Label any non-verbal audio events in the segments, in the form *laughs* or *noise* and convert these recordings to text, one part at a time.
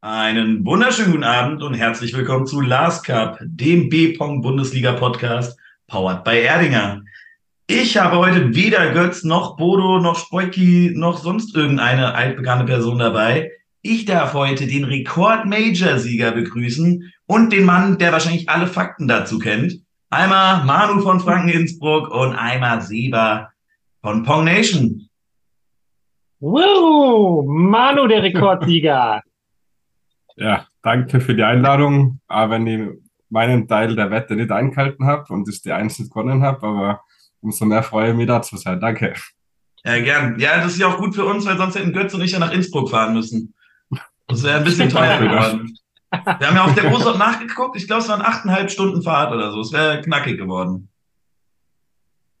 Einen wunderschönen guten Abend und herzlich willkommen zu Last Cup, dem B-Pong Bundesliga Podcast, powered by Erdinger. Ich habe heute weder Götz noch Bodo noch Spoiki noch sonst irgendeine altbekannte Person dabei. Ich darf heute den Rekord-Major-Sieger begrüßen und den Mann, der wahrscheinlich alle Fakten dazu kennt. Einmal Manu von Franken Innsbruck und einmal Seba von Pong Nation. Wow, Manu, der *laughs* Rekordsieger. Ja, danke für die Einladung. Aber wenn ich meinen Teil der Wette nicht eingehalten habe und es die einzeln gewonnen habe, aber umso mehr freue ich mich da zu sein. Danke. Ja, gern. Ja, das ist ja auch gut für uns, weil sonst hätten Götz und ich ja nach Innsbruck fahren müssen. Das wäre ein bisschen teuer geworden. Wir haben ja auf der Ursop nachgeguckt. Ich glaube, es waren achteinhalb Stunden Fahrt oder so. Es wäre knackig geworden.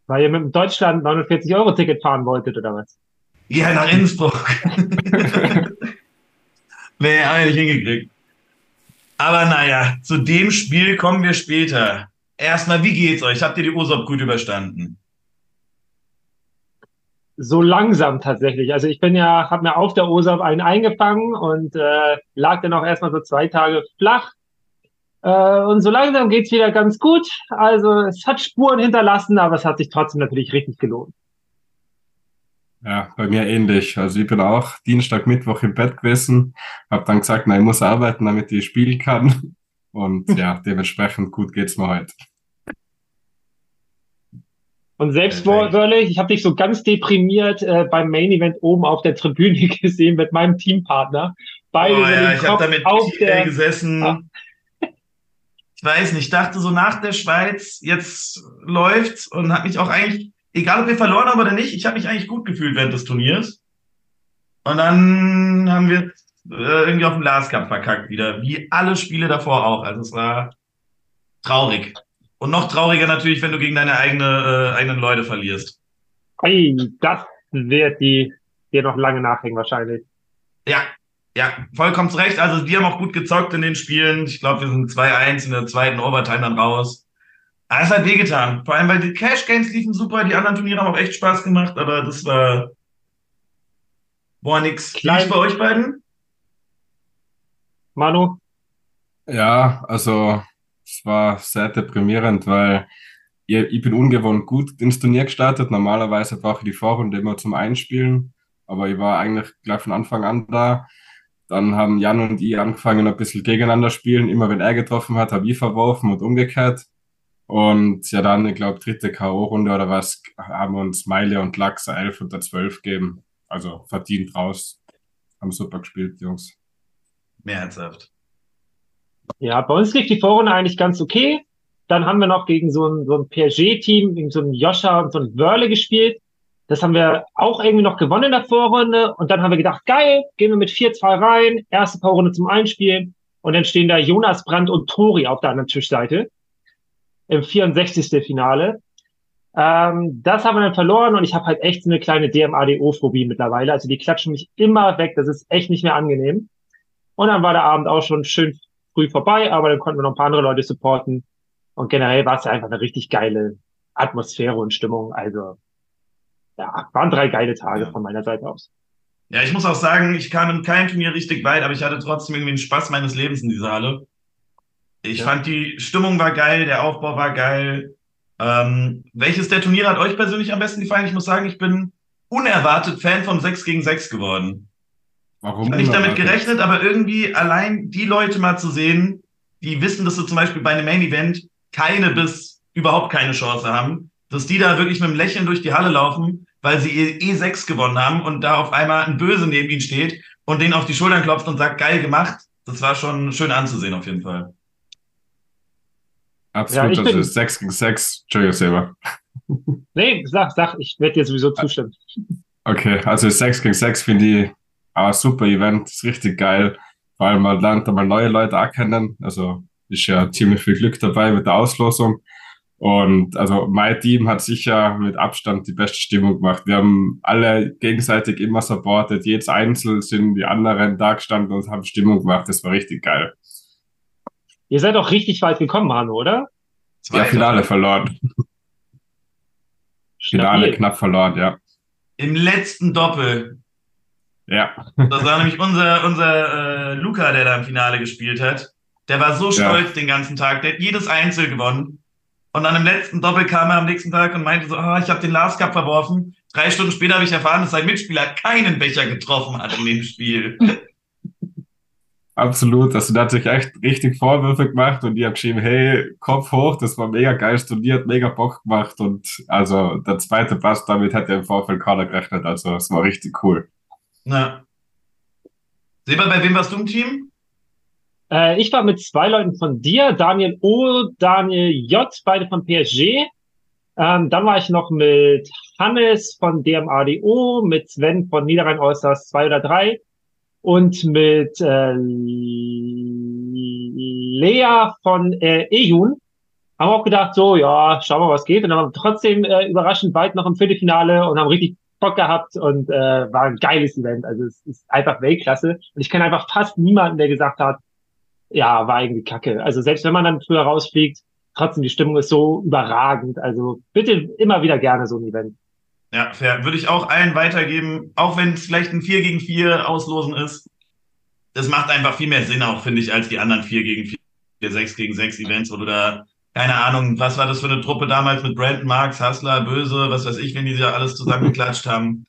Weil ihr mit dem Deutschland 49-Euro-Ticket fahren wolltet, oder was? Ja, nach Innsbruck. *laughs* *laughs* nee, haben wir nicht hingekriegt. Aber naja, zu dem Spiel kommen wir später. Erstmal, wie geht's euch? Habt ihr die Ursop gut überstanden? So langsam tatsächlich. Also ich bin ja, habe mir auf der Ursop einen eingefangen und äh, lag dann auch erstmal so zwei Tage flach. Äh, und so langsam geht's wieder ganz gut. Also es hat Spuren hinterlassen, aber es hat sich trotzdem natürlich richtig gelohnt. Ja, bei mir ähnlich. Also ich bin auch Dienstag, Mittwoch im Bett gewesen, habe dann gesagt, na, ich muss arbeiten, damit ich spielen kann. Und *laughs* ja, dementsprechend gut geht's mir heute. Und selbst Wörlich, ich habe dich so ganz deprimiert äh, beim Main Event oben auf der Tribüne *laughs* gesehen mit meinem Teampartner. Beide oh, ja, ich habe da mit auf der, gesessen. Ah. Ich weiß nicht, ich dachte so nach der Schweiz, jetzt läuft's und habe mich auch eigentlich, egal ob wir verloren haben oder nicht, ich habe mich eigentlich gut gefühlt während des Turniers. Und dann haben wir äh, irgendwie auf dem Last Cup verkackt wieder, wie alle Spiele davor auch. Also es war traurig. Und noch trauriger natürlich, wenn du gegen deine eigene, äh, eigenen Leute verlierst. Hey, das wird die dir noch lange nachhängen wahrscheinlich. Ja, ja, vollkommen recht. Also die haben auch gut gezockt in den Spielen. Ich glaube, wir sind 2-1 in der zweiten Overtime dann raus. Aber es hat wehgetan. Vor allem, weil die Cash Games liefen super, die anderen Turniere haben auch echt Spaß gemacht, aber das war boah nix. Klein. Wie bei euch beiden? Manu? Ja, also es war sehr deprimierend, weil ich, ich bin ungewohnt gut ins Turnier gestartet. Normalerweise brauche ich die Vorrunde immer zum Einspielen, aber ich war eigentlich gleich von Anfang an da. Dann haben Jan und ich angefangen, ein bisschen gegeneinander spielen. Immer wenn er getroffen hat, habe ich verworfen und umgekehrt. Und ja, dann, ich glaube, dritte K.O.-Runde oder was, haben wir uns Meile und Lachs 11 oder 12 gegeben. Also verdient raus. Haben super gespielt, Jungs. Mehrheitshaft. Ja, bei uns lief die Vorrunde eigentlich ganz okay. Dann haben wir noch gegen so ein, so ein PSG-Team, gegen so ein Joscha und so ein Wörle gespielt. Das haben wir auch irgendwie noch gewonnen in der Vorrunde. Und dann haben wir gedacht, geil, gehen wir mit 4-2 rein, erste Vorrunde zum Einspielen. Und dann stehen da Jonas Brandt und Tori auf der anderen Tischseite im 64. Finale. Ähm, das haben wir dann verloren und ich habe halt echt so eine kleine DMADO-Phobie mittlerweile. Also die klatschen mich immer weg. Das ist echt nicht mehr angenehm. Und dann war der Abend auch schon schön früh vorbei, aber dann konnten wir noch ein paar andere Leute supporten. Und generell war es ja einfach eine richtig geile Atmosphäre und Stimmung. Also, ja, waren drei geile Tage ja. von meiner Seite aus. Ja, ich muss auch sagen, ich kam in keinem Turnier richtig weit, aber ich hatte trotzdem irgendwie den Spaß meines Lebens in dieser Halle. Ich ja. fand, die Stimmung war geil, der Aufbau war geil. Ähm, welches der Turniere hat euch persönlich am besten gefallen? Ich muss sagen, ich bin unerwartet Fan von 6 gegen 6 geworden. Warum? Ich habe nicht damit gerechnet, aber irgendwie allein die Leute mal zu sehen, die wissen, dass sie zum Beispiel bei einem Main Event keine bis überhaupt keine Chance haben, dass die da wirklich mit einem Lächeln durch die Halle laufen, weil sie E6 gewonnen haben und da auf einmal ein Böse neben ihnen steht und den auf die Schultern klopft und sagt, geil gemacht. Das war schon schön anzusehen auf jeden Fall. Absolut, ja, ist 6 gegen 6. Entschuldigung, selber. Nee, sag, sag, ich werde dir sowieso zustimmen. Okay, also 6 gegen 6 finde ich aber super Event, ist richtig geil. Vor allem man lernt einmal neue Leute auch kennen. Also ist ja ziemlich viel Glück dabei mit der Auslosung. Und also mein Team hat sicher mit Abstand die beste Stimmung gemacht. Wir haben alle gegenseitig immer supportet. Jedes Einzel sind die anderen da gestanden und haben Stimmung gemacht. Das war richtig geil. Ihr seid auch richtig weit gekommen, Manu, oder? Ja, Finale verloren. Finale knapp verloren, ja. Im letzten Doppel Ja. Das war nämlich unser, unser äh, Luca, der da im Finale gespielt hat. Der war so stolz ja. den ganzen Tag. Der hat jedes Einzel gewonnen. Und dann im letzten Doppel kam er am nächsten Tag und meinte so, oh, ich habe den Last Cup verworfen. Drei Stunden später habe ich erfahren, dass sein Mitspieler keinen Becher getroffen hat in dem Spiel. Absolut. Also da hat sich echt richtig Vorwürfe gemacht und die haben geschrieben, hey, Kopf hoch, das war mega geil studiert, mega Bock gemacht und also der zweite Platz, damit hätte im Vorfeld keiner gerechnet. Also es war richtig cool. Na. Seba, bei wem warst du im Team? Äh, ich war mit zwei Leuten von dir, Daniel O, Daniel J, beide von PSG. Ähm, dann war ich noch mit Hannes von DMADO, mit Sven von Niederrhein Allstars 2 oder 3 und mit äh, Lea von äh, Ejun haben wir auch gedacht, so, ja, schauen wir, was geht. Und dann haben wir trotzdem äh, überraschend weit noch im Viertelfinale und haben richtig Bock gehabt und äh, war ein geiles Event. Also es ist einfach Weltklasse. Und ich kenne einfach fast niemanden, der gesagt hat, ja, war irgendwie kacke. Also selbst wenn man dann früher rausfliegt, trotzdem die Stimmung ist so überragend. Also bitte immer wieder gerne so ein Event. Ja, fair. Würde ich auch allen weitergeben, auch wenn es vielleicht ein 4 gegen 4 auslosen ist. Das macht einfach viel mehr Sinn auch, finde ich, als die anderen 4 gegen 4, 6 gegen 6 Events, wo du da, keine Ahnung, was war das für eine Truppe damals mit Brandon Marks, Hustler, Böse, was weiß ich, wenn die da alles zusammengeklatscht haben.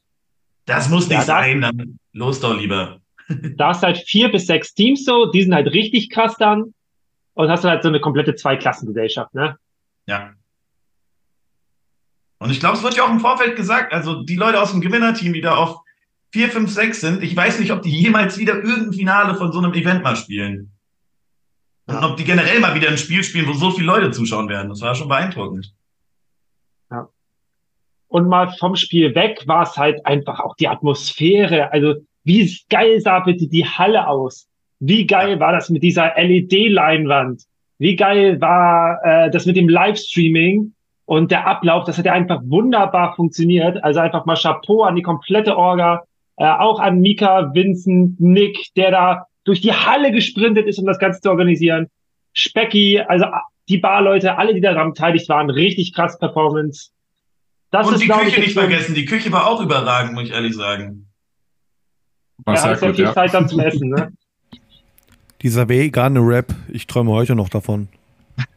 Das muss nicht ja, sein, dann los doch lieber. Da hast du halt vier bis sechs Teams so, die sind halt richtig krass dann. Und hast du halt so eine komplette Zweiklassengesellschaft, ne? Ja. Und ich glaube, es wird ja auch im Vorfeld gesagt, also die Leute aus dem Gewinnerteam, die da auf 4, 5, 6 sind, ich weiß nicht, ob die jemals wieder irgendein Finale von so einem Event mal spielen. Und ob die generell mal wieder ein Spiel spielen, wo so viele Leute zuschauen werden. Das war schon beeindruckend. Ja. Und mal vom Spiel weg war es halt einfach auch die Atmosphäre. Also, wie geil sah bitte die Halle aus? Wie geil war das mit dieser LED-Leinwand? Wie geil war äh, das mit dem Livestreaming? Und der Ablauf, das hat ja einfach wunderbar funktioniert. Also einfach mal Chapeau an die komplette Orga, äh, auch an Mika, Vincent, Nick, der da durch die Halle gesprintet ist, um das Ganze zu organisieren. Specky, also die Barleute, alle, die daran beteiligt waren, richtig krass Performance. Das Und ist, die Küche ich, nicht vergessen, die Küche war auch überragend, muss ich ehrlich sagen. War ja, sehr gut, ja viel ja. Zeit dann zum Essen, ne? Dieser vegane Rap, ich träume heute noch davon.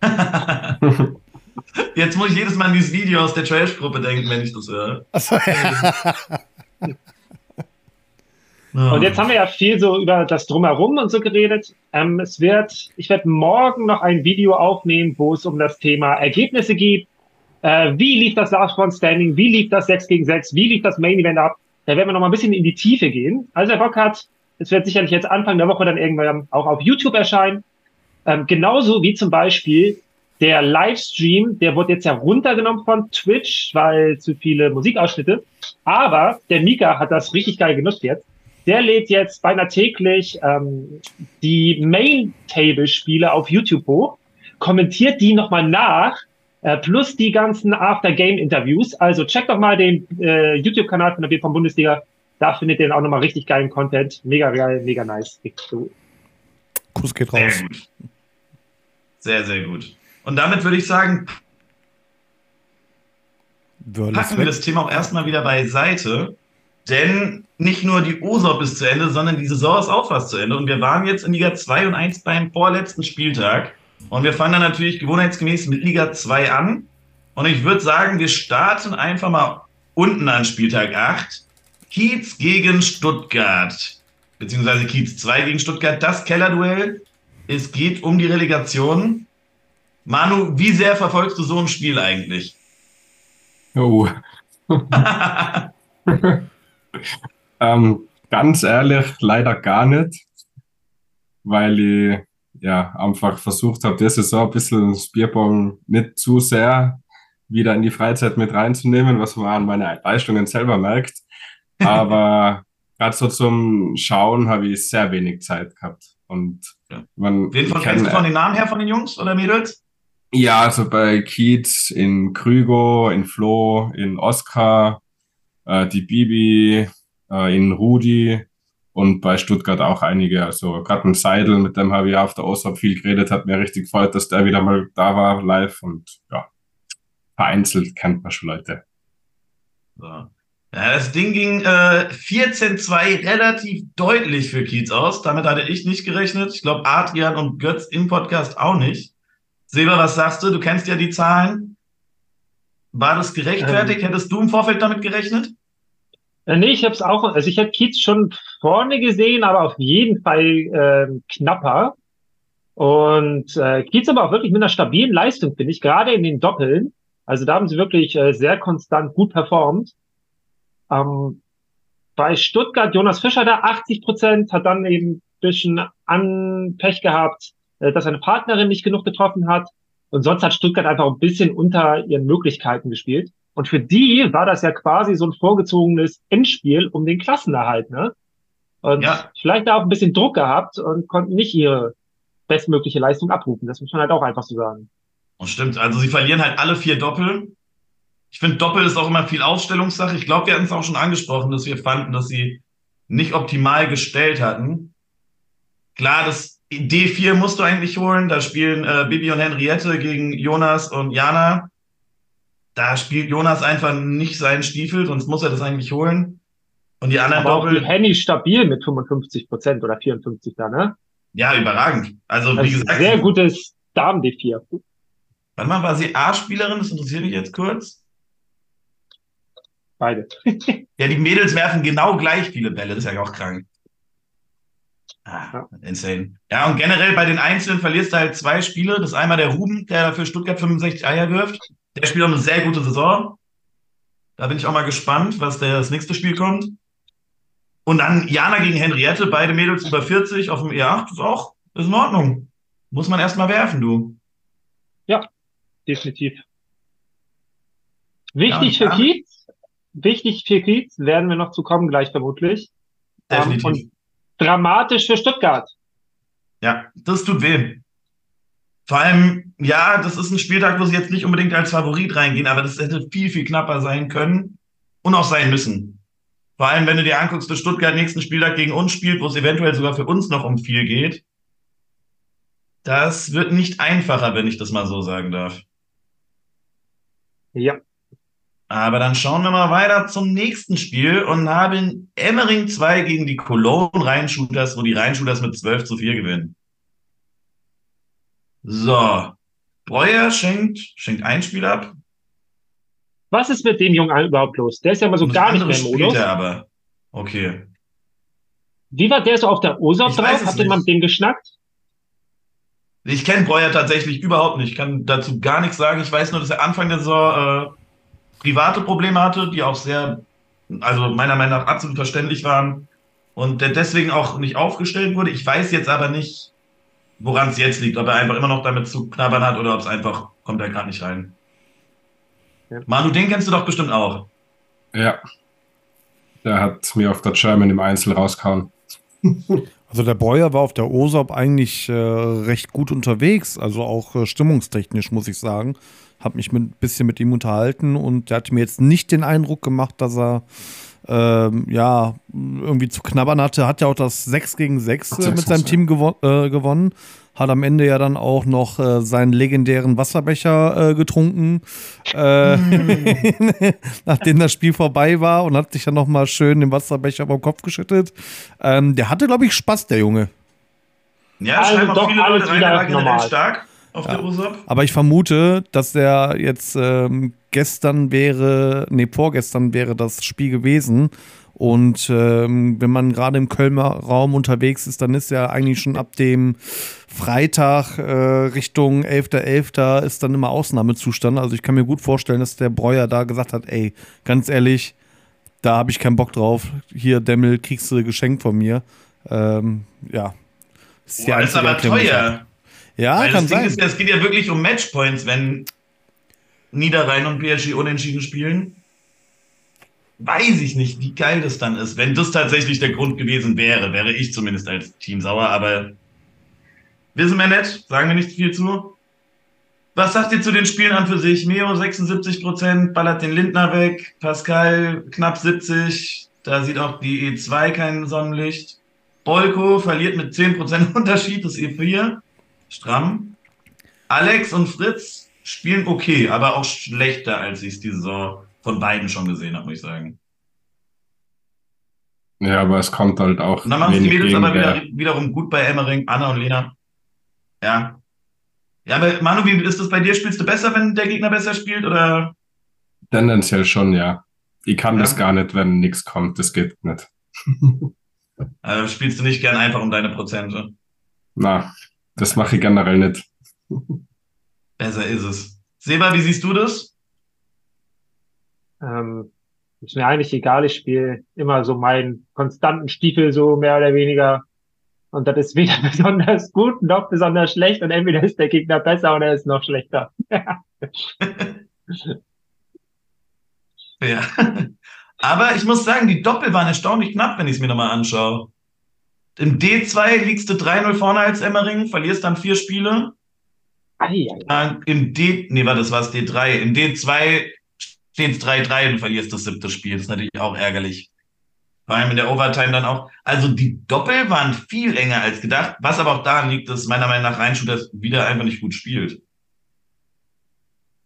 *laughs* Jetzt muss ich jedes Mal an dieses Video aus der Trash-Gruppe denken, wenn ich das höre. Achso, ja. Und jetzt haben wir ja viel so über das Drumherum und so geredet. Ähm, es wird, ich werde morgen noch ein Video aufnehmen, wo es um das Thema Ergebnisse geht. Äh, wie lief das Last One Standing? Wie lief das 6 gegen 6? Wie lief das Main Event ab? Da werden wir noch mal ein bisschen in die Tiefe gehen. Also, wer Bock hat, es wird sicherlich jetzt Anfang der Woche dann irgendwann auch auf YouTube erscheinen. Ähm, genauso wie zum Beispiel der Livestream, der wurde jetzt ja runtergenommen von Twitch, weil zu viele Musikausschnitte. Aber der Mika hat das richtig geil genutzt jetzt. Der lädt jetzt beinahe täglich ähm, die Main-Table-Spiele auf YouTube hoch, kommentiert die nochmal nach, äh, plus die ganzen After-Game-Interviews. Also checkt doch mal den äh, YouTube-Kanal von der BV Bundesliga. Da findet ihr dann auch nochmal richtig geilen Content. Mega geil, mega nice. Kuss geht raus. Sehr gut. Sehr, sehr gut. Und damit würde ich sagen, packen wir das Thema auch erstmal wieder beiseite. Denn nicht nur die OSOP ist zu Ende, sondern die Saison ist auch fast zu Ende. Und wir waren jetzt in Liga 2 und 1 beim vorletzten Spieltag. Und wir fangen dann natürlich gewohnheitsgemäß mit Liga 2 an. Und ich würde sagen, wir starten einfach mal unten an Spieltag 8. Kiez gegen Stuttgart. Beziehungsweise Kiez 2 gegen Stuttgart. Das Kellerduell. Es geht um die Relegation. Manu, wie sehr verfolgst du so ein Spiel eigentlich? Oh. *laughs* ähm, ganz ehrlich, leider gar nicht, weil ich ja einfach versucht habe, diese Saison ein bisschen das Bierbong nicht zu sehr wieder in die Freizeit mit reinzunehmen, was man an meinen Leistungen selber merkt. Aber *laughs* gerade so zum Schauen habe ich sehr wenig Zeit gehabt. Und ja. man. Wen von, kennst du von den Namen her von den Jungs oder Mädels? Ja, also bei Kiez, in Krügo, in Flo, in Oscar, äh, die Bibi, äh, in Rudi und bei Stuttgart auch einige. Also gerade ein Seidel, mit dem habe ich auf der OSAP viel geredet, hat mir richtig gefreut, dass der wieder mal da war, live und ja, vereinzelt kennt man schon Leute. So. Ja, das Ding ging äh, 14-2 relativ deutlich für Kiez aus. Damit hatte ich nicht gerechnet. Ich glaube, Adrian und Götz im Podcast auch nicht. Seba, was sagst du? Du kennst ja die Zahlen. War das gerechtfertigt? Ähm, Hättest du im Vorfeld damit gerechnet? Äh, nee, ich habe es auch, also ich hätte Kiez schon vorne gesehen, aber auf jeden Fall äh, knapper. Und äh, Kiez aber auch wirklich mit einer stabilen Leistung, finde ich, gerade in den Doppeln. Also da haben sie wirklich äh, sehr konstant gut performt. Ähm, bei Stuttgart, Jonas Fischer da 80 Prozent, hat dann eben ein bisschen an Pech gehabt, dass seine Partnerin nicht genug getroffen hat. Und sonst hat Stuttgart einfach ein bisschen unter ihren Möglichkeiten gespielt. Und für die war das ja quasi so ein vorgezogenes Endspiel um den Klassenerhalt, ne? Und ja. vielleicht da auch ein bisschen Druck gehabt und konnten nicht ihre bestmögliche Leistung abrufen. Das muss man halt auch einfach so sagen. Und stimmt, also sie verlieren halt alle vier Doppel ich finde, Doppel ist auch immer viel Ausstellungssache. Ich glaube, wir hatten es auch schon angesprochen, dass wir fanden, dass sie nicht optimal gestellt hatten. Klar, das D4 musst du eigentlich holen. Da spielen äh, Bibi und Henriette gegen Jonas und Jana. Da spielt Jonas einfach nicht seinen Stiefel, sonst muss er das eigentlich holen. Und die anderen Aber Doppel. Auch Henny stabil mit 55 Prozent oder 54 da, ne? Ja, überragend. Also, wie gesagt. Sehr gutes Damen D4. Wann mal war sie A-Spielerin? Das interessiert mich jetzt kurz. Beide. *laughs* ja, die Mädels werfen genau gleich viele Bälle, das ist ja auch krank. Ah, insane. Ja, und generell bei den Einzelnen verlierst du halt zwei Spiele. Das ist einmal der Ruben, der für Stuttgart 65 Eier wirft. Der spielt auch eine sehr gute Saison. Da bin ich auch mal gespannt, was der, das nächste Spiel kommt. Und dann Jana gegen Henriette, beide Mädels über 40 auf dem E8, das ist auch ist in Ordnung. Muss man erstmal werfen, du. Ja, definitiv. Wichtig ja, für Kiez, wichtig für Kiez, werden wir noch zu kommen gleich vermutlich. Definitiv. Um, dramatisch für Stuttgart. Ja, das tut weh. Vor allem, ja, das ist ein Spieltag, wo sie jetzt nicht unbedingt als Favorit reingehen, aber das hätte viel, viel knapper sein können und auch sein müssen. Vor allem, wenn du dir anguckst, dass Stuttgart nächsten Spieltag gegen uns spielt, wo es eventuell sogar für uns noch um viel geht. Das wird nicht einfacher, wenn ich das mal so sagen darf. Ja, aber dann schauen wir mal weiter zum nächsten Spiel und haben Emmering 2 gegen die Cologne Rheinshooters, wo die Rheinshooters mit 12 zu 4 gewinnen. So. Breuer schenkt, schenkt ein Spiel ab. Was ist mit dem Jungen überhaupt los? Der ist ja mal so gar nicht mehr im Modus. Er aber. Okay. Wie war der so auf der OSOP drauf? Mal mit dem geschnackt? Ich kenne Breuer tatsächlich überhaupt nicht. Ich kann dazu gar nichts sagen. Ich weiß nur, dass er Anfang der Saison äh, private Probleme hatte, die auch sehr, also meiner Meinung nach absolut verständlich waren und der deswegen auch nicht aufgestellt wurde. Ich weiß jetzt aber nicht, woran es jetzt liegt, ob er einfach immer noch damit zu knabbern hat oder ob es einfach kommt er gerade nicht rein. Ja. Manu, den kennst du doch bestimmt auch. Ja. Der hat mir auf der German im Einzel rausgehauen. *laughs* Also der Breuer war auf der OSOP eigentlich äh, recht gut unterwegs, also auch äh, stimmungstechnisch, muss ich sagen habe mich ein bisschen mit ihm unterhalten und der hat mir jetzt nicht den Eindruck gemacht, dass er ähm, ja irgendwie zu knabbern hatte. Hat ja auch das 6 gegen 6 äh, mit seinem Team gewo äh, gewonnen. Hat am Ende ja dann auch noch äh, seinen legendären Wasserbecher äh, getrunken, äh, mm. *laughs* nachdem das Spiel vorbei war und hat sich dann nochmal schön den Wasserbecher über den Kopf geschüttet. Ähm, der hatte, glaube ich, Spaß, der Junge. Ja, also scheinbar doch viele Leute rein, generell stark auf ja. der USAP. Aber ich vermute, dass der jetzt ähm, gestern wäre, nee, vorgestern wäre das Spiel gewesen. Und ähm, wenn man gerade im Kölner Raum unterwegs ist, dann ist ja eigentlich schon ab dem Freitag äh, Richtung 11.11. .11. ist dann immer Ausnahmezustand. Also ich kann mir gut vorstellen, dass der Breuer da gesagt hat, ey, ganz ehrlich, da habe ich keinen Bock drauf. Hier, Demmel, kriegst du Geschenk von mir. Ähm, ja. Ist, Boah, ist aber teuer. Ja, Weil kann das sein. Ist, es geht ja wirklich um Matchpoints, wenn Niederrhein und PSG unentschieden spielen. Weiß ich nicht, wie geil das dann ist. Wenn das tatsächlich der Grund gewesen wäre, wäre ich zumindest als Team sauer, aber wissen wir nicht, sagen wir nicht viel zu. Was sagt ihr zu den Spielen an für sich? Meo 76 Prozent, ballert den Lindner weg, Pascal knapp 70, da sieht auch die E2 kein Sonnenlicht. Bolko verliert mit 10% *laughs* Unterschied, das E4 stramm. Alex und Fritz spielen okay, aber auch schlechter, als ich es die Saison von beiden schon gesehen habe, muss ich sagen. Ja, aber es kommt halt auch. Und dann machen es die Mädels aber wieder, wiederum gut bei Emmering, Anna und Lena. Ja. Ja, aber Manu, wie ist das bei dir? Spielst du besser, wenn der Gegner besser spielt? Oder? Tendenziell schon, ja. Ich kann Ja. das gar nicht, wenn nichts kommt. Das geht nicht. *laughs* Also spielst du nicht gern einfach um deine Prozente? Na, das mache ich generell nicht. Besser ist es. Seba, wie siehst du das? Ähm, ist mir eigentlich egal, ich spiele immer so meinen konstanten Stiefel, so mehr oder weniger. Und das ist weder *laughs* besonders gut noch besonders schlecht. Und entweder ist der Gegner besser oder er ist noch schlechter. *laughs* Ja. Aber ich muss sagen, die Doppel waren erstaunlich knapp, wenn ich es mir nochmal anschaue. Im D2 liegst du 3-0 vorne als Emmering, verlierst dann vier Spiele. Ei, ei, Im D, nee, warte, das war das D3. Im D2 steht es 3-3 und verlierst das siebte Spiel. Das ist natürlich auch ärgerlich. Vor allem in der Overtime dann auch. Also die Doppel waren viel enger als gedacht, was aber auch daran liegt, dass meiner Meinung nach Reinschut das wieder einfach nicht gut spielt.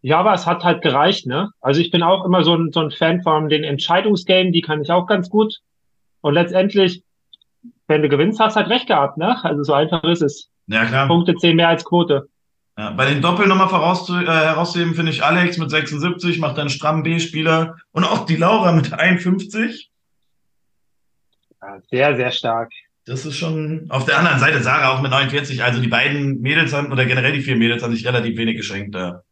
Ja, aber es hat halt gereicht, ne? Also ich bin auch immer so ein, so ein Fan von den Entscheidungsgames, die kann ich auch ganz gut. Und letztendlich, wenn du gewinnst, hast halt recht gehabt, ne? Also so einfach ist es. Ja, klar. Punkte zählen mehr als Quote. Ja, bei den Doppel nochmal vorauszu äh, herauszuheben, finde ich Alex mit 76, macht einen strammen B-Spieler und auch die Laura mit 51. Ja, sehr, sehr stark. Das ist schon auf der anderen Seite Sarah auch mit 49. Also die beiden Mädels haben, oder generell die vier Mädels haben sich relativ wenig geschenkt da.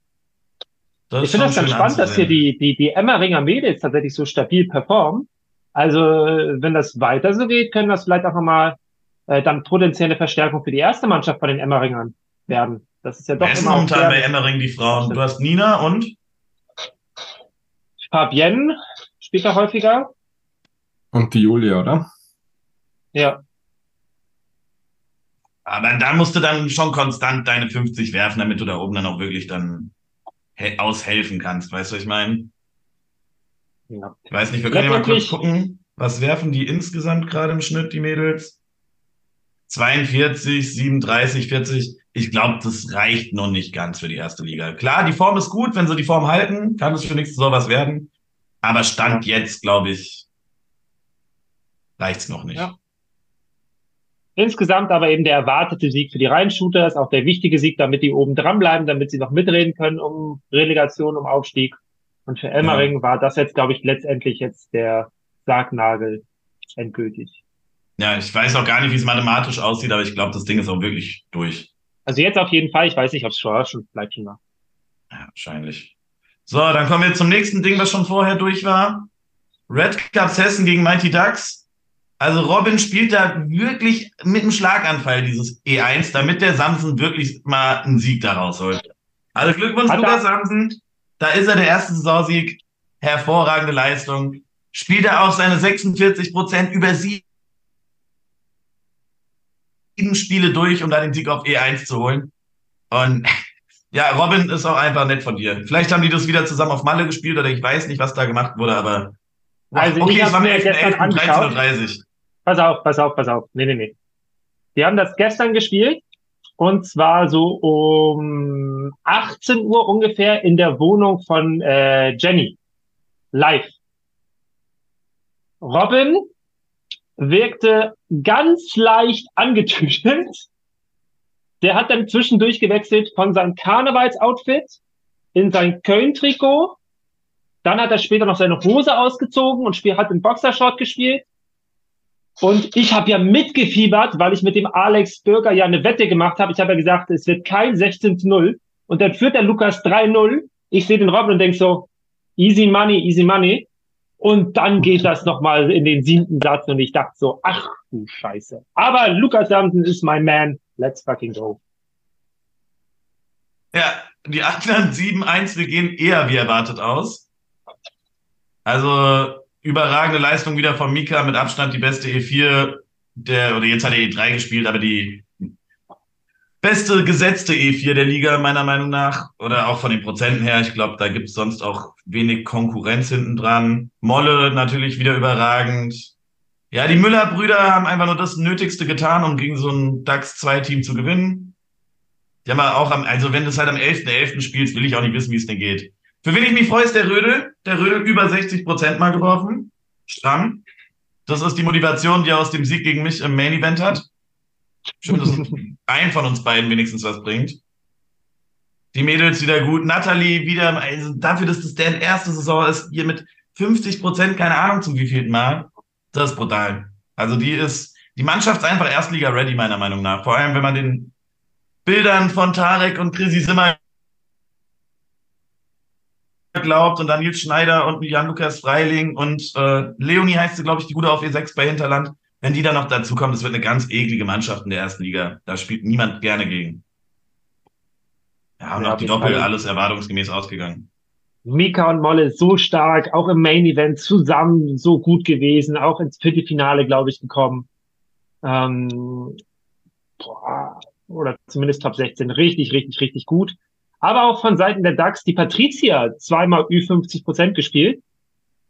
Das Ich finde das schon ganz spannend, dass hier anzusehen. die, die, die Emmeringer Mädels tatsächlich so stabil performen. Also, wenn das weiter so geht, können das vielleicht auch nochmal äh, dann potenzielle Verstärkung für die erste Mannschaft von den Emmeringern werden. Das ist ja doch Wer ist momentan bei Emmering die Frauen? Du hast Nina und Fabienne spielt da häufiger. Und die Julia, oder? Ja, aber da musst du dann schon konstant deine 50 werfen, damit du da oben dann auch wirklich dann he- aushelfen kannst. Weißt du, was ich meine? Ja. Ich weiß nicht, wir können ja mal kurz gucken, was werfen die insgesamt gerade im Schnitt, die Mädels? 42, 37, 40. Ich glaube, das reicht noch nicht ganz für die erste Liga. Klar, die Form ist gut. Wenn sie die Form halten, kann es für nächste Saison was werden. Aber Stand jetzt, glaube ich, reicht's noch nicht. Ja. Insgesamt aber eben der erwartete Sieg für die Rhein-Shooters, auch der wichtige Sieg, damit die oben dranbleiben, damit sie noch mitreden können um Relegation, um Aufstieg. Und für Emmering war das jetzt, glaube ich, letztendlich jetzt der Sargnagel endgültig. Ja, ich weiß auch gar nicht, wie es mathematisch aussieht, aber ich glaube, das Ding ist auch wirklich durch. Also jetzt auf jeden Fall, ich weiß nicht, ob es schon, schon bleibt schon noch. Ja, wahrscheinlich. So, dann kommen wir zum nächsten Ding, was schon vorher durch war. Red Cups Hessen gegen Mighty Ducks. Also Robin spielt da wirklich mit einem Schlaganfall dieses E1, damit der Samson wirklich mal einen Sieg daraus holt. Also Glückwunsch, Lukas Samson. Da ist er der erste Saisonsieg. Hervorragende Leistung. Spielt er auch seine 46 Prozent über sieben Spiele durch, um da den Sieg auf E1 zu holen. Und *laughs* ja, Robin ist auch einfach nett von dir. Vielleicht haben die das wieder zusammen auf Malle gespielt oder ich weiß nicht, was da gemacht wurde, aber Also okay, es war mir gestern 11.11., angeschaut. 13.30 Uhr. Pass auf, pass auf, pass auf. Nee, nee, nee. Die haben das gestern gespielt und zwar so um 18 Uhr ungefähr in der Wohnung von äh, Jenny. Live. Robin wirkte ganz leicht angetüdelt. Der hat dann zwischendurch gewechselt von seinem Karnevalsoutfit in sein Köln-Trikot. Dann hat er später noch seine Hose ausgezogen und hat im Boxershort gespielt. Und ich habe ja mitgefiebert, weil ich mit dem Alex Bürger ja eine Wette gemacht habe. Ich habe ja gesagt, es wird kein 16 zu 0. Und dann führt der Lukas 3-0. Ich sehe den Robin und denk so, easy money, easy money. Und dann geht das nochmal in den siebten Satz und ich dachte so, ach du Scheiße. Aber Lukas Samson ist mein Man. Let's fucking go. Ja, die anderen 7-1, wir gehen eher wie erwartet aus. Also überragende Leistung wieder von Mika, mit Abstand die beste E4, der, oder jetzt hat er E3 gespielt, aber die beste gesetzte E4 der Liga, meiner Meinung nach. Oder auch von den Prozenten her. Ich glaube, da gibt es sonst auch wenig Konkurrenz hinten dran. Molle natürlich wieder überragend. Ja, die Müller-Brüder haben einfach nur das Nötigste getan, um gegen so ein DAX-2-Team zu gewinnen. Die haben auch am, also wenn du es halt am 11.11. spielst, will ich auch nicht wissen, wie es denn geht. Für wen ich mich freue, ist der Rödel. Der Rödel über 60 Prozent mal geworfen. Stramm. Das ist die Motivation, die er aus dem Sieg gegen mich im Main Event hat. Schön, dass *laughs* ein von uns beiden wenigstens was bringt. Die Mädels wieder gut. Natalie wieder, also dafür, dass das deren erste Saison ist, hier mit 50 Prozent, keine Ahnung zum wievielten Mal. Das ist brutal. Also die ist, die Mannschaft ist einfach Erstliga ready, meiner Meinung nach. Vor allem, wenn man den Bildern von Tarek und Chrissy Simmer glaubt und dann Nils Schneider und Jan-Lukas Freiling und äh, Leonie heißt sie, glaube ich, die gute auf E6 bei Hinterland. Wenn die dann noch dazu kommen, das wird eine ganz eklige Mannschaft in der ersten Liga. Da spielt niemand gerne gegen. Ja, und ja, auch die Doppel, alles erwartungsgemäß ausgegangen. Mika und Molle so stark, auch im Main Event zusammen so gut gewesen, auch ins Viertelfinale, glaube ich, gekommen. Ähm, boah, oder zumindest Top 16. Richtig, richtig, richtig gut. Aber auch von Seiten der DAX die Patricia zweimal Ü50 Prozent gespielt.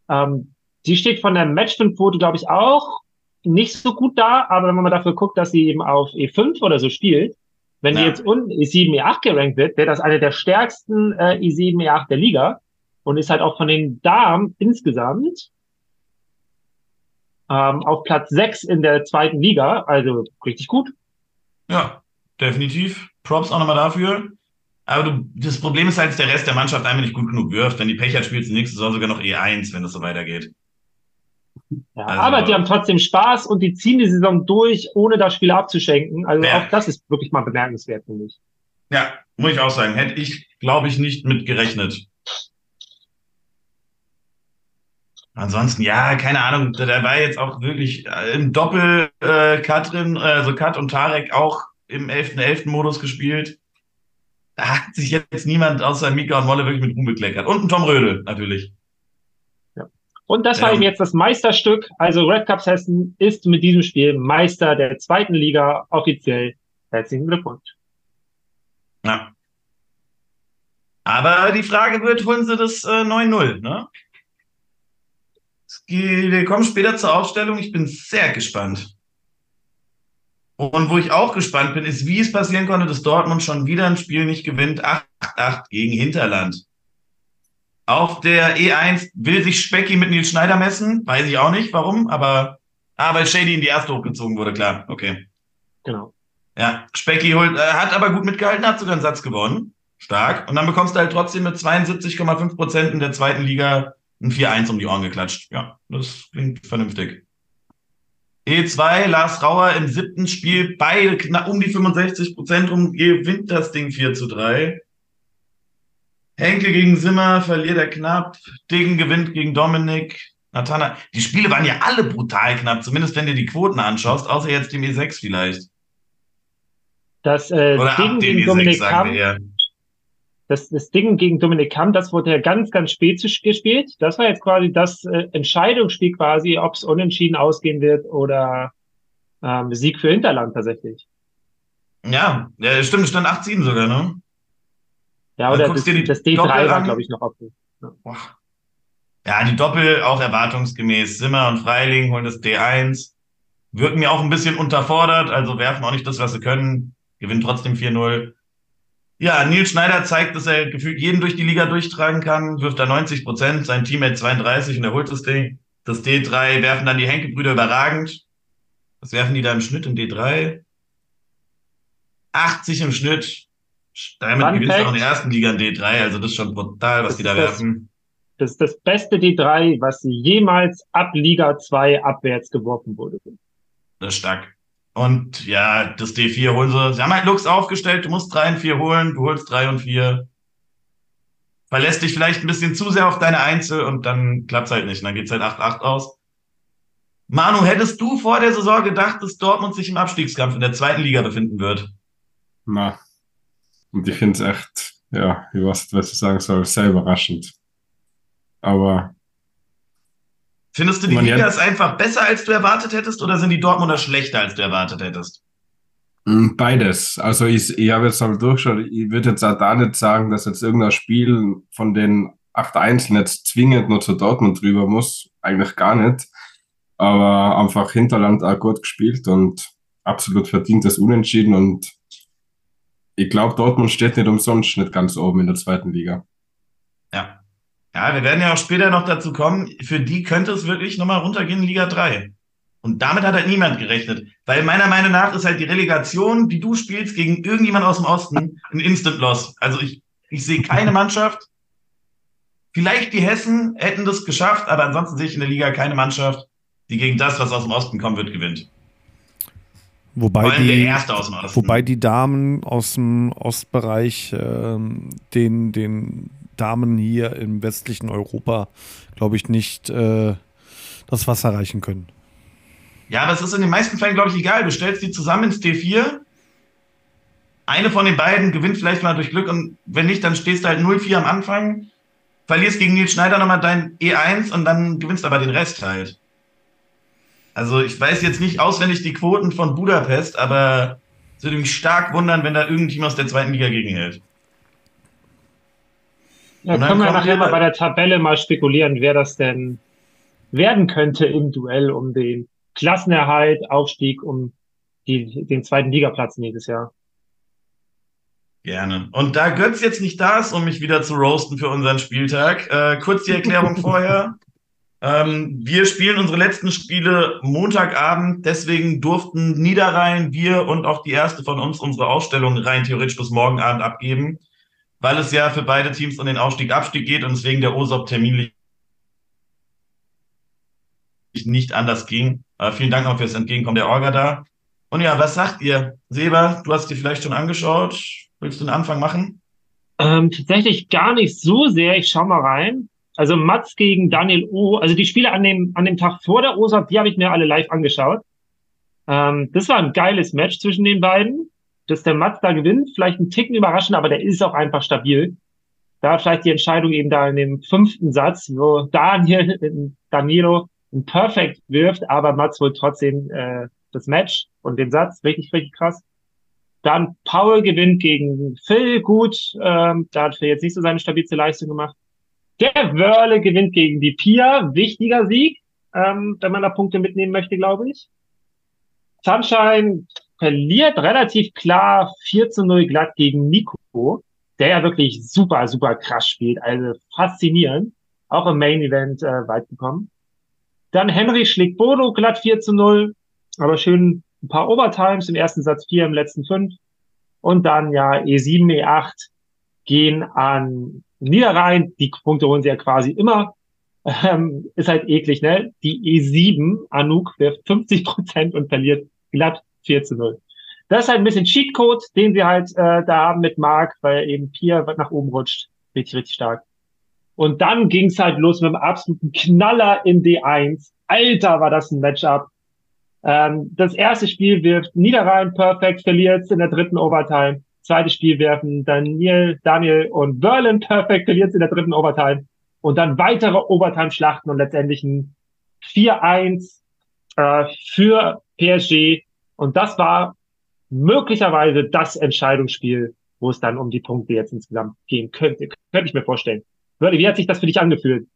Ähm, die steht von der Matchfin-Quote, glaube ich, auch nicht so gut da, aber wenn man mal dafür guckt, dass sie eben auf E5 oder so spielt, wenn ja. die jetzt unten E7, E8 gerankt wird, wäre das eine der stärksten äh, E7, E8 der Liga und ist halt auch von den Damen insgesamt ähm, auf Platz 6 in der zweiten Liga, also richtig gut. Ja, definitiv. Props auch nochmal dafür. Aber du, das Problem ist halt, dass der Rest der Mannschaft einfach nicht gut genug wirft. Wenn die Pech hat, spielt sie nächste Saison sogar noch E1, wenn das so weitergeht. Ja, also, aber die haben trotzdem Spaß und die ziehen die Saison durch, ohne das Spiel abzuschenken. Also ja. auch das ist wirklich mal bemerkenswert, finde ich. Ja, muss ich auch sagen. Hätte ich, glaube ich, nicht mit gerechnet. Ansonsten, ja, keine Ahnung, da war jetzt auch wirklich äh, im Doppel äh, Katrin, also Kat und Tarek auch im 11.11. gespielt. Da hat sich jetzt niemand außer Mika und Molle wirklich mit Ruhm bekleckert. Und ein Tom Rödel, natürlich. Ja. Und das war ja. eben jetzt das Meisterstück. Also Red Cups Hessen ist mit diesem Spiel Meister der zweiten Liga offiziell. Herzlichen Glückwunsch. Ja. Aber die Frage wird, holen sie das äh, 9-0, ne? Wir kommen später zur Aufstellung. Ich bin sehr gespannt. Und wo ich auch gespannt bin, ist, wie es passieren konnte, dass Dortmund schon wieder ein Spiel nicht gewinnt. 8-8 gegen Hinterland. Auf der E1 will sich Specki mit Nils Schneider messen. Weiß ich auch nicht, warum, aber, ah, weil Shady in die erste hochgezogen wurde, klar. Okay. Genau. Ja, Specki holt, äh, hat aber gut mitgehalten, hat sogar einen Satz gewonnen. Stark. Und dann bekommst du halt trotzdem mit 72,5 Prozent in der zweiten Liga ein 4-1 um die Ohren geklatscht. Ja, das klingt vernünftig. E2, Lars Rauer im siebten Spiel knapp um die 65 Prozent rum, gewinnt das Ding 4 zu 3. Henke gegen Simmer verliert er knapp. Degen gewinnt gegen Dominik. Natana. Die Spiele waren ja alle brutal knapp, zumindest wenn du die Quoten anschaust, außer jetzt dem E6 vielleicht. Das äh, Oder Degen gegen E6, Dominik sagen wir eher das, das Ding gegen Dominik Kamm, das wurde ja ganz, ganz spät gespielt. Das war jetzt quasi das äh, Entscheidungsspiel quasi, ob es unentschieden ausgehen wird oder ähm, Sieg für Hinterland tatsächlich. Ja, ja stimmt, stand 8-7 sogar, ne? Ja, oder das, das, D3 war, glaube ich, noch auf. Ja. ja, die Doppel auch erwartungsgemäß. Simmer und Freiling holen das D1. Wirken mir auch ein bisschen unterfordert, also werfen auch nicht das, was sie können. Gewinnen trotzdem 4-0. Ja, Nils Schneider zeigt, dass er gefühlt jeden durch die Liga durchtragen kann, wirft da 90 Prozent, sein Team hat 32 und er holt das Ding. Das D3 werfen dann die Henke-Brüder überragend. Was werfen die da im Schnitt im D3? 80 im Schnitt. Damit Fun gewinnst du auch in der ersten Liga in D3, also das ist schon brutal, was das die da werfen. Das ist das beste D3, was jemals ab Liga 2 abwärts geworfen wurde. Das ist stark. Und ja, das D4 holen sie. Sie haben halt Lux aufgestellt, du musst drei und vier holen, du holst drei und vier. Verlässt dich vielleicht ein bisschen zu sehr auf deine Einzel und dann klappt's halt nicht. Und dann geht's halt 8-8 aus. Manu, hättest du vor der Saison gedacht, dass Dortmund sich im Abstiegskampf in der zweiten Liga befinden wird? Na. Und ich finde es echt, ja, ich weiß was ich sagen soll, sehr überraschend. Aber Findest du, die Liga ist einfach besser, als du erwartet hättest, oder sind die Dortmunder schlechter, als du erwartet hättest? Mm, beides. Also ich, ich habe jetzt mal durchgeschaut, ich würde jetzt auch da nicht sagen, dass jetzt irgendein Spiel von den acht Einzelnen jetzt zwingend nur zu Dortmund drüber muss. Eigentlich gar nicht. Aber einfach Hinterland auch gut gespielt und absolut verdientes Unentschieden. Und ich glaube, Dortmund steht nicht umsonst nicht ganz oben in der zweiten Liga. Ja, ja, wir werden ja auch später noch dazu kommen. Für die könnte es wirklich nochmal runtergehen in Liga 3. Und damit hat halt niemand gerechnet. Weil meiner Meinung nach ist halt die Relegation, die du spielst, gegen irgendjemand aus dem Osten ein Instant Loss. Also ich, ich sehe keine *laughs* Mannschaft. Vielleicht die Hessen hätten das geschafft, aber ansonsten sehe ich in der Liga keine Mannschaft, die gegen das, was aus dem Osten kommen wird, gewinnt. Wobei die, wobei die Damen aus dem Ostbereich äh, den, den Damen hier im westlichen Europa, glaube ich, nicht äh, das Wasser reichen können. Ja, aber es ist in den meisten Fällen, glaube ich, egal. Du stellst die zusammen ins D4. Eine von den beiden gewinnt vielleicht mal durch Glück und wenn nicht, dann stehst du halt 0-4 am Anfang, verlierst gegen Nils Schneider nochmal dein E1 und dann gewinnst aber den Rest halt. Also ich weiß jetzt nicht auswendig die Quoten von Budapest, aber es würde mich stark wundern, wenn da irgendjemand aus der zweiten Liga gegenhält. Ja, können wir nachher mal bei der Tabelle mal spekulieren, wer das denn werden könnte im Duell um den Klassenerhalt, Aufstieg, um die, den zweiten Ligaplatz nächstes Jahr. Gerne. Und da Götz jetzt nicht da ist, um mich wieder zu roasten für unseren Spieltag, äh, kurz die Erklärung *laughs* vorher. Ähm, wir spielen unsere letzten Spiele Montagabend, deswegen durften Niederrhein, wir und auch die erste von uns unsere Ausstellung rein theoretisch bis morgen Abend abgeben, weil es ja für beide Teams um den Aufstieg-Abstieg geht und deswegen der OSOP terminlich nicht anders ging. Äh, vielen Dank auch fürs Entgegenkommen der Orga da. Und ja, was sagt ihr? Seba, du hast dir vielleicht schon angeschaut. Willst du einen Anfang machen? Ähm, tatsächlich gar nicht so sehr. Ich schau mal rein. Also Mats gegen Daniel O. Also die Spiele an dem, an dem Tag vor der OSAP, die habe ich mir alle live angeschaut. Ähm, das war ein geiles Match zwischen den beiden. Dass der Mats da gewinnt, vielleicht ein Ticken überraschend, aber der ist auch einfach stabil. Da vielleicht die Entscheidung eben da in dem fünften Satz, wo Daniel, Danilo ein Perfect wirft, aber Mats holt trotzdem äh, das Match und den Satz. Richtig, richtig krass. Dann Paul gewinnt gegen Phil gut. Ähm, da hat Phil jetzt nicht so seine stabilste Leistung gemacht. Der Wörle gewinnt gegen die Pia. Wichtiger Sieg, ähm, wenn man da Punkte mitnehmen möchte, glaube ich. Sunshine verliert relativ klar 4 zu 0 glatt gegen Nico, der ja wirklich super, super krass spielt. Also faszinierend. Auch im Main Event äh, weit gekommen. Dann Henry schlägt Bodo glatt 4 zu 0. Aber schön ein paar Overtimes im ersten Satz 4, im letzten 5. Und dann ja E7, E8 gehen an Niederrhein, die Punkte holen sie ja quasi immer. Ähm, ist halt eklig, ne? Die E7, Anouk, wirft 50 Prozent und verliert glatt 4 zu 0. Das ist halt ein bisschen Cheatcode, den sie halt äh, da haben mit Mark, weil eben Pia nach oben rutscht. Richtig, richtig stark. Und dann ging's halt los mit einem absoluten Knaller in D1. Alter, war das ein Matchup. Ähm, das erste Spiel wirft Niederrhein perfekt, verliert in der dritten Overtime. Zweites Spiel werfen Daniel, Daniel und Berlin perfekt, verliert in der dritten Overtime. Und dann weitere Overtime-Schlachten und letztendlich ein 4-1 äh, für PSG. Und das war möglicherweise das Entscheidungsspiel, wo es dann um die Punkte jetzt insgesamt gehen könnte. Könnte ich mir vorstellen. Wörli, wie hat sich das für dich angefühlt?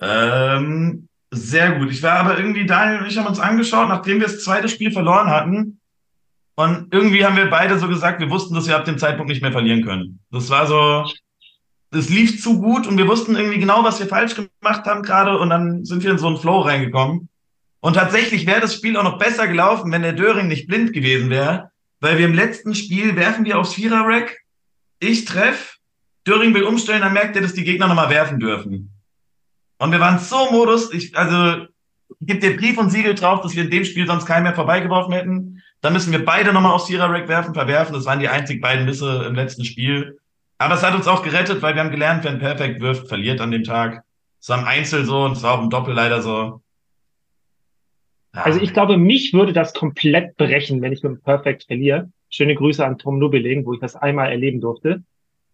Ähm, sehr gut. Ich war aber irgendwie, Daniel und ich haben uns angeschaut, nachdem wir das zweite Spiel verloren hatten, und irgendwie haben wir beide so gesagt, wir wussten, dass wir ab dem Zeitpunkt nicht mehr verlieren können. Das war so, das lief zu gut und wir wussten irgendwie genau, was wir falsch gemacht haben gerade und dann sind wir in so einen Flow reingekommen. Und tatsächlich wäre das Spiel auch noch besser gelaufen, wenn der Döring nicht blind gewesen wäre, weil wir im letzten Spiel werfen wir aufs Vierer-Rack, ich treff, Döring will umstellen, dann merkt er, dass die Gegner nochmal werfen dürfen. Und wir waren so Modus, ich, also, gebe dir Brief und Siegel drauf, dass wir in dem Spiel sonst keinen mehr vorbeigeworfen hätten. Dann müssen wir beide nochmal aufs Vierer-Rack werfen, verwerfen. Das waren die einzig beiden Misse im letzten Spiel. Aber es hat uns auch gerettet, weil wir haben gelernt, wer ein Perfekt wirft, verliert an dem Tag. Es war im Einzel so und es war auch im Doppel leider so. Ja. Also ich glaube, mich würde das komplett brechen, wenn ich mit dem Perfect verliere. Schöne Grüße an Tom Nubeling, wo ich das einmal erleben durfte.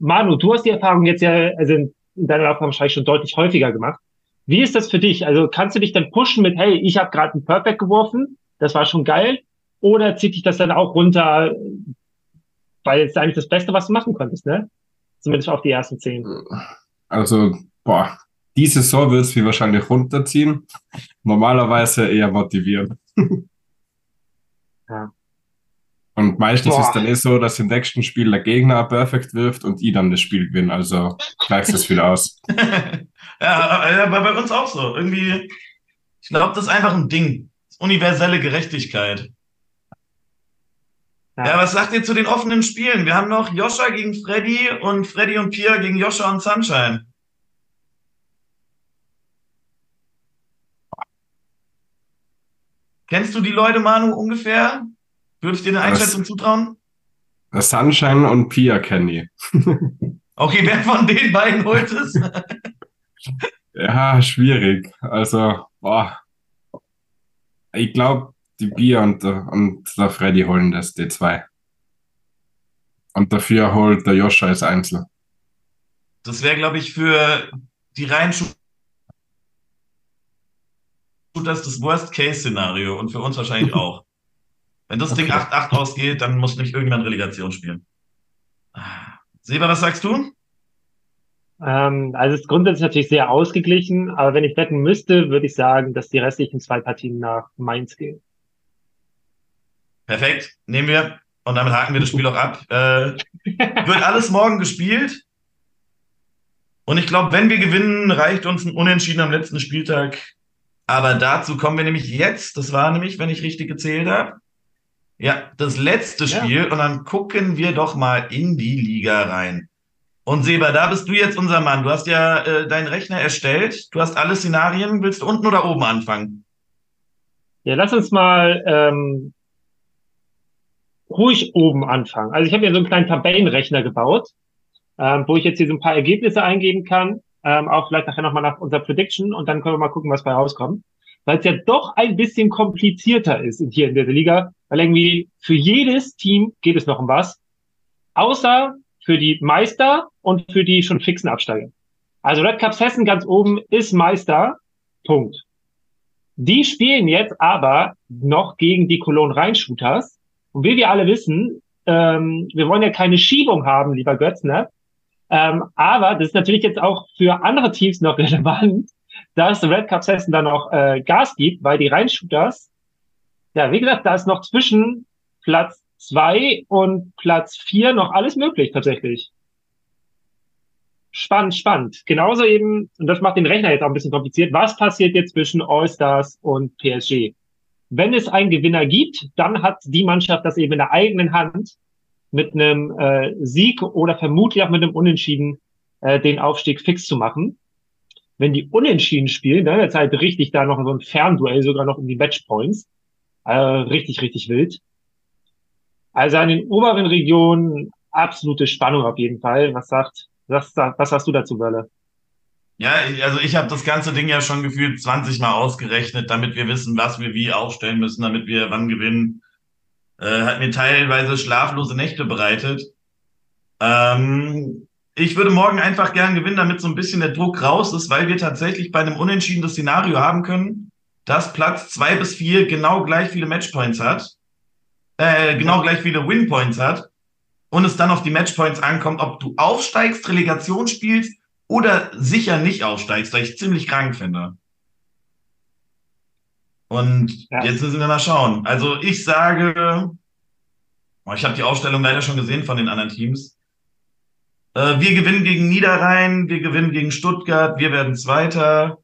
Manu, du hast die Erfahrung jetzt ja, also in deiner Erfahrung wahrscheinlich schon deutlich häufiger gemacht. Wie ist das für dich? Also kannst du dich dann pushen mit, hey, ich habe gerade ein Perfect geworfen, das war schon geil, oder zieht dich das dann auch runter, weil es eigentlich das Beste, was du machen konntest, ne? Zumindest auf die ersten zehn. Also, boah, diese Saison wird es mich wahrscheinlich runterziehen. Normalerweise eher motivieren. ja. Und meistens boah. ist dann eh so, dass im nächsten Spiel der Gegner perfekt wirft und ich dann das Spiel gewinne. Also gleicht das wieder aus. *laughs* ja, aber bei uns auch so. Irgendwie, ich glaube, das ist einfach ein Ding universelle Gerechtigkeit. Ja. ja. was sagt ihr zu den offenen Spielen? Wir haben noch Joscha gegen Freddy und Freddy und Pia gegen Joscha und Sunshine. Kennst du die Leute, Manu, ungefähr? Würde ich dir eine Einschätzung das, zutrauen? Sunshine und Pia kenne ich. *laughs* okay, wer von den beiden holt es? *laughs* ja, schwierig. Also, boah. Ich glaube, die Pia und, und der Freddy holen das, die zwei. Und dafür holt der Joscha als Einzel. Das wäre, glaube ich, für die reinen Shooters das Worst-Case-Szenario und für uns wahrscheinlich *laughs* auch. Wenn das okay. Ding 8-8 ausgeht, dann muss nicht irgendjemand Relegation spielen. Seba, was sagst du? Ähm, also es ist grundsätzlich natürlich sehr ausgeglichen, aber wenn ich wetten müsste, würde ich sagen, dass die restlichen zwei Partien nach Mainz gehen. Perfekt, nehmen wir und damit haken wir das Spiel auch ab. Äh, *laughs* wird alles morgen gespielt. Und ich glaube, wenn wir gewinnen, reicht uns ein Unentschieden am letzten Spieltag. Aber dazu kommen wir nämlich jetzt. Das war nämlich, wenn ich richtig gezählt habe, ja, das letzte Spiel. Ja. Und dann gucken wir doch mal in die Liga rein. Und Seba, da bist du jetzt unser Mann. Du hast ja äh, deinen Rechner erstellt. Du hast alle Szenarien. Willst du unten oder oben anfangen? Ja, lass uns mal ähm, ruhig oben anfangen. Also ich habe ja so einen kleinen Tabellenrechner gebaut, ähm, wo ich jetzt hier so ein paar Ergebnisse eingeben kann. Ähm, auch vielleicht nachher nochmal nach unserer Prediction und dann können wir mal gucken, was bei rauskommt. Weil es ja doch ein bisschen komplizierter ist hier in der Liga, weil irgendwie für jedes Team geht es noch um was. Außer für die Meister und für die schon fixen Absteiger. Also Red Cups Hessen ganz oben ist Meister. Punkt. Die spielen jetzt aber noch gegen die Cologne Rheinshooters. Und wie wir alle wissen, ähm, wir wollen ja keine Schiebung haben, lieber Götz, ne? Ähm, aber das ist natürlich jetzt auch für andere Teams noch *laughs* relevant, dass Red Cups Hessen dann noch äh, Gas gibt, weil die Rheinshooters, ja, wie gesagt, da ist noch zwischen Platz zwei und Platz vier noch alles möglich tatsächlich. Spannend, spannend. Genauso eben, und das macht den Rechner jetzt auch ein bisschen kompliziert, was passiert jetzt zwischen All-Stars und PSG? Wenn es einen Gewinner gibt, dann hat die Mannschaft das eben in der eigenen Hand, mit einem äh, Sieg oder vermutlich auch mit einem Unentschieden äh, den Aufstieg fix zu machen. Wenn die Unentschieden spielen, dann ist halt richtig da noch so ein Fernduell, sogar noch um die Matchpoints. Äh, richtig, richtig wild. Also an den oberen Regionen absolute Spannung auf jeden Fall. Was sagt, was, was hast du dazu, Bölle? Ja, also ich habe das ganze Ding ja schon gefühlt 20 Mal ausgerechnet, damit wir wissen, was wir wie aufstellen müssen, damit wir wann gewinnen. Äh, hat mir teilweise schlaflose Nächte bereitet. Ähm, ich würde morgen einfach gern gewinnen, damit so ein bisschen der Druck raus ist, weil wir tatsächlich bei einem unentschiedenen Szenario haben können, dass Platz zwei bis vier genau gleich viele Matchpoints hat äh, genau gleich viele Winpoints hat und es dann auf die Matchpoints ankommt, ob du aufsteigst, Relegation spielst oder sicher nicht aufsteigst, weil ich ziemlich krank finde. Und ja. jetzt müssen wir mal schauen. Also ich sage, ich habe die Aufstellung leider schon gesehen von den anderen Teams. Äh, wir gewinnen gegen Niederrhein, wir gewinnen gegen Stuttgart, wir werden Zweiter.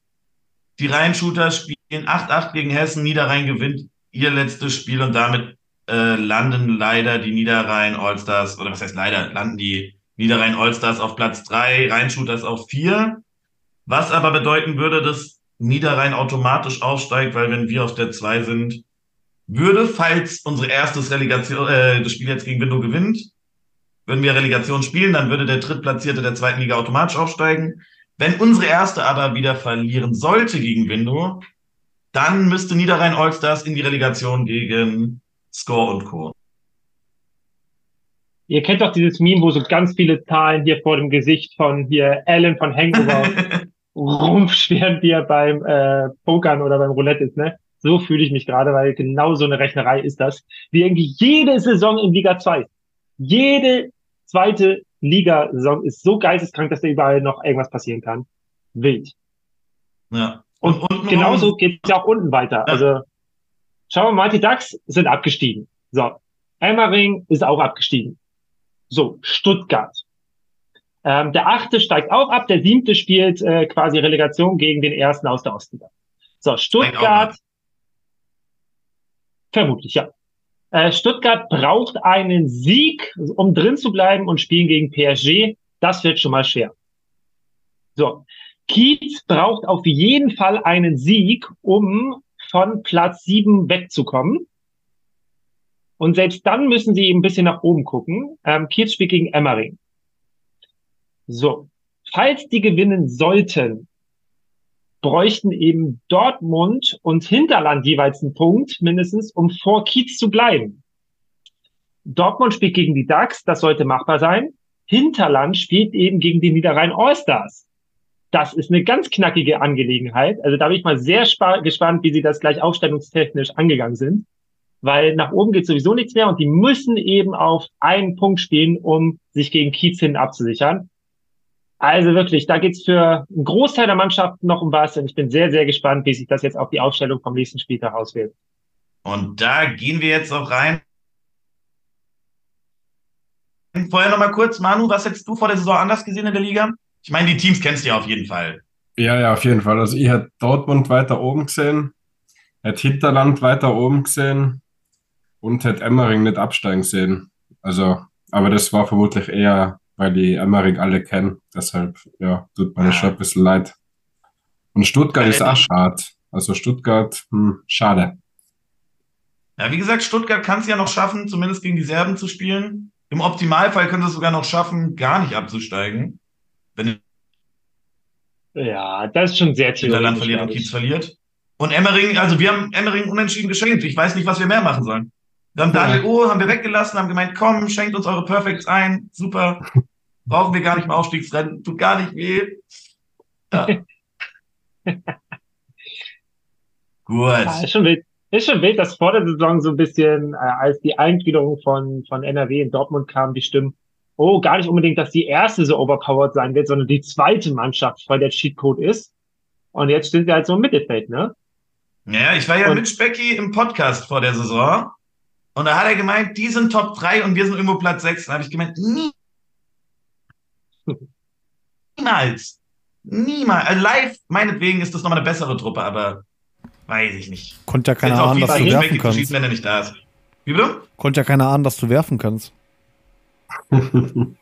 Die Rhein-Shooter spielen 8-8 gegen Hessen, Niederrhein gewinnt ihr letztes Spiel und damit äh, landen leider die Niederrhein Allstars, oder was heißt leider, landen die Niederrhein Allstars auf Platz drei, Rheinshooters auf vier. Was aber bedeuten würde, dass Niederrhein automatisch aufsteigt, weil wenn wir auf der zwei sind, würde, falls unsere erstes Relegation, äh, das Spiel jetzt gegen Window gewinnt, würden wir Relegation spielen, dann würde der Drittplatzierte der zweiten Liga automatisch aufsteigen. Wenn unsere erste aber wieder verlieren sollte gegen Window, dann müsste Niederrhein Allstars in die Relegation gegen Score und Co. Ihr kennt doch dieses Meme, wo so ganz viele Zahlen hier vor dem Gesicht von hier Alan von Hangover *laughs* rumpft, während wir beim äh, Pokern oder beim Roulette ist, ne? So fühle ich mich gerade, weil genau so eine Rechnerei ist das. Wie irgendwie jede Saison in Liga 2. Jede zweite Liga-Saison ist so geisteskrank, dass da überall noch irgendwas passieren kann. Wild. Ja. Und, und, und genauso geht es ja auch unten weiter. Ja. Also Schauen wir mal, die DAX sind abgestiegen. So, Emmering ist auch abgestiegen. So, Stuttgart. Ähm, der achte steigt auch ab, der siebte spielt äh, quasi Relegation gegen den ersten aus der Ostliga. So, Stuttgart. Vermutlich, ja. Äh, Stuttgart braucht einen Sieg, um drin zu bleiben und spielen gegen PSG. Das wird schon mal schwer. So. Kiez braucht auf jeden Fall einen Sieg, um von Platz sieben wegzukommen. Und selbst dann müssen sie ein bisschen nach oben gucken. Ähm, Kiez spielt gegen Emmering. So. Falls die gewinnen sollten, bräuchten eben Dortmund und Hinterland jeweils einen Punkt mindestens, um vor Kiez zu bleiben. Dortmund spielt gegen die DAX, das sollte machbar sein. Hinterland spielt eben gegen die Niederrhein Allstars. Das ist eine ganz knackige Angelegenheit. Also da bin ich mal sehr gespannt, wie sie das gleich aufstellungstechnisch angegangen sind. Weil nach oben geht sowieso nichts mehr und die müssen eben auf einen Punkt spielen, um sich gegen Kiez hin abzusichern. Also wirklich, da geht's für einen Großteil der Mannschaft noch um was und ich bin sehr, sehr gespannt, wie sich das jetzt auf die Aufstellung vom nächsten Spieltag auswählt. Und da gehen wir jetzt auch rein. Vorher nochmal kurz, Manu, was hättest du vor der Saison anders gesehen in der Liga? Ich meine, die Teams kennst du ja auf jeden Fall. Ja, ja, auf jeden Fall. Also ich hätte Dortmund weiter oben gesehen, hätte Hinterland weiter oben gesehen und hätte Emmering nicht absteigen sehen. Also, aber das war vermutlich eher weil die Emmerich alle kennen. Deshalb, ja, tut mir ja. schon ein bisschen leid. Und Stuttgart ja, ist auch schade. Also Stuttgart, hm, schade. Ja, wie gesagt, Stuttgart kann es ja noch schaffen, zumindest gegen die Serben zu spielen. Im Optimalfall können sie es sogar noch schaffen, gar nicht abzusteigen. Wenn ja, das ist schon sehr theoretisch. Land verliert und Kiez verliert. Und Emmering, also wir haben Emmering unentschieden geschenkt. Ich weiß nicht, was wir mehr machen sollen. Wir haben Daniel O, haben wir weggelassen, haben gemeint, komm, schenkt uns eure Perfects ein. Super. *laughs* Brauchen wir gar nicht mehr Aufstiegsrennen. Tut gar nicht weh. Ja. *laughs* Gut. Ja, ist, schon wild. ist schon wild, dass vor der Saison so ein bisschen, äh, als die Eingliederung von, von NRW in Dortmund kam, die Stimmen, oh, gar nicht unbedingt, dass die erste so overpowered sein wird, sondern die zweite Mannschaft, weil der Cheatcode ist. Und jetzt sind wir halt so im Mittelfeld, ne? Ja, ich war ja Und, mit Specki im Podcast vor der Saison. Und da hat er gemeint, die sind Top 3 und wir sind irgendwo Platz 6. Da habe ich gemeint, nie. Niemals. Niemals. Also live, meinetwegen ist das nochmal eine bessere Truppe, aber weiß ich nicht. Konnte ja keiner ahnen, dass du werfen kannst. Wenn er nicht da ist. Wie bitte? Konnte ja keiner ahnen, dass du werfen kannst. *laughs*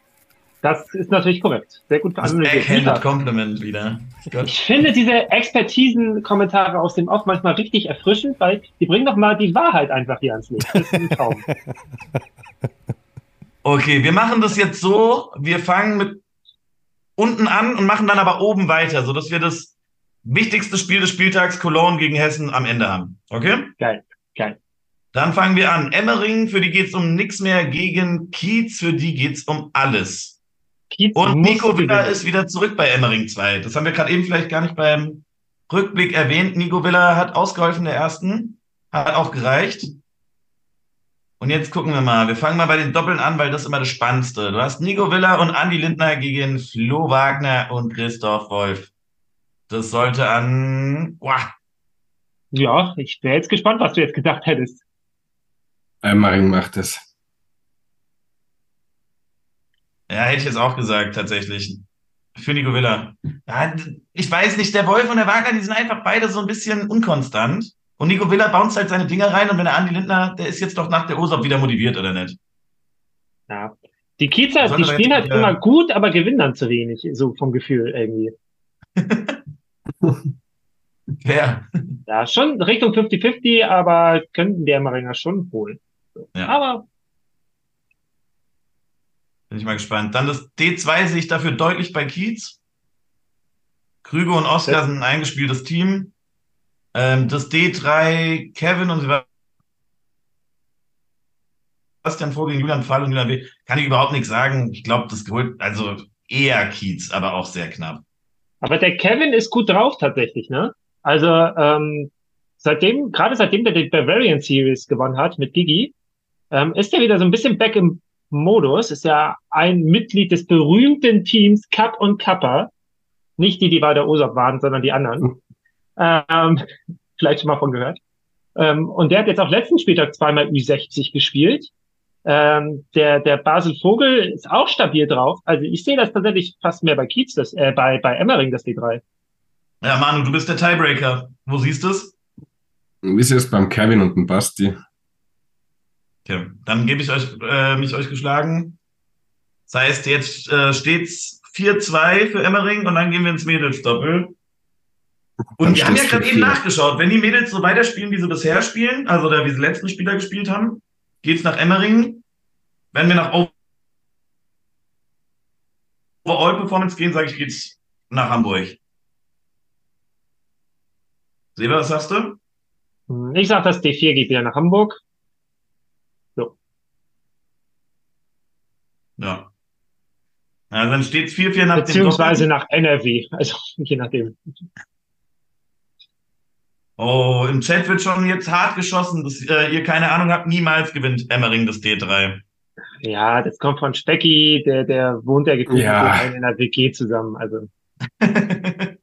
Das ist natürlich korrekt. Sehr gut analysiert. Compliment wieder. Ich finde diese Expertisen-Kommentare aus dem Off manchmal richtig erfrischend, weil die bringen doch mal die Wahrheit einfach hier ans Licht. Das ist ein Traum. *laughs* okay, wir machen das jetzt so. Wir fangen mit unten an und machen dann aber oben weiter, sodass wir das wichtigste Spiel des Spieltags Cologne gegen Hessen am Ende haben. Okay? Geil, geil. Dann fangen wir an. Emmering, für die geht es um nichts mehr gegen Kiez, für die geht es um alles. Kiez und Nico Villa ist wieder zurück bei Emmering 2. Das haben wir gerade eben vielleicht gar nicht beim Rückblick erwähnt. Nico Villa hat ausgeholfen der ersten, hat auch gereicht. Und jetzt gucken wir mal. Wir fangen mal bei den Doppeln an, weil das ist immer das Spannendste. Du hast Nico Villa und Andy Lindner gegen Flo Wagner und Christoph Wolf. Das sollte an. Boah. Ja, ich wäre jetzt gespannt, was du jetzt gedacht hättest. Emmering macht es. Ja, hätte ich jetzt auch gesagt, tatsächlich. Für Nico Villa. Ja, ich weiß nicht, der Wolf und der Wagner, die sind einfach beide so ein bisschen unkonstant. Und Nico Villa bounce halt seine Dinger rein und wenn der Andi Lindner, der ist jetzt doch nach der OSOP wieder motiviert, oder nicht? Ja. Die Kiezer, die spielen halt immer gut, aber gewinnen dann zu wenig, so vom Gefühl irgendwie. *laughs* Wer? Ja, schon Richtung 50-50, aber könnten der Maringer schon holen. Ja. Aber bin ich mal gespannt. Dann das D2 sehe ich dafür deutlich bei Kiez. Krüger und Oskar sind ein eingespieltes Team. Ähm, das D3, Kevin und Sebastian Vogel gegen Julian Fall und Julian W. Kann ich überhaupt nichts sagen. Ich glaube, das geholt, also eher Kiez, aber auch sehr knapp. Aber der Kevin ist gut drauf tatsächlich, ne? Also, ähm, seitdem, gerade seitdem der die Bavarian Series gewonnen hat mit Gigi, ähm, ist er wieder so ein bisschen back im Modus ist ja ein Mitglied des berühmten Teams Cup und Kappa. Nicht die, die bei der OSOP waren, sondern die anderen. Ähm, vielleicht schon mal von gehört. Ähm, und der hat jetzt auch letzten Spieltag zweimal Ü60 gespielt. Ähm, der, der Basel Vogel ist auch stabil drauf. Also ich sehe das tatsächlich fast mehr bei Kiez, das, äh, bei, bei Emmering, das D3. Ja, Manu, du bist der Tiebreaker. Wo siehst du es? Wie ist es beim Kevin und dem Basti? Okay, dann gebe ich euch, äh, mich euch geschlagen. Das heißt, jetzt äh, steht's 4-2 für Emmering und dann gehen wir ins Mädelsdoppel. Und Dann wir haben ja gerade eben 4-4. nachgeschaut, wenn die Mädels so weiterspielen, wie sie bisher spielen, also oder wie sie letzten Spieler gespielt haben, geht's nach Emmering. Wenn wir nach Overall Performance gehen, sage ich, geht's nach Hamburg. Seba, was sagst du? Ich sag, das D4 geht wieder nach Hamburg. Ja. Also dann steht's 4-4 nach dem Beziehungsweise nach NRW. Also, *laughs* je nachdem. Oh, im Chat wird schon jetzt hart geschossen, dass äh, ihr keine Ahnung habt, niemals gewinnt Emmering das D3. Ja, das kommt von Specki, der, der wohnt ja gefühlt Ja. in der WG zusammen. Also, *laughs*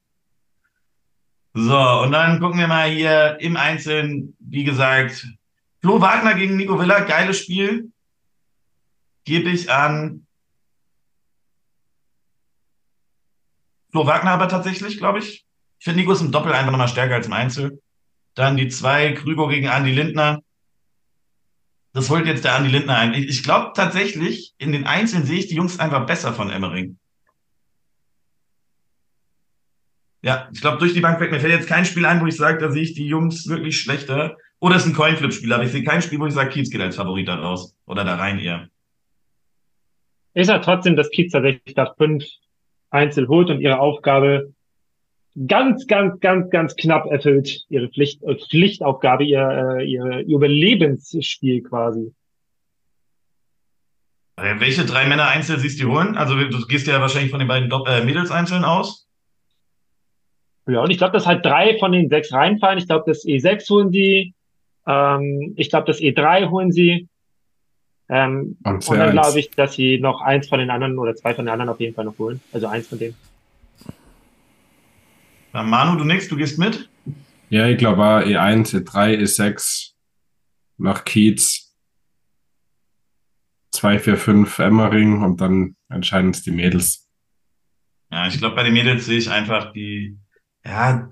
So, und dann gucken wir mal hier im Einzelnen, wie gesagt, Flo Wagner gegen Nico Villa, geiles Spiel. Gebe ich an Flo Wagner aber tatsächlich, glaube ich. Ich finde, Nico ist im Doppel einfach nochmal stärker als im Einzel. Dann die zwei, Krüger gegen Andi Lindner. Das holt jetzt der Andi Lindner ein. Ich, ich glaube tatsächlich, in den Einzelnen sehe ich die Jungs einfach besser von Emmering. Ja, ich glaube, durch die Bank weg. Mir fällt jetzt kein Spiel ein, wo ich sage, da sehe ich die Jungs wirklich schlechter. Oder es ist ein Coinflip-Spiel, aber ich sehe kein Spiel, wo ich sage, Kiez geht als Favorit da raus. Oder da rein eher. Ich sag trotzdem, dass Kiez tatsächlich das fünf Einzel holt und ihre Aufgabe ganz, ganz, ganz, ganz knapp erfüllt. Ihre Pflicht, äh, Pflichtaufgabe, ihr, äh, ihr Überlebensspiel quasi. Äh, Welche drei Männer Einzel siehst du holen? Also du gehst ja wahrscheinlich von den beiden Dopp äh, Mädels Einzeln aus. Ja, und ich glaube, dass halt drei von den sechs reinfallen. Ich glaube, das E6 holen sie. Ähm, ich glaube, das E3 holen sie. Ähm, Und dann C1. glaube ich, dass sie noch eins von den anderen oder zwei von den anderen auf jeden Fall noch holen. Also eins von denen. Na, Manu, du nix, du gehst mit? Ja, ich glaube auch E1, E3, E6 nach Kiez, 2, 4, 5 Emmering und dann entscheiden es die Mädels. Ja, ich glaube, bei den Mädels sehe ich einfach die, ja,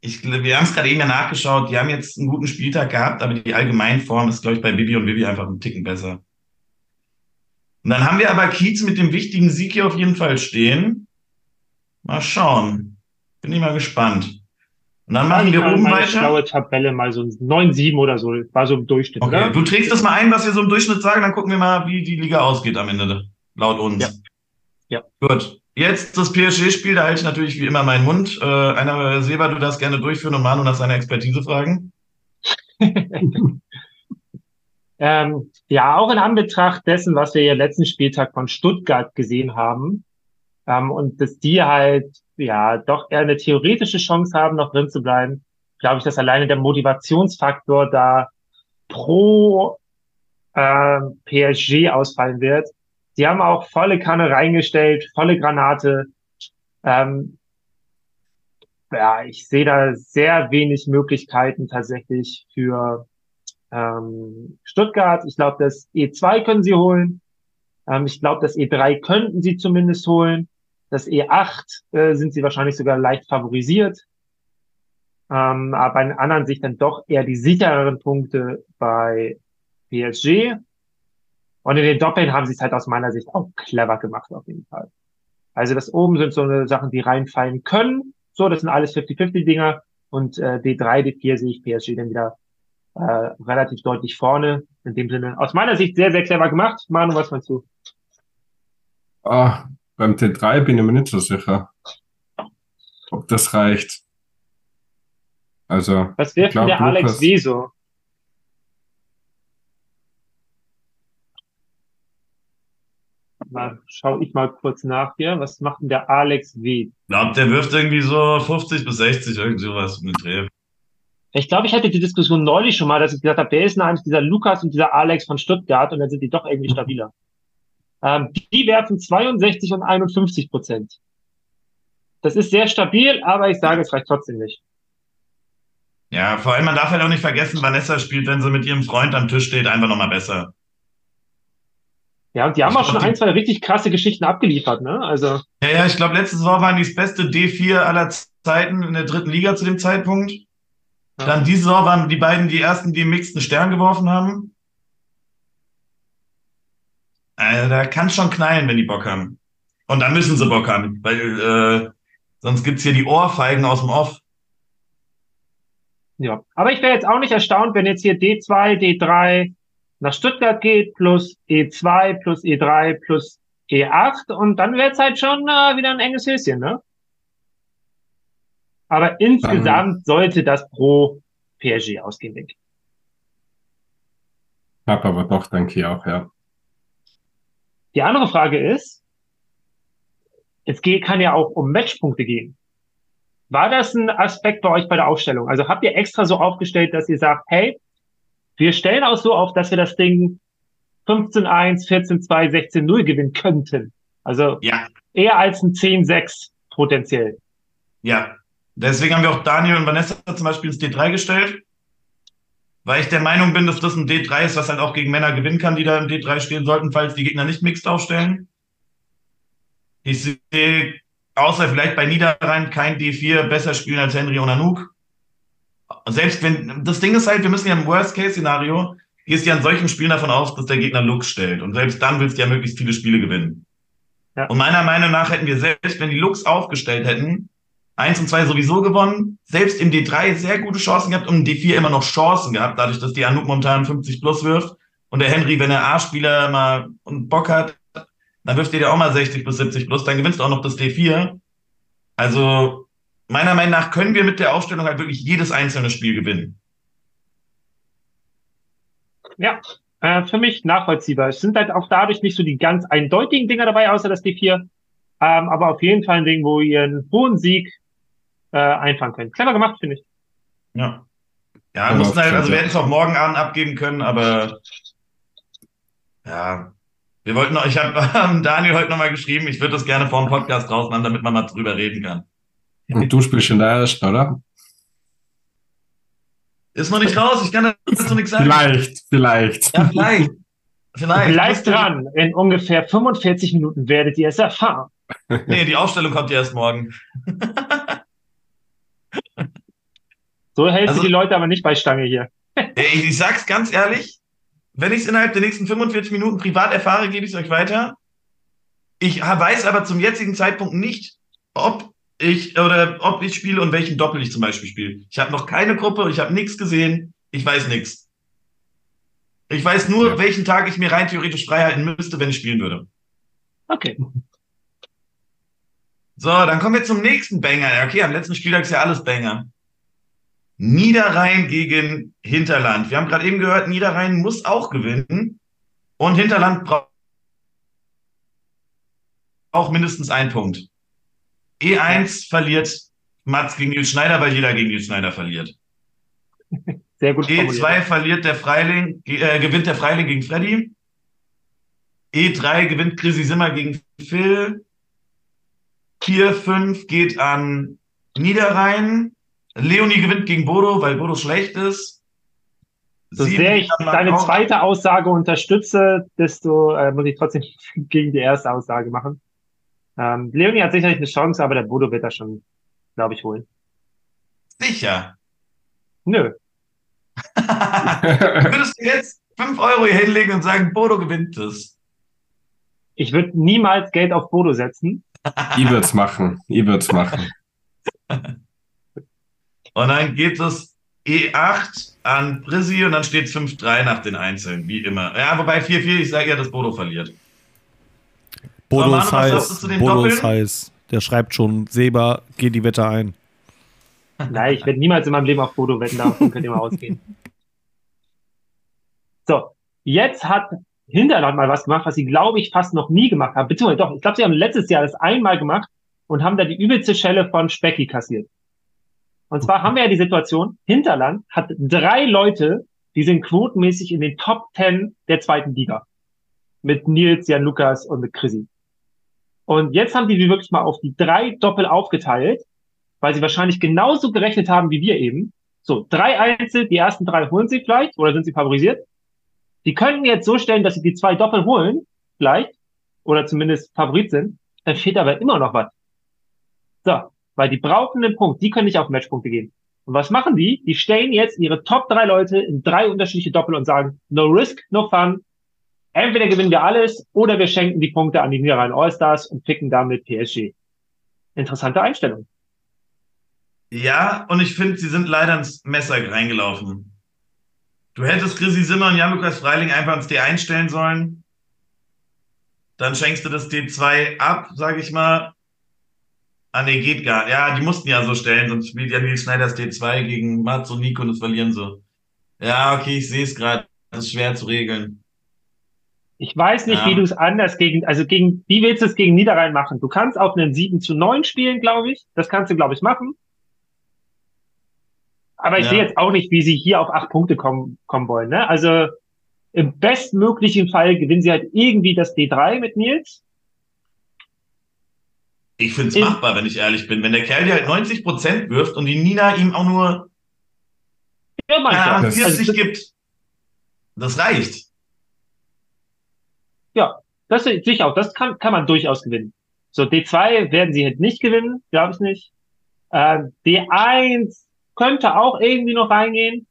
ich, wir haben es gerade eben ja nachgeschaut, die haben jetzt einen guten Spieltag gehabt, aber die Allgemeinform ist, glaube ich, bei Bibi und Vivi einfach einen Ticken besser. Und dann haben wir aber Kiez mit dem wichtigen Sieg hier auf jeden Fall stehen. Mal schauen. Bin ich mal gespannt. Und dann machen wir mal oben meine weiter. schlaue Tabelle mal so 9-7 oder so. War so im Durchschnitt, Okay, oder? du trägst das mal ein, was wir so im Durchschnitt sagen, dann gucken wir mal, wie die Liga ausgeht am Ende, laut uns. Ja. Ja. Gut. Jetzt das PSG-Spiel, da halte ich natürlich wie immer meinen Mund. Äh, einer, Seba, du darfst gerne durchführen und Manu nach seiner Expertise fragen. *laughs* Ähm, ja, auch in Anbetracht dessen, was wir ja letzten Spieltag von Stuttgart gesehen haben, ähm, und dass die halt, ja, doch eher eine theoretische Chance haben, noch drin zu bleiben, glaube ich, dass alleine der Motivationsfaktor da pro ähm, PSG ausfallen wird. Sie haben auch volle Kanne reingestellt, volle Granate. Ähm, ja, ich sehe da sehr wenig Möglichkeiten tatsächlich für ähm, Stuttgart. Ich glaube, das E2 können sie holen. Ähm, ich glaube, das E3 könnten sie zumindest holen. Das E8 äh, sind sie wahrscheinlich sogar leicht favorisiert. Ähm, aber in anderen Sicht dann doch eher die sichereren Punkte bei PSG. Und in den Doppeln haben sie es halt aus meiner Sicht auch clever gemacht, auf jeden Fall. Also das oben sind so eine Sachen, die reinfallen können. So, das sind alles 50-50-Dinger. Und äh, D3, D4 sehe ich PSG dann wieder äh, relativ deutlich vorne. In dem Sinne, aus meiner Sicht sehr, sehr clever gemacht. Manu, was meinst du? Ah, beim T3 bin ich mir nicht so sicher, ob das reicht. Also, Was wirft glaub, denn der Alex Lukas- W. so? Mal, schau ich mal kurz nach hier. Was macht denn der Alex W.? Ich glaube, der wirft irgendwie so 50 bis 60, irgend sowas den Dreh. Ich glaube, ich hatte die Diskussion neulich schon mal, dass ich gesagt habe, wer ist eigentlich dieser Lukas und dieser Alex von Stuttgart und dann sind die doch irgendwie stabiler. Ähm, die werfen 62 und 51 Prozent. Das ist sehr stabil, aber ich sage, es reicht trotzdem nicht. Ja, vor allem, man darf halt auch nicht vergessen, Vanessa spielt, wenn sie mit ihrem Freund am Tisch steht, einfach nochmal besser. Ja, und die haben Ich auch schon ein, zwei richtig krasse Geschichten abgeliefert, ne? Also, Ja, ja, ich glaube, letzte Saison waren die das beste D4 aller Zeiten in der dritten Liga zu dem Zeitpunkt. Ja. Dann diese Saison waren die beiden die ersten, die im mixten Stern geworfen haben. Also, da kann schon knallen, wenn die Bock haben. Und dann müssen sie Bock haben, weil äh, sonst gibt's hier die Ohrfeigen aus dem Off. Ja, aber ich wäre jetzt auch nicht erstaunt, wenn jetzt hier D2, D3 nach Stuttgart geht, plus E2, plus E3, plus E8 und dann wäre es halt schon äh, wieder ein enges Höschen, ne? Aber insgesamt um, sollte das pro PSG ausgehen, denke ich. Hab aber doch, denke ich auch, ja. Die andere Frage ist, es kann ja auch um Matchpunkte gehen. War das ein Aspekt bei euch bei der Aufstellung? Also habt ihr extra so aufgestellt, dass ihr sagt, hey, wir stellen auch so auf, dass wir das Ding 15-1, 14-2, 16-0 gewinnen könnten. Also ja. eher als ein 10-6 potenziell. Ja, deswegen haben wir auch Daniel und Vanessa zum Beispiel ins D3 gestellt, weil ich der Meinung bin, dass das ein D3 ist, was halt auch gegen Männer gewinnen kann, die da im D3 stehen sollten, falls die Gegner nicht mixed aufstellen. Ich sehe außer vielleicht bei Niederrhein kein D4 besser spielen als Henry und Anouk. Selbst wenn, das Ding ist halt, wir müssen ja im Worst-Case-Szenario, gehst ja an solchen Spielen davon aus, dass der Gegner Lux stellt. Und selbst dann willst du ja möglichst viele Spiele gewinnen. Ja. Und meiner Meinung nach hätten wir selbst, wenn die Lux aufgestellt hätten, eins und zwei sowieso gewonnen, selbst im D3 sehr gute Chancen gehabt und im D4 immer noch Chancen gehabt, dadurch, dass die Anouk momentan 50 plus wirft. Und der Henry, wenn er A-Spieler mal und Bock hat, dann wirft ihr dir auch mal 60 bis 70 plus, dann gewinnst du auch noch das D4. Also, meiner Meinung nach können wir mit der Aufstellung halt wirklich jedes einzelne Spiel gewinnen. Ja, äh, für mich nachvollziehbar. Es sind halt auch dadurch nicht so die ganz eindeutigen Dinger dabei, außer das D4. Ähm, aber auf jeden Fall ein Ding, wo ihr einen hohen Sieg äh, einfangen könnt. Clever gemacht, finde ich. Ja. Ja, wir mussten halt, also wir hätten es auch morgen Abend abgeben können, aber ja, wir wollten noch, ich *laughs* habe ähm, Daniel heute nochmal geschrieben, ich würde das gerne vor dem Podcast raus machen, damit man mal drüber reden kann. Und du spielst in der ersten, oder? Ist noch nicht raus, ich kann dazu nichts sagen. Vielleicht, vielleicht. Ja, vielleicht. Vielleicht. Bleibt dran, in ungefähr 45 Minuten werdet ihr es erfahren. Nee, die Aufstellung kommt ja erst morgen. *laughs* so hältst also, du die Leute aber nicht bei Stange hier. ich, ich sag's ganz ehrlich, wenn ich es innerhalb der nächsten 45 Minuten privat erfahre, gebe ich es euch weiter. Ich weiß aber zum jetzigen Zeitpunkt nicht, ob ich oder ob ich spiele und welchen Doppel ich zum Beispiel spiele. Ich habe noch keine Gruppe, ich habe nichts gesehen, ich weiß nichts. Ich weiß nur, ja. welchen Tag ich mir rein theoretisch freihalten müsste, wenn ich spielen würde. Okay. So, dann kommen wir zum nächsten Banger. Okay, am letzten Spieltag ist ja alles Banger. Niederrhein gegen Hinterland. Wir haben gerade eben gehört, Niederrhein muss auch gewinnen. Und Hinterland braucht auch mindestens einen Punkt. E1 verliert Mats gegen Nils Schneider, weil jeder gegen Nils Schneider verliert. Sehr gut. E2 verliert der Freiling, äh, gewinnt der Freiling gegen Freddy. E3 gewinnt Chrissy Simmer gegen Phil. 4, 5 geht an Niederrhein. Leonie gewinnt gegen Bodo, weil Bodo schlecht ist. So sehr ich deine zweite Aussage unterstütze, desto äh, muss ich trotzdem *laughs* gegen die erste Aussage machen. Ähm, Leonie hat sicherlich eine Chance, aber der Bodo wird das schon, glaube ich, holen. Sicher. Nö. *laughs* Würdest du jetzt 5 Euro hier hinlegen und sagen, Bodo gewinnt es? Ich würde niemals Geld auf Bodo setzen. Ich würde es machen. Ich würde es machen. *laughs* Und dann geht es E8 an Prisi und dann steht es 5-3 nach den Einzelnen, wie immer. Ja, wobei 4-4, ich sage ja, dass Bodo verliert. Bodo Manu, heiß, Bodo ist heiß. Der schreibt schon, Seba, geh die Wette ein. Nein, ich werde niemals in meinem Leben auf Bodo wetten, davon könnt ihr mal ausgehen. *laughs* So, jetzt hat Hinterland mal was gemacht, was sie, glaube ich, fast noch nie gemacht haben. Beziehungsweise doch, ich glaube, sie haben letztes Jahr das einmal gemacht und haben da die übelste Schelle von Specky kassiert. Und zwar haben wir ja die Situation, Hinterland hat drei Leute, die sind quotenmäßig in den Top Ten der zweiten Liga. Mit Nils, Jan Lukas und mit Chrissy. Und jetzt haben die die wirklich mal auf die drei Doppel aufgeteilt, weil sie wahrscheinlich genauso gerechnet haben wie wir eben. So, drei Einzel, die ersten drei holen sie vielleicht oder sind sie favorisiert. Die können jetzt so stellen, dass sie die zwei Doppel holen, vielleicht, oder zumindest Favorit sind. Dann fehlt aber immer noch was. So, weil die brauchen den Punkt, die können nicht auf Matchpunkte gehen. Und was machen die? Die stellen jetzt ihre Top drei Leute in drei unterschiedliche Doppel und sagen, no risk, no fun. entweder gewinnen wir alles oder wir schenken die Punkte an die Niederrhein Allstars und picken damit PSG. Interessante Einstellung. Ja, und ich finde, sie sind leider ins Messer reingelaufen. Du hättest Chrissy Simmer und Jan-Lukas Freiling einfach ins D1 stellen sollen. Dann schenkst du das D2 ab, sag ich mal. Ah, nee, geht gar nicht. Ja, die mussten ja so stellen, sonst spielt ja Nils Schneiders D2 gegen Mats und Nico und das verlieren so. Ja, okay, ich sehe es gerade. Das ist schwer zu regeln. Ich weiß nicht, Ja. wie du es anders gegen, also gegen, wie willst du es gegen Niederrhein machen? Du kannst auf einen 7 zu 9 spielen, glaube ich. Das kannst du, glaube ich, machen. Aber ich Ja. sehe jetzt auch nicht, wie sie hier auf acht Punkte kommen, kommen wollen, ne? Also, im bestmöglichen Fall gewinnen sie halt irgendwie das D3 mit Nils. Ich finde es machbar, wenn ich ehrlich bin. Wenn der Kerl dir halt 90 Prozent wirft und die Nina ihm auch nur Ja, ja, Gott. das- 40 Also, gibt, das reicht. das sehe ich auch, das kann, kann man durchaus gewinnen. So, D2 werden sie halt nicht gewinnen, glaube ich nicht. Ähm, D1 könnte auch irgendwie noch reingehen.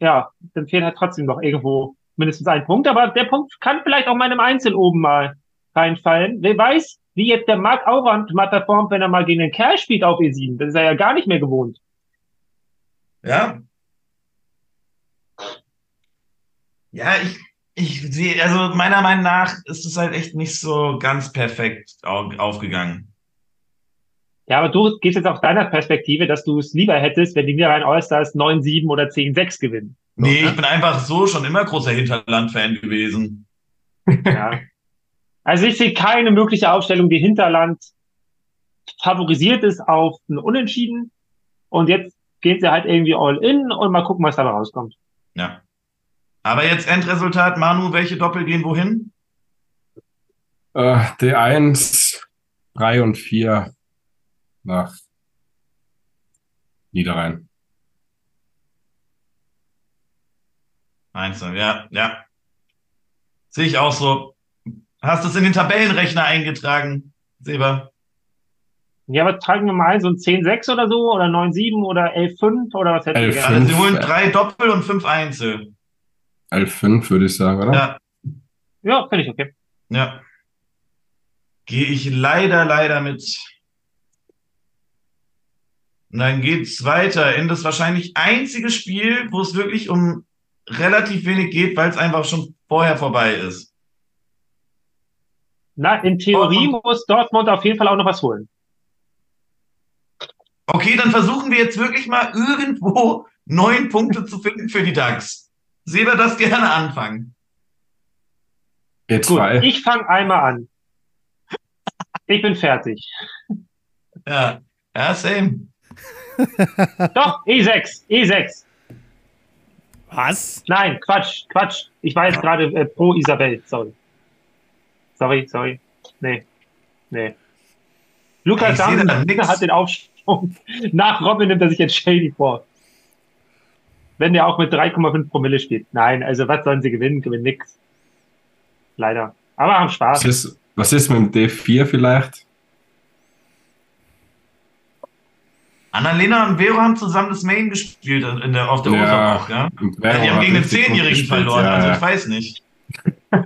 Ja, dann fehlt halt trotzdem noch irgendwo mindestens ein Punkt, aber der Punkt kann vielleicht auch meinem Einzel oben mal reinfallen. Wer weiß, wie jetzt der Marc Aurand mal performt, wenn er mal gegen den Kerl spielt auf E7. Das ist er ja gar nicht mehr gewohnt. Ja. Ja, ich, ich sehe, also meiner Meinung nach ist es halt echt nicht so ganz perfekt au- aufgegangen. Ja, aber du gehst jetzt aus deiner Perspektive, dass du es lieber hättest, wenn die Niederrhein Allstars 9-7 oder 10-6 gewinnen. So, Nee, ne? ich bin einfach so schon immer großer Hinterland-Fan gewesen. Ja. Also ich sehe keine mögliche Aufstellung, die Hinterland favorisiert ist auf ein Unentschieden. Und jetzt gehen sie halt irgendwie all in und mal gucken, was dabei rauskommt. Ja. Aber jetzt Endresultat, Manu, welche Doppel gehen wohin? Äh, D1, 3 und 4 nach Niederrhein. Einzeln, ja, ja. Sehe ich auch so. Hast du es in den Tabellenrechner eingetragen, Seba? Ja, aber tragen wir mal ein, so ein 10-6 oder so, oder 9-7 oder 11-5 oder was hätten wir 11. gerne? Also sie Fünf, holen drei Doppel und fünf Einzel. 11,5 würde ich sagen, oder? Ja, Ja, finde ich okay. ja. Gehe ich leider, leider mit. Und dann geht's weiter in das wahrscheinlich einzige Spiel, wo es wirklich um relativ wenig geht, weil es einfach schon vorher vorbei ist. Na, in Theorie muss Dortmund auf jeden Fall auch noch was holen. Okay, dann versuchen wir jetzt wirklich mal irgendwo *laughs* neun Punkte zu finden für die DAX. Seba das gerne anfangen. Gut, E2. ich fange einmal an. Ich bin fertig. Ja, ja, same. *laughs* Doch, E E6, E6. Was? Nein, Quatsch, Quatsch. Ich war jetzt gerade äh, pro Isabel, sorry. Sorry, sorry. Nee, nee. Lukas Ich seh da Samson nix. hat den Aufschwung. *laughs* Nach Robin nimmt er sich jetzt Shady vor. Wenn der auch mit 3,5 Promille spielt. Nein, also was sollen sie gewinnen? Gewinnen nix. Leider. Aber haben Was Spaß. ist, was ist mit dem D4 vielleicht? Annalena und Vero haben zusammen das Main gespielt in der, auf der Ja. Ursache auch, ja? Ja die haben gegen gut Zehnjährigen verloren, ja, also ja. ich weiß nicht. *laughs*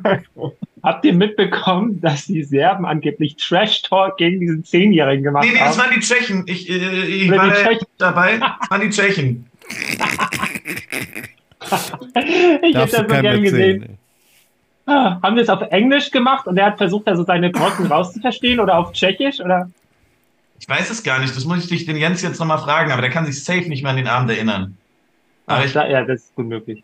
Habt ihr mitbekommen, dass die Serben angeblich Trash-Talk gegen diesen Zehnjährigen gemacht Nee, nee, das haben? waren die Tschechen. Ich, äh, ich war Tschechen. dabei. Das waren die Tschechen. *laughs* ich Darfst hätte das so gern gesehen. Ah, haben wir es auf Englisch gemacht und er hat versucht, also seine Brocken *laughs* rauszuverstehen oder auf Tschechisch oder? Ich weiß es gar nicht, das muss ich dich den Jens jetzt nochmal fragen, aber der kann sich safe nicht mehr an den Abend erinnern. Aber, ich, ja, das ist gut möglich.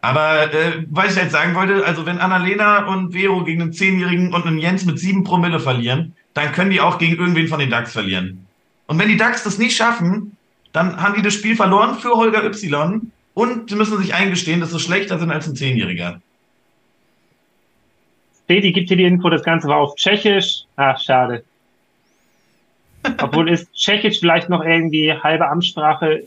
aber äh, was ich jetzt sagen wollte, also wenn Annalena und Vero gegen einen Zehnjährigen und einen Jens mit sieben Promille verlieren, dann können die auch gegen irgendwen von den DAX verlieren. Und wenn die DAX das nicht schaffen, dann haben die das Spiel verloren für Holger Y und sie müssen sich eingestehen, dass sie schlechter sind als ein Zehnjähriger. Fedi gibt hier die Info, das Ganze war auf Tschechisch. Ach, schade. Obwohl ist Tschechisch vielleicht noch irgendwie halbe Amtssprache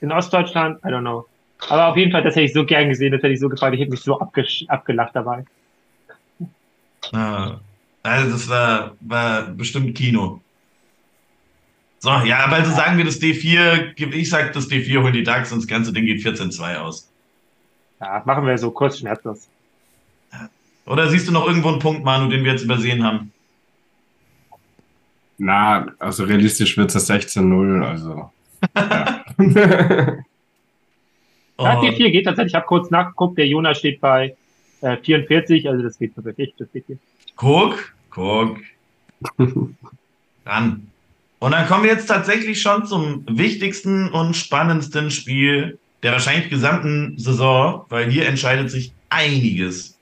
in Ostdeutschland? I don't know. Aber auf jeden Fall, das hätte ich so gern gesehen, das hätte ich so gefallen, ich hätte mich so abgelacht dabei. Ah, Also das war, war bestimmt Kino. So, ja, aber also sagen wir das D4, ich sag das D4 holen die DAX und das ganze Ding geht 14-2 aus. Ja, machen wir so kurz schmerzlos. Oder siehst du noch irgendwo einen Punkt, Manu, den wir jetzt übersehen haben? Na, also realistisch wird es 16-0, also. *laughs* ja. Ja, 4-4 geht tatsächlich. Ich habe kurz nachgeguckt, der Jonas steht bei äh, 44, also das geht tatsächlich. Das geht hier. Guck, guck. Dann. Und dann kommen wir jetzt tatsächlich schon zum wichtigsten und spannendsten Spiel der wahrscheinlich gesamten Saison, weil hier entscheidet sich einiges.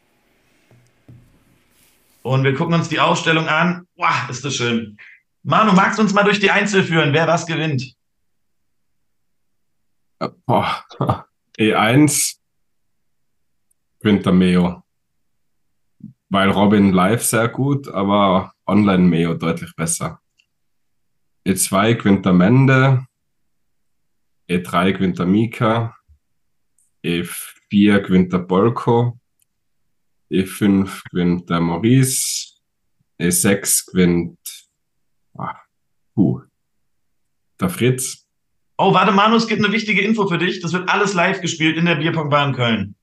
Und wir gucken uns die Ausstellung an. Wow, ist das schön. Manu, magst du uns mal durch die Einzel führen, wer was gewinnt? Boah. *laughs* E1 gewinnt der Meo. Weil Robin live sehr gut, aber online Meo deutlich besser. E2 gewinnt der Mende. E3 gewinnt der Mika. E4 gewinnt der Bolko. E5 gewinnt der Maurice. E6 gewinnt uh, der Fritz. Oh, warte, Manu, es gibt eine wichtige Info für dich. Das wird alles live gespielt in der Bierpongbar in Köln.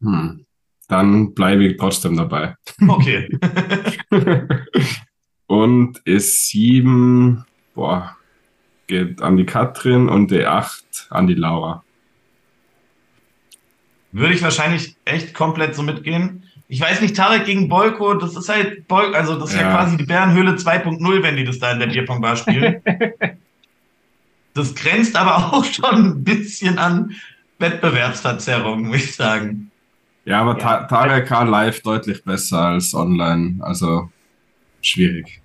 Hm. Dann bleibe ich trotzdem dabei. Okay. *laughs* und E7, boah, geht an die Katrin und E8 an die Laura. Würde ich wahrscheinlich echt komplett so mitgehen ich weiß nicht, Tarek gegen Bolko, das ist halt, Bol also das ist ja. ja quasi die Bärenhöhle 2.0, wenn die das da in der Bierpongbar spielen. *laughs* das grenzt aber auch schon ein bisschen an Wettbewerbsverzerrung, muss ich sagen. Ja, aber ja. Tarek kann live deutlich besser als online, also schwierig.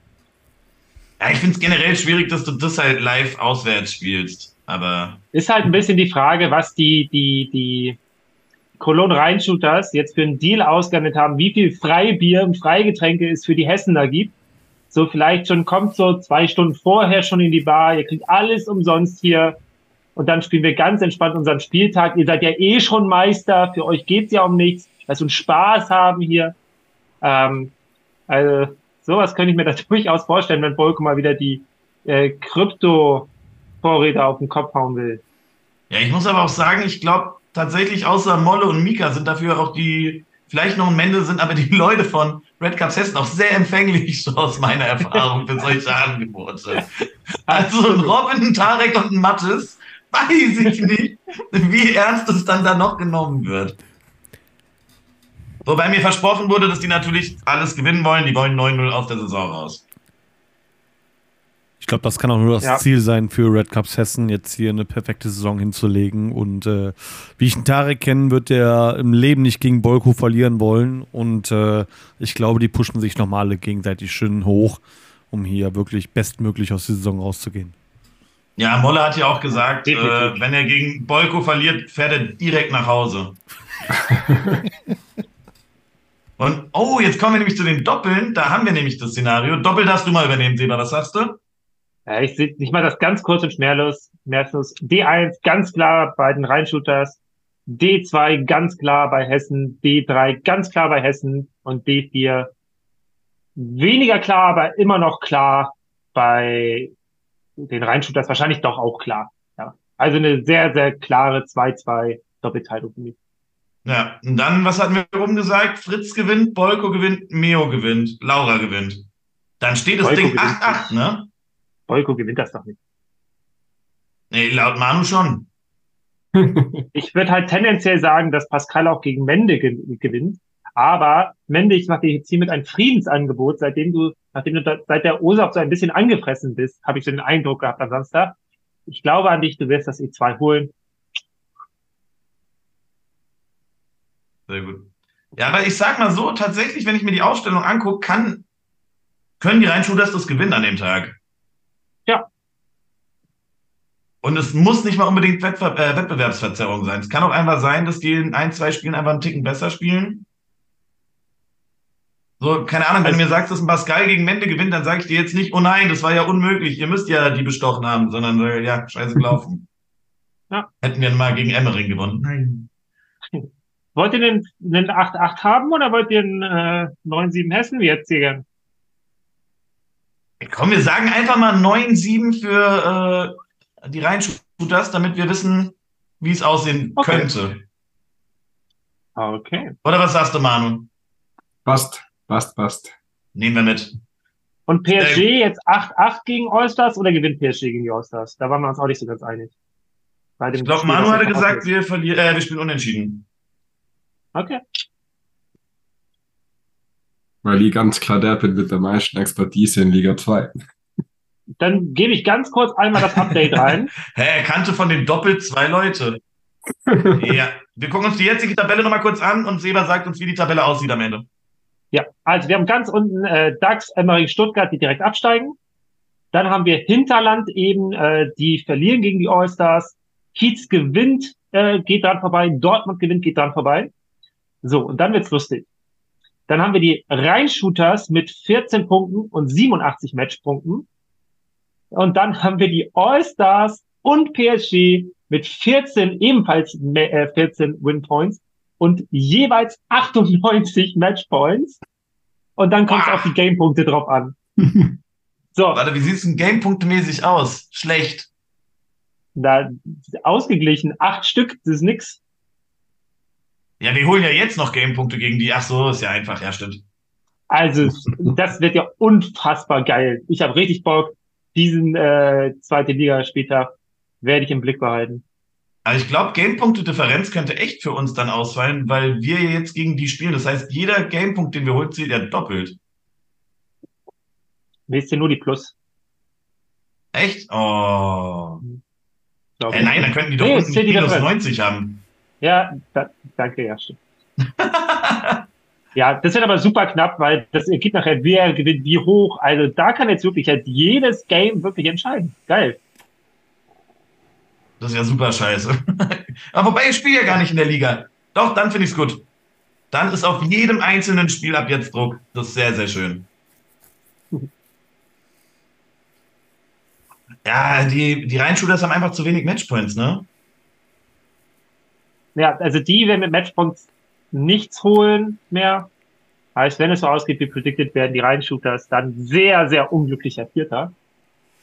Ja, ich finde es generell schwierig, dass du das halt live auswärts spielst, aber. Ist halt ein bisschen die Frage, was die, die, die Cologne Rheinshooters jetzt für einen Deal ausgehandelt haben, wie viel Freibier und Freigetränke es für die Hessen da gibt. So vielleicht schon kommt so zwei Stunden vorher schon in die Bar, ihr kriegt alles umsonst hier und dann spielen wir ganz entspannt unseren Spieltag. Ihr seid ja eh schon Meister, für euch geht's ja um nichts, lasst uns Spaß haben hier. Ähm, also sowas könnte ich mir *laughs* da durchaus vorstellen, wenn Volko mal wieder die äh, Krypto-Vorräte auf den Kopf hauen will. Ja, ich muss aber auch sagen, ich glaube, tatsächlich außer Molle und Mika sind dafür auch die, vielleicht noch ein Mende sind, aber die *laughs* Leute von Red Cups Hessen auch sehr empfänglich, so aus meiner Erfahrung, für solche Angebote. Also ein Robin, ein Tarek und ein Mattes, weiß ich nicht, wie ernst es dann da noch genommen wird. Wobei mir versprochen wurde, dass die natürlich alles gewinnen wollen. Die wollen 9-0 aus der Saison raus. Ich glaube, das kann auch nur das ja. Ziel sein für Red Cups Hessen, jetzt hier eine perfekte Saison hinzulegen. Und äh, wie ich den Tarek kenne, wird der im Leben nicht gegen Bolko verlieren wollen. Und äh, ich glaube, die pushen sich nochmal alle gegenseitig schön hoch, um hier wirklich bestmöglich aus der Saison rauszugehen. Ja, Molle hat ja auch gesagt, äh, wenn er gegen Bolko verliert, fährt er direkt nach Hause. *laughs* Und oh, jetzt kommen wir nämlich zu den Doppeln. Da haben wir nämlich das Szenario. Doppel darfst du mal übernehmen, Seba. Was sagst du? Ja, ich, sehe ich mache das ganz kurz und schmerlos. schmerzlos. D1 ganz klar bei den Rheinshooters. D2 ganz klar bei Hessen. D3 ganz klar bei Hessen. Und D4 weniger klar, aber immer noch klar bei den Rheinshooters. Wahrscheinlich doch auch klar. Ja. Also eine sehr, sehr klare 2-2 Doppelteilung für mich. Ja, und dann, was hatten wir oben gesagt? Fritz gewinnt, Bolko gewinnt, Meo gewinnt, Laura gewinnt. Dann steht das Bolko Ding 8-8, ne? Bolko gewinnt das doch nicht. Nee, laut Manu schon. *laughs* ich würde halt tendenziell sagen, dass Pascal auch gegen Mende ge gewinnt. Aber Mende, ich mache dir jetzt hiermit ein Friedensangebot, seitdem du, nachdem du da, seit der OSAP so ein bisschen angefressen bist, habe ich so den Eindruck gehabt am Samstag. Ich glaube an dich, du wirst das E2 holen. Sehr gut. Ja, aber ich sag mal so, tatsächlich, wenn ich mir die Ausstellung angucke, kann, können die Rheinshooters das gewinnen an dem Tag. Ja. Und es muss nicht mal unbedingt Wettver äh, Wettbewerbsverzerrung sein. Es kann auch einfach sein, dass die in ein, zwei Spielen einfach einen Ticken besser spielen. So, keine Ahnung, wenn also, du mir sagst, dass ein Pascal gegen Mende gewinnt, dann sage ich dir jetzt nicht, oh nein, das war ja unmöglich, ihr müsst ja die bestochen haben, sondern ja, scheiße gelaufen. *laughs* ja. Hätten wir mal gegen Emmering gewonnen. Nein. Wollt ihr den, den 8-8 haben oder wollt ihr den äh, 9-7 Hessen wie jetzt hier? Komm, wir sagen einfach mal 9-7 für äh, die Rheinshooters, damit wir wissen, wie es aussehen okay. könnte. Okay. Oder was sagst du, Manu? Passt, passt, passt. Nehmen wir mit. Und PSG jetzt 8-8 gegen Allstars oder gewinnt PSG gegen die Allstars? Da waren wir uns auch nicht so ganz einig. Bei dem Ich glaube, Manu hatte gesagt, wir verlieren, äh, wir spielen unentschieden. Okay. Weil ich ganz klar der bin mit der meisten Expertise in Liga 2. Dann gebe ich ganz kurz einmal das Update *laughs* rein. Hä, er kannte von den Doppel zwei Leute. *laughs* ja. Wir gucken uns die jetzige Tabelle nochmal kurz an und Seba sagt uns, wie die Tabelle aussieht am Ende. Ja, also wir haben ganz unten äh, DAX, Emmering, Stuttgart, die direkt absteigen. Dann haben wir Hinterland eben, äh, die verlieren gegen die Allstars. Kiez gewinnt, äh, geht dran vorbei. Dortmund gewinnt, geht dran vorbei. So, und dann wird's lustig. Dann haben wir die Rheinshooters mit 14 Punkten und 87 Matchpunkten. Und dann haben wir die Allstars und PSG mit 14, ebenfalls äh, 14 Win-Points und jeweils 98 Matchpoints. Und dann kommt es Ah. auf die Gamepunkte drauf an. *laughs* So, Warte, wie sieht's denn gamepunktemäßig aus? Schlecht. da ausgeglichen, acht Stück, das ist nix. Ja, wir holen ja jetzt noch Gamepunkte gegen die. Ach so, ist ja einfach, ja, stimmt. Also, das wird ja unfassbar geil. Ich habe richtig Bock. Diesen äh, zweite Liga später werde ich im Blick behalten. Aber ich glaube, Gamepunkte-Differenz könnte echt für uns dann ausfallen, weil wir jetzt gegen die spielen. Das heißt, jeder Gamepunkt, den wir holen, zählt ja doppelt. Wisst ihr nur die Plus? Echt? Oh. Äh, nein, dann könnten die doch Nee, unten minus Differenz. 90 haben. Ja, da, danke, ja, stimmt. *laughs* Ja, das wird aber super knapp, weil das geht nachher, wer gewinnt wie hoch. Also da kann jetzt wirklich halt jedes Game wirklich entscheiden. Geil. Das ist ja super scheiße. *laughs* Aber wobei, ich spiele ja gar nicht in der Liga. Doch, dann finde ich es gut. Dann ist auf jedem einzelnen Spiel ab jetzt Druck. Das ist sehr, sehr schön. *laughs* Ja, die, die Rheinshooters haben einfach zu wenig Matchpoints, ne? Ja, also die werden mit Matchpoints nichts holen mehr. Heißt, wenn es so ausgeht wie predicted, werden die Rheinshooters dann sehr, sehr unglücklicher Vierter.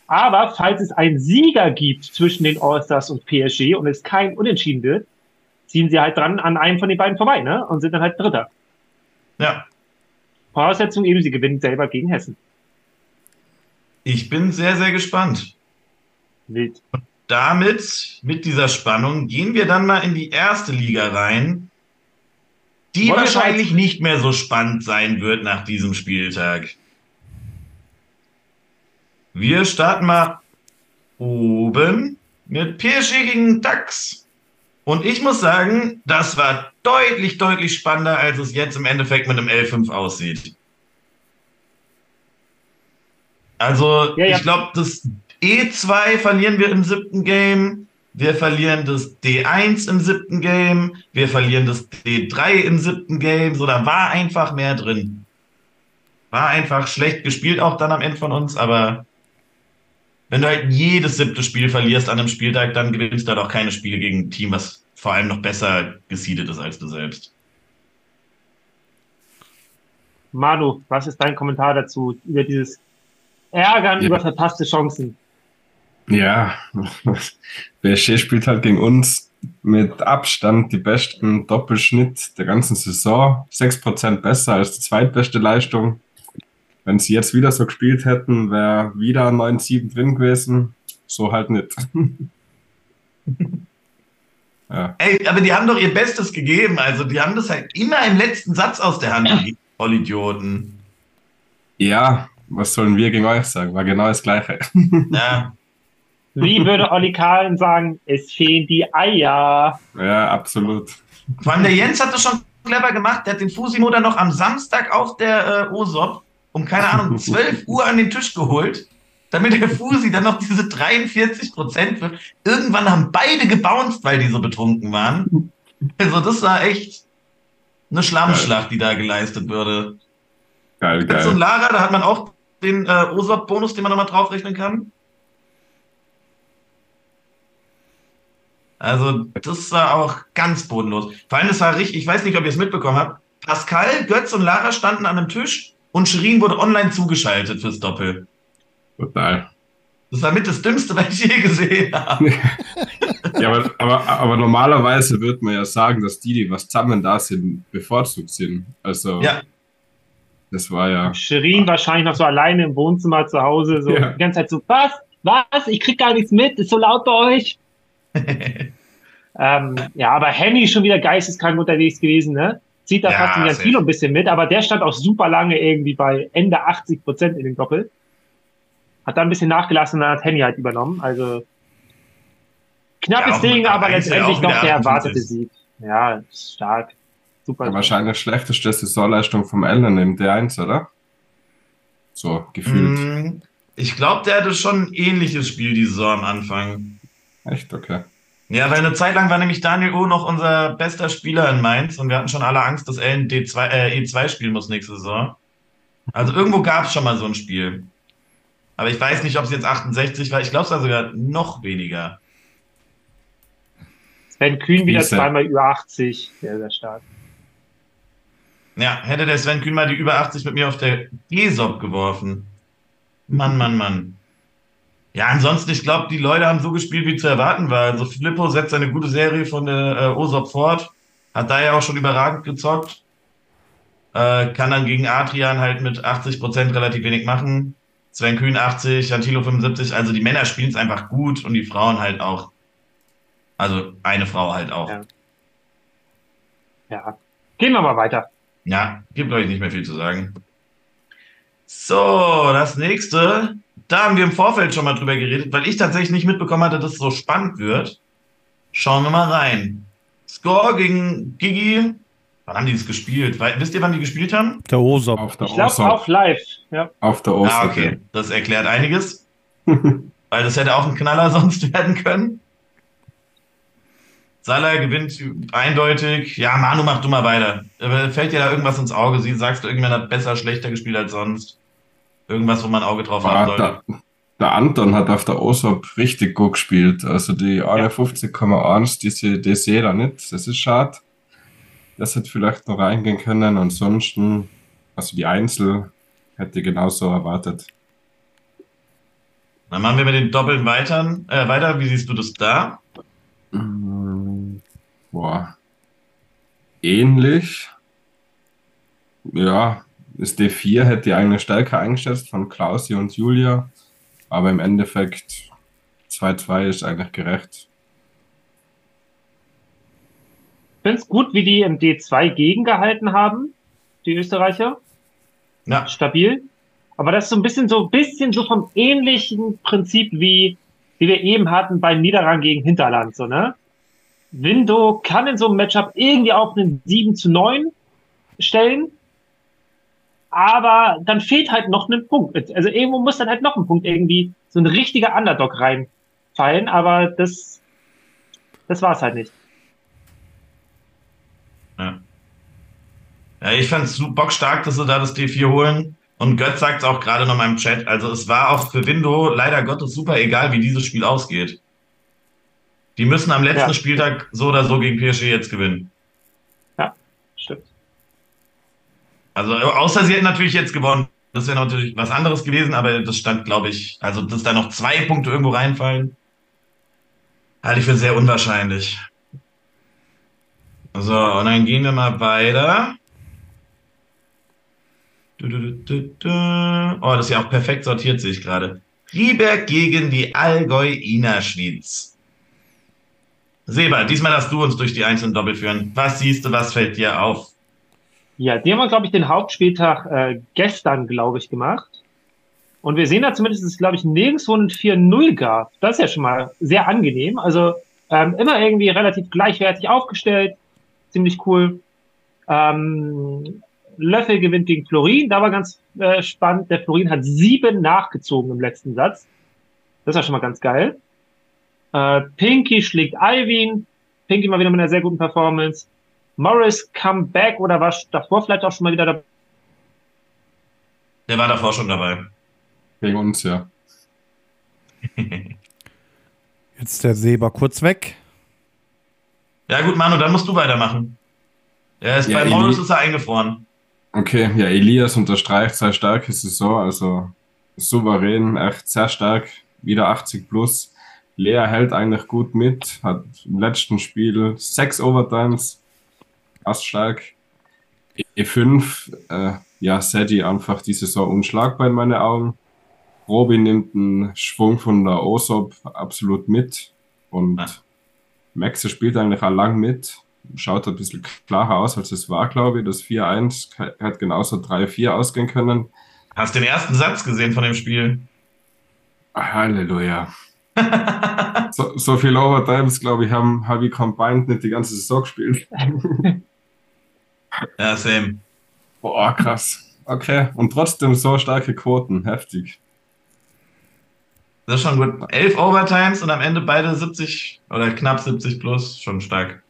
Aber falls es einen Sieger gibt zwischen den Allstars und PSG und es kein Unentschieden wird, ziehen sie halt dran an einem von den beiden vorbei, ne? Und sind dann halt Dritter. Ja. Voraussetzung eben, sie gewinnen selber gegen Hessen. Ich bin sehr, sehr gespannt. Wild. Damit, mit dieser Spannung, gehen wir dann mal in die erste Liga rein, die Wollen wahrscheinlich nicht mehr so spannend sein wird nach diesem Spieltag. Wir starten mal oben mit PSG gegen DAX. Und ich muss sagen, das war deutlich, deutlich spannender, als es jetzt im Endeffekt mit einem L5 aussieht. Also, Ja, ja. ich glaube, das E2 verlieren wir im siebten Game. Wir verlieren das D1 im siebten Game. Wir verlieren das D3 im siebten Game. So, da war einfach mehr drin. War einfach schlecht gespielt auch dann am Ende von uns, aber wenn du halt jedes siebte Spiel verlierst an einem Spieltag, dann gewinnst du halt auch keine Spiele gegen ein Team, was vor allem noch besser gesiedet ist als du selbst. Manu, was ist dein Kommentar dazu über dieses Ärgern Ja. über verpasste Chancen? Ja, *laughs* PSG spielt halt gegen uns mit Abstand die besten Doppelschnitt der ganzen Saison. 6% besser als die zweitbeste Leistung. Wenn sie jetzt wieder so gespielt hätten, wäre wieder ein 9-7 drin gewesen. So halt nicht. *laughs* ja. Ey, aber die haben doch ihr Bestes gegeben. Also, die haben das halt immer im letzten Satz aus der Hand gegeben. Vollidioten. ja, was sollen wir gegen euch sagen? War genau das Gleiche. Ja. *laughs* Wie würde Olli Kahn sagen, es fehlen die Eier? ja, absolut. Vor allem der Jens hat das schon clever gemacht. Der hat den Fusimo dann noch am Samstag auf der äh, OSOP um, keine Ahnung, *laughs* 12 Uhr an den Tisch geholt, damit der Fusi dann noch diese 43 Prozent wird. Irgendwann haben beide gebounced, weil die so betrunken waren. Also das war echt eine Schlammschlacht, die da geleistet wurde. Geil, Jetzt und geil. Lara, da hat man auch den äh, OSOP-Bonus, den man nochmal draufrechnen kann. Also, das war auch ganz bodenlos. Vor allem, das war richtig, ich weiß nicht, ob ihr es mitbekommen habt. Pascal, Götz und Lara standen an einem Tisch und Shirin wurde online zugeschaltet fürs Doppel. Total. Das war mit das Dümmste, was ich je gesehen habe. *laughs* ja, aber, aber, aber, normalerweise würde man ja sagen, dass die, die was zusammen da sind, bevorzugt sind. Also, ja. das war ja. Shirin wahrscheinlich noch so alleine im Wohnzimmer zu Hause, so ja. die ganze Zeit so, was? Was? Ich krieg gar nichts mit, ist so laut bei euch. *laughs* ähm, ja, aber Henny schon wieder geisteskrank unterwegs gewesen, ne? Zieht da ja, fast in Kilo ein bisschen mit, aber der stand auch super lange irgendwie bei Ende 80 Prozent in den Doppel. Hat da ein bisschen nachgelassen und dann hat Henny halt übernommen. Also knappes ja, Ding, aber letztendlich noch der erwartete Sieg. Ja, stark. Super. Ja, wahrscheinlich schlechteste Saisonleistung vom Allen im D1, oder? So, gefühlt. Mm, ich glaube, der hatte schon ein ähnliches Spiel die Saison am Anfang. Echt? Okay. Ja, weil eine Zeit lang war nämlich Daniel O noch unser bester Spieler in Mainz und wir hatten schon alle Angst, dass er in D2, äh, E2 spielen muss nächste Saison. Also irgendwo gab es schon mal so ein Spiel. Aber ich weiß nicht, ob es jetzt 68 war. Ich glaube, es war sogar noch weniger. Sven Kühn wieder zweimal über 80. Sehr, sehr stark. Ja, hätte der Sven Kühn mal die über 80 mit mir auf der GESOP geworfen. Mann, Mann, Mann. Ja, ansonsten, ich glaube, die Leute haben so gespielt, wie zu erwarten war. Also Flippo setzt eine gute Serie von der äh, OSOP fort. Hat da ja auch schon überragend gezockt. Äh, kann dann gegen Adrian halt mit 80 Prozent relativ wenig machen. Sven Kühn 80, Antilo 75. Also die Männer spielen es einfach gut und die Frauen halt auch. Also eine Frau halt auch. Ja. ja. Gehen wir mal weiter. Ja, gibt euch nicht mehr viel zu sagen. So, das nächste. Da haben wir im Vorfeld schon mal drüber geredet, weil ich tatsächlich nicht mitbekommen hatte, dass es so spannend wird. Schauen wir mal rein. Score gegen Gigi Wann haben die das gespielt? Weil, wisst ihr, wann die gespielt haben? Der OSOP. Auf der ich glaube auch live. Ja. Auf der OSOP. Ah, okay. Das erklärt einiges. *laughs* weil das hätte auch ein Knaller *laughs* sonst werden können. Salah gewinnt eindeutig. Ja, Manu, mach du mal weiter. Fällt dir da irgendwas ins Auge? Sie sagst du, irgendwann hat besser, schlechter gespielt als sonst? Irgendwas, wo man ein Auge drauf haben sollte? Der, der Anton hat auf der OSOP richtig gut gespielt. Also die 51,1, die, die sehe ich da nicht. Das ist schade. Das hätte vielleicht noch reingehen können. Ansonsten, also die Einzel hätte ich genauso erwartet. Dann machen wir mit den Doppeln weiter. Äh, weiter. Wie siehst du das da? Mm, boah. Ähnlich. Ja, das D4 hätte ich eigentlich stärker eingeschätzt von Klausi und Julia. Aber im Endeffekt 2-2 ist eigentlich gerecht finde es gut, wie die im D2 gegengehalten haben, die Österreicher. Ja. Stabil. Aber das ist so ein bisschen so, bisschen so vom ähnlichen Prinzip wie, wie wir eben hatten beim Niederrang gegen Hinterland, so, ne? Window kann in so einem Matchup irgendwie auch einen 7 zu 9 stellen. Aber dann fehlt halt noch ein Punkt. Also irgendwo muss dann halt noch ein Punkt irgendwie so ein richtiger Underdog reinfallen. Aber das, das war es halt nicht. Ja. ja ich fand es bockstark, dass sie da das D4 holen. Und Götz sagt es auch gerade noch mal im Chat. Also es war auch für Window leider Gottes super egal, wie dieses Spiel ausgeht. Die müssen am letzten ja. Spieltag so oder so gegen PSG jetzt gewinnen. Also außer sie hätten natürlich jetzt gewonnen. Das wäre natürlich was anderes gewesen, aber das stand, glaube ich, also dass da noch zwei Punkte irgendwo reinfallen, halte ich für sehr unwahrscheinlich. So, und dann gehen wir mal weiter. Oh, das ist ja auch perfekt sortiert, sehe ich gerade. Rieberg gegen die Allgäu Innerschwitz. Seba, diesmal darfst du uns durch die einzelnen Doppel führen. Was siehst du, was fällt dir auf? Ja, die haben wir, glaube ich, den Hauptspieltag äh, gestern, glaube ich, gemacht. Und wir sehen da zumindest, dass es, glaube ich, nirgendwo ein 4-0 gab. Das ist ja schon mal sehr angenehm. Also ähm, immer irgendwie relativ gleichwertig aufgestellt ziemlich cool. Ähm, Löffel gewinnt gegen Florin, da war ganz äh, spannend. Der Florin hat sieben nachgezogen im letzten Satz. Das war schon mal ganz geil. Äh, Pinky schlägt Alvin. Pinky mal wieder mit einer sehr guten Performance. Morris Comeback oder war davor vielleicht auch schon mal wieder dabei? Der war davor schon dabei. Wegen uns, ja. *laughs* Jetzt der Seber kurz weg. Ja, gut, Manu, dann musst du weitermachen. Er ist ja, bei Maulus ist er eingefroren. Okay, ja, Elias unterstreicht seine starke Saison, also souverän, echt sehr stark. wieder 80 plus. Lea hält eigentlich gut mit, hat im letzten Spiel sechs Overtimes, fast stark. E5, äh, ja, Sadie einfach die Saison unschlagbar in meinen Augen. Robin nimmt einen Schwung von der OSOP absolut mit und ja. Maxe spielt eigentlich auch lang mit. Schaut ein bisschen klarer aus, als es war, glaube ich. Das 4-1 hätte genauso 3-4 ausgehen können. Hast du den ersten Satz gesehen von dem Spiel? Halleluja. *laughs* so, so viel Overtimes, glaube ich, haben Harvey Combined nicht die ganze Saison gespielt. *laughs* ja, same. Boah, krass. Okay, und trotzdem so starke Quoten, heftig. Das ist schon gut. Elf Overtimes und am Ende beide 70 oder knapp 70 plus, schon stark.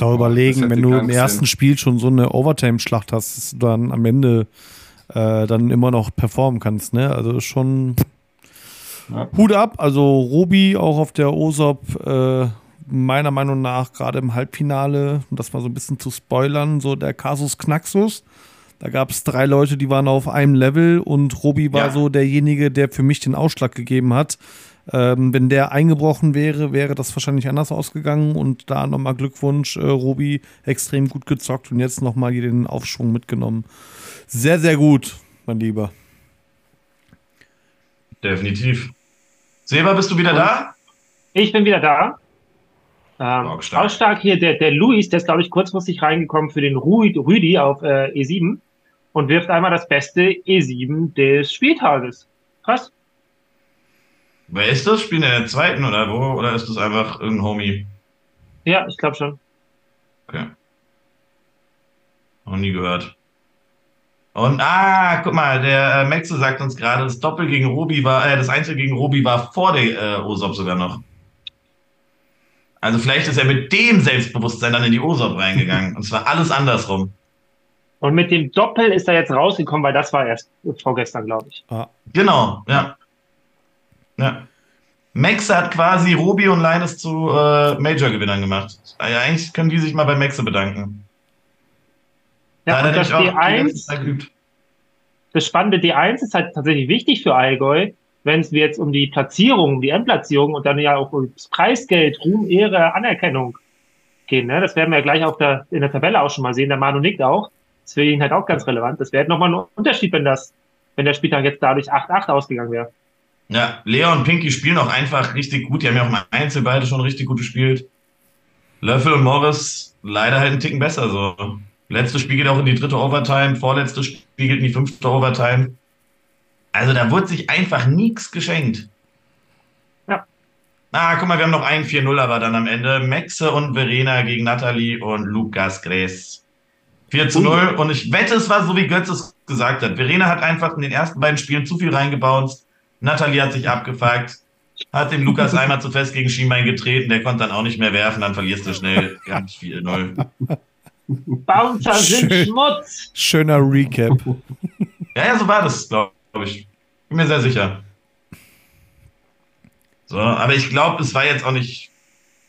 Auch überlegen, wenn du im ersten Sinn. Spiel schon so eine Overtime-Schlacht hast, dass du dann am Ende äh, dann immer noch performen kannst, ne? Also schon ja. Hut ab. Also Robi auch auf der OSOP, äh, meiner Meinung nach gerade im Halbfinale, um das mal so ein bisschen zu spoilern, so der Kasus Knaxus. Da gab es drei Leute, die waren auf einem Level und Robi war ja. so derjenige, der für mich den Ausschlag gegeben hat. Ähm, wenn der eingebrochen wäre, wäre das wahrscheinlich anders ausgegangen und da nochmal Glückwunsch, äh, Robi, extrem gut gezockt und jetzt nochmal hier den Aufschwung mitgenommen. Sehr, sehr gut, mein Lieber. Definitiv. Seba, bist du wieder und da? Ich bin wieder da. Ähm, auch stark. Auch stark hier der, der Luis, der ist, glaube ich, kurzfristig reingekommen für den Rüdi auf äh, E7 und wirft einmal das beste E7 des Spieltages. Krass. Wer ist das? Spielen der zweiten oder wo? Oder ist das einfach irgendein Homie? Ja, ich glaube schon. Okay. Noch nie gehört. Und ah, guck mal, der äh, Maxe sagt uns gerade, das Doppel gegen Robi war, äh, das Einzel gegen Robi war vor der äh, OSOP sogar noch. Also vielleicht ist er mit dem Selbstbewusstsein dann in die OSOP reingegangen. Und zwar alles andersrum. Und mit dem Doppel ist er jetzt rausgekommen, weil das war erst vorgestern, glaube ich. Ah. Genau, ja. Ja. Maxe hat quasi Robi und Linus zu äh, Major-Gewinnern gemacht. Also eigentlich können die sich mal bei Maxe bedanken. Ja, da und das D1, das spannende D1 ist halt tatsächlich wichtig für Allgäu, wenn es jetzt um die Platzierung, die Endplatzierung und dann ja auch ums Preisgeld, Ruhm, Ehre, Anerkennung gehen. Ne? Das werden wir ja gleich auf der, in der Tabelle auch schon mal sehen. Der Manu nickt auch. Ihn halt auch ganz relevant. Das wäre nochmal ein Unterschied, wenn das, wenn der Spieltag jetzt dadurch 8-8 ausgegangen wäre. Ja, Lea und Pinky spielen auch einfach richtig gut. Die haben ja auch mal Einzel beide schon richtig gut gespielt. Löffel und Morris leider halt einen Ticken besser so. Letztes Spiel geht auch in die dritte Overtime, vorletztes Spiel geht in die fünfte Overtime. Also da wurde sich einfach nichts geschenkt. Ja. Ah, guck mal, wir haben noch einen 4-0 aber dann am Ende. Maxe und Verena gegen Nathalie und Lukas Gräß. 4 zu 0. Und ich wette, es war so, wie Götz es gesagt hat. Verena hat einfach in den ersten beiden Spielen zu viel reingebaut. Nathalie hat sich abgefuckt. Hat dem Lukas *laughs* einmal zu fest gegen Schienbein getreten. Der konnte dann auch nicht mehr werfen. Dann verlierst du schnell. Ganz 4-0. Bouncer sind Schön, Schmutz. Schöner Recap. Ja, ja, so war das, glaube ich. Bin mir sehr sicher. So, aber ich glaube, es war jetzt auch nicht.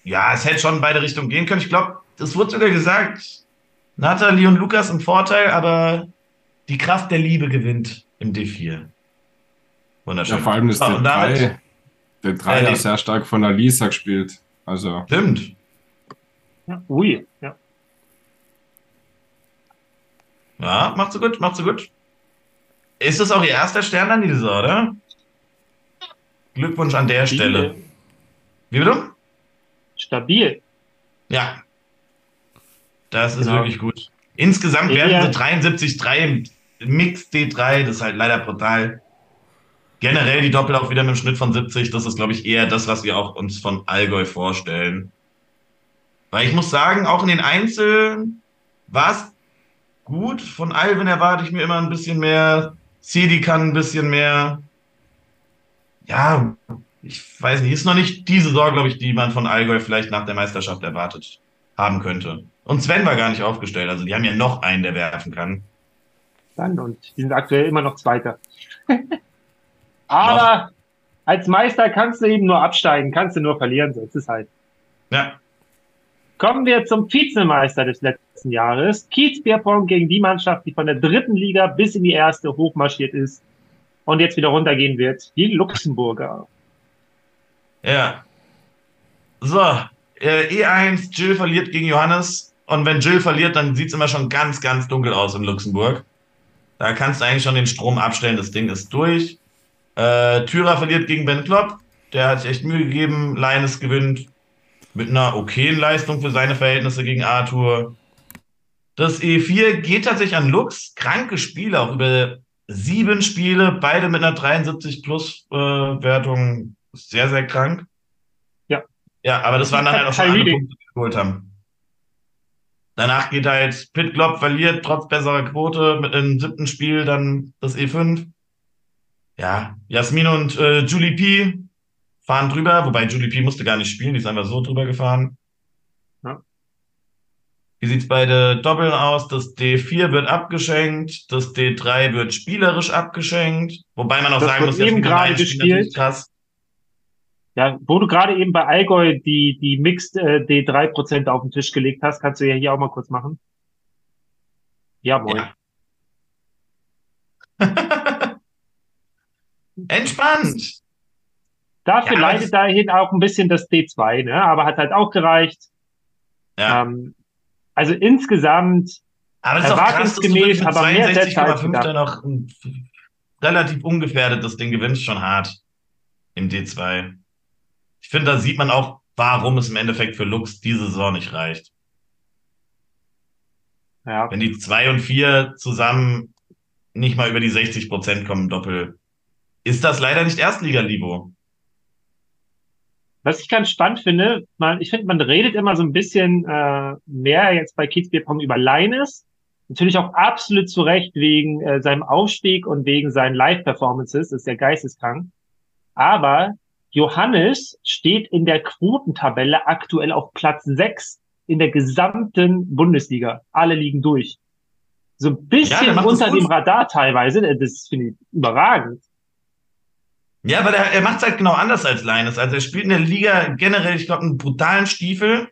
Ja, es hätte schon in beide Richtungen gehen können. Ich glaube, es wurde sogar gesagt, Nathalie und Lukas im Vorteil, aber die Kraft der Liebe gewinnt im D4. Wunderschön. Ja, vor allem ist der 3, der 3 äh, sehr stark von der Lisa gespielt. Also. Stimmt. Ja, ui, ja. Ja, macht so gut, macht so gut. Ist das auch Ihr erster Stern an dieser, oder? Glückwunsch an der Stabil. Stelle. Wie bitte? Stabil. Ja. Das ist genau. wirklich gut. Insgesamt werden sie 73,3 im Mix D3, das ist halt leider brutal. Generell die Doppel auch wieder mit einem Schnitt von 70, das ist, glaube ich, eher das, was wir auch uns von Allgäu vorstellen. Weil ich muss sagen, auch in den Einzelnen war es gut. Von Alvin erwarte ich mir immer ein bisschen mehr. Cedi kann ein bisschen mehr. Ja, ich weiß nicht, ist noch nicht diese Saison, glaube ich, die man von Allgäu vielleicht nach der Meisterschaft erwartet haben könnte. Und Sven war gar nicht aufgestellt, also die haben ja noch einen, der werfen kann. Dann und die sind aktuell immer noch Zweiter. *laughs* Aber noch. als Meister kannst du eben nur absteigen, kannst du nur verlieren, so ist es halt. Ja. Kommen wir zum Vizemeister des letzten Jahres. Kiez Bierpong gegen die Mannschaft, die von der dritten Liga bis in die erste hochmarschiert ist und jetzt wieder runtergehen wird, die Luxemburger. Ja. So, äh, E1, Jill verliert gegen Johannes. Und wenn Jill verliert, dann sieht es immer schon ganz, ganz dunkel aus in Luxemburg. Da kannst du eigentlich schon den Strom abstellen, das Ding ist durch. Äh, Thürer verliert gegen Ben Klopp. Der hat sich echt Mühe gegeben. Leines gewinnt mit einer okayen Leistung für seine Verhältnisse gegen Arthur. Das E4 geht tatsächlich an Lux. Kranke Spiele, auch über sieben Spiele, beide mit einer 73 plus äh, Wertung. Sehr, sehr krank. Ja. Ja, aber das waren dann halt auch schon alle Punkte, die wir geholt haben. Danach geht halt Pit Klopp verliert trotz besserer Quote mit einem siebten Spiel dann das E5. Ja, Jasmin und äh, Julie P fahren drüber, wobei Julie P musste gar nicht spielen, die ist einfach so drüber gefahren. Wie sieht's bei der Doppeln aus? Das D4 wird abgeschenkt, das D3 wird spielerisch abgeschenkt, wobei man auch Das sagen muss, eben gerade gespielt. krass. Ja, wo du gerade eben bei Allgäu die, die Mixed äh, D3% auf den Tisch gelegt hast, kannst du ja hier auch mal kurz machen. Ja, moin. *laughs* Ja. Entspannt. Dafür Ja, leidet dahin auch ein bisschen das D2, ne? aber hat halt auch gereicht. Ja. Ähm, also insgesamt, Aber es ist auch krass, dass du mit aber mehr Sätze als 62,5 gedacht. dann noch ein relativ ungefährdet das Ding gewinnst, schon hart im D2. Ich finde, da sieht man auch, warum es im Endeffekt für Lux diese Saison nicht reicht. ja, Wenn die 2 und 4 zusammen nicht mal über die 60 Prozent kommen, Doppel, ist das leider nicht Erstliga-Niveau. Was ich ganz spannend finde, man, ich finde, man redet immer so ein bisschen äh, mehr jetzt bei Pong über Linus. Natürlich auch absolut zu Recht wegen äh, seinem Aufstieg und wegen seinen Live-Performances, ist ja geisteskrank. Aber Johannes steht in der Quotentabelle aktuell auf Platz 6 in der gesamten Bundesliga. Alle liegen durch. So ein Ja, bisschen das unter dem Radar teilweise, das finde ich überragend. Ja, aber er, er macht es halt genau anders als Linus. Also er spielt in der Liga generell, ich glaube, einen brutalen Stiefel.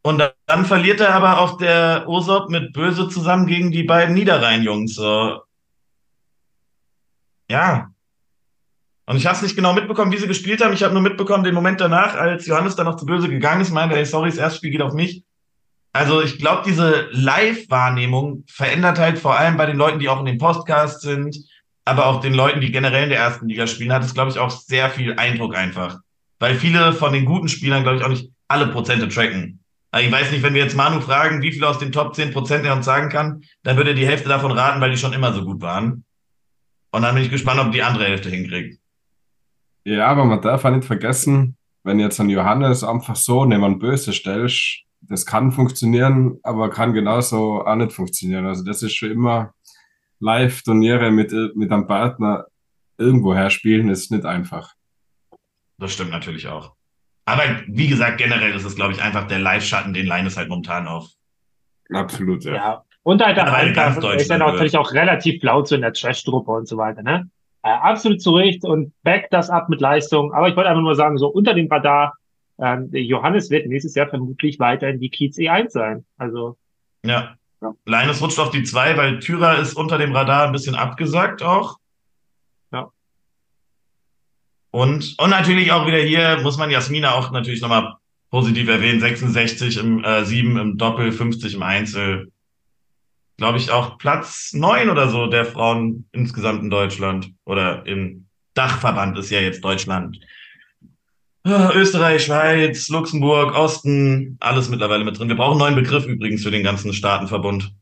Und dann, verliert er aber auf der Osop mit Böse zusammen gegen die beiden Niederrhein-Jungs. So. Ja. Und ich habe es nicht genau mitbekommen, wie sie gespielt haben. Ich habe nur mitbekommen, den Moment danach, als Johannes dann noch zu Böse gegangen ist, meinte, ey, sorry, das erste Spiel geht auf mich. Also ich glaube, diese Live-Wahrnehmung verändert halt vor allem bei den Leuten, die auch in dem Podcast sind, aber auch den Leuten, die generell in der ersten Liga spielen, hat es, glaube ich, auch sehr viel Eindruck einfach. Weil viele von den guten Spielern, glaube ich, auch nicht alle Prozente tracken. Also ich weiß nicht, wenn wir jetzt Manu fragen, wie viel aus den Top 10 Prozent er uns sagen kann, dann würde er die Hälfte davon raten, weil die schon immer so gut waren. Und dann bin ich gespannt, ob die andere Hälfte hinkriegt. Ja, aber man darf auch nicht vergessen, wenn jetzt ein Johannes einfach so einen Böse stellst, das kann funktionieren, aber kann genauso auch nicht funktionieren. Also das ist schon immer Live-Turniere mit, mit einem Partner irgendwo her spielen, ist nicht einfach. Das stimmt natürlich auch. Aber wie gesagt, generell ist es, glaube ich, einfach der Live-Schatten, den Linus halt momentan auf. Absolut, ja. Ja. Und halt einfach, Deutschland ist dann natürlich auch relativ laut so in der Trash-Truppe und so weiter, ne? Äh, absolut zu Recht und back das ab mit Leistung. Aber ich wollte einfach nur sagen, so unter dem Radar, der Johannes wird nächstes Jahr vermutlich weiterhin die Kiez E1 sein. Also, Ja. Ja. Linus rutscht auf die zwei, weil Tyra ist unter dem Radar ein bisschen abgesagt auch. Ja. Und, und natürlich auch wieder hier muss man Jasmina auch natürlich nochmal positiv erwähnen. 66 im äh, 7 im Doppel, 50 im Einzel. Glaube ich auch Platz 9 oder so der Frauen insgesamt in Deutschland. Oder im Dachverband ist ja jetzt Deutschland. Österreich, Schweiz, Luxemburg, Osten, alles mittlerweile mit drin. Wir brauchen einen neuen Begriff übrigens für den ganzen Staatenverbund.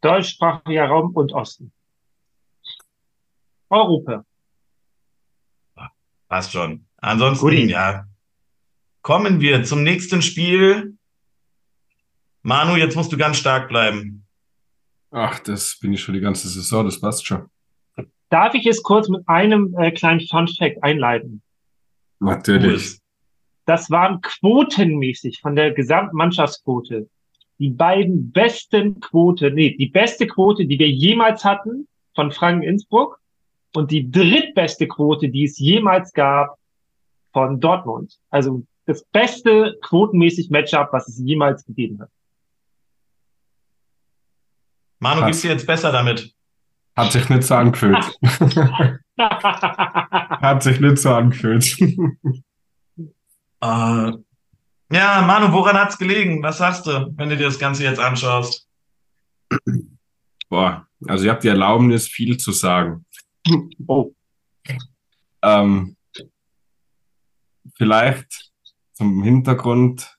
deutschsprachiger Raum und Osten. Europa. Passt schon. Ansonsten, Guti. ja. Kommen wir zum nächsten Spiel. Manu, jetzt musst du ganz stark bleiben. Ach, das bin ich schon die ganze Saison, das passt schon. Darf ich es kurz mit einem äh, kleinen Fun-Fact einleiten? Natürlich. Das waren quotenmäßig von der gesamten Mannschaftsquote die beiden besten Quote, nee, die beste Quote, die wir jemals hatten von Franken Innsbruck und die drittbeste Quote, die es jemals gab von Dortmund. Also das beste quotenmäßig Matchup, was es jemals gegeben hat. Manu, geht's dir jetzt besser damit? Hat sich nicht so angefühlt. *laughs* Hat sich nicht so angefühlt. *laughs* Äh, ja, Manu, woran hat's gelegen? Was sagst du, wenn du dir das Ganze jetzt anschaust? Boah, also ich habe die Erlaubnis, viel zu sagen. Oh. Ähm, vielleicht zum Hintergrund.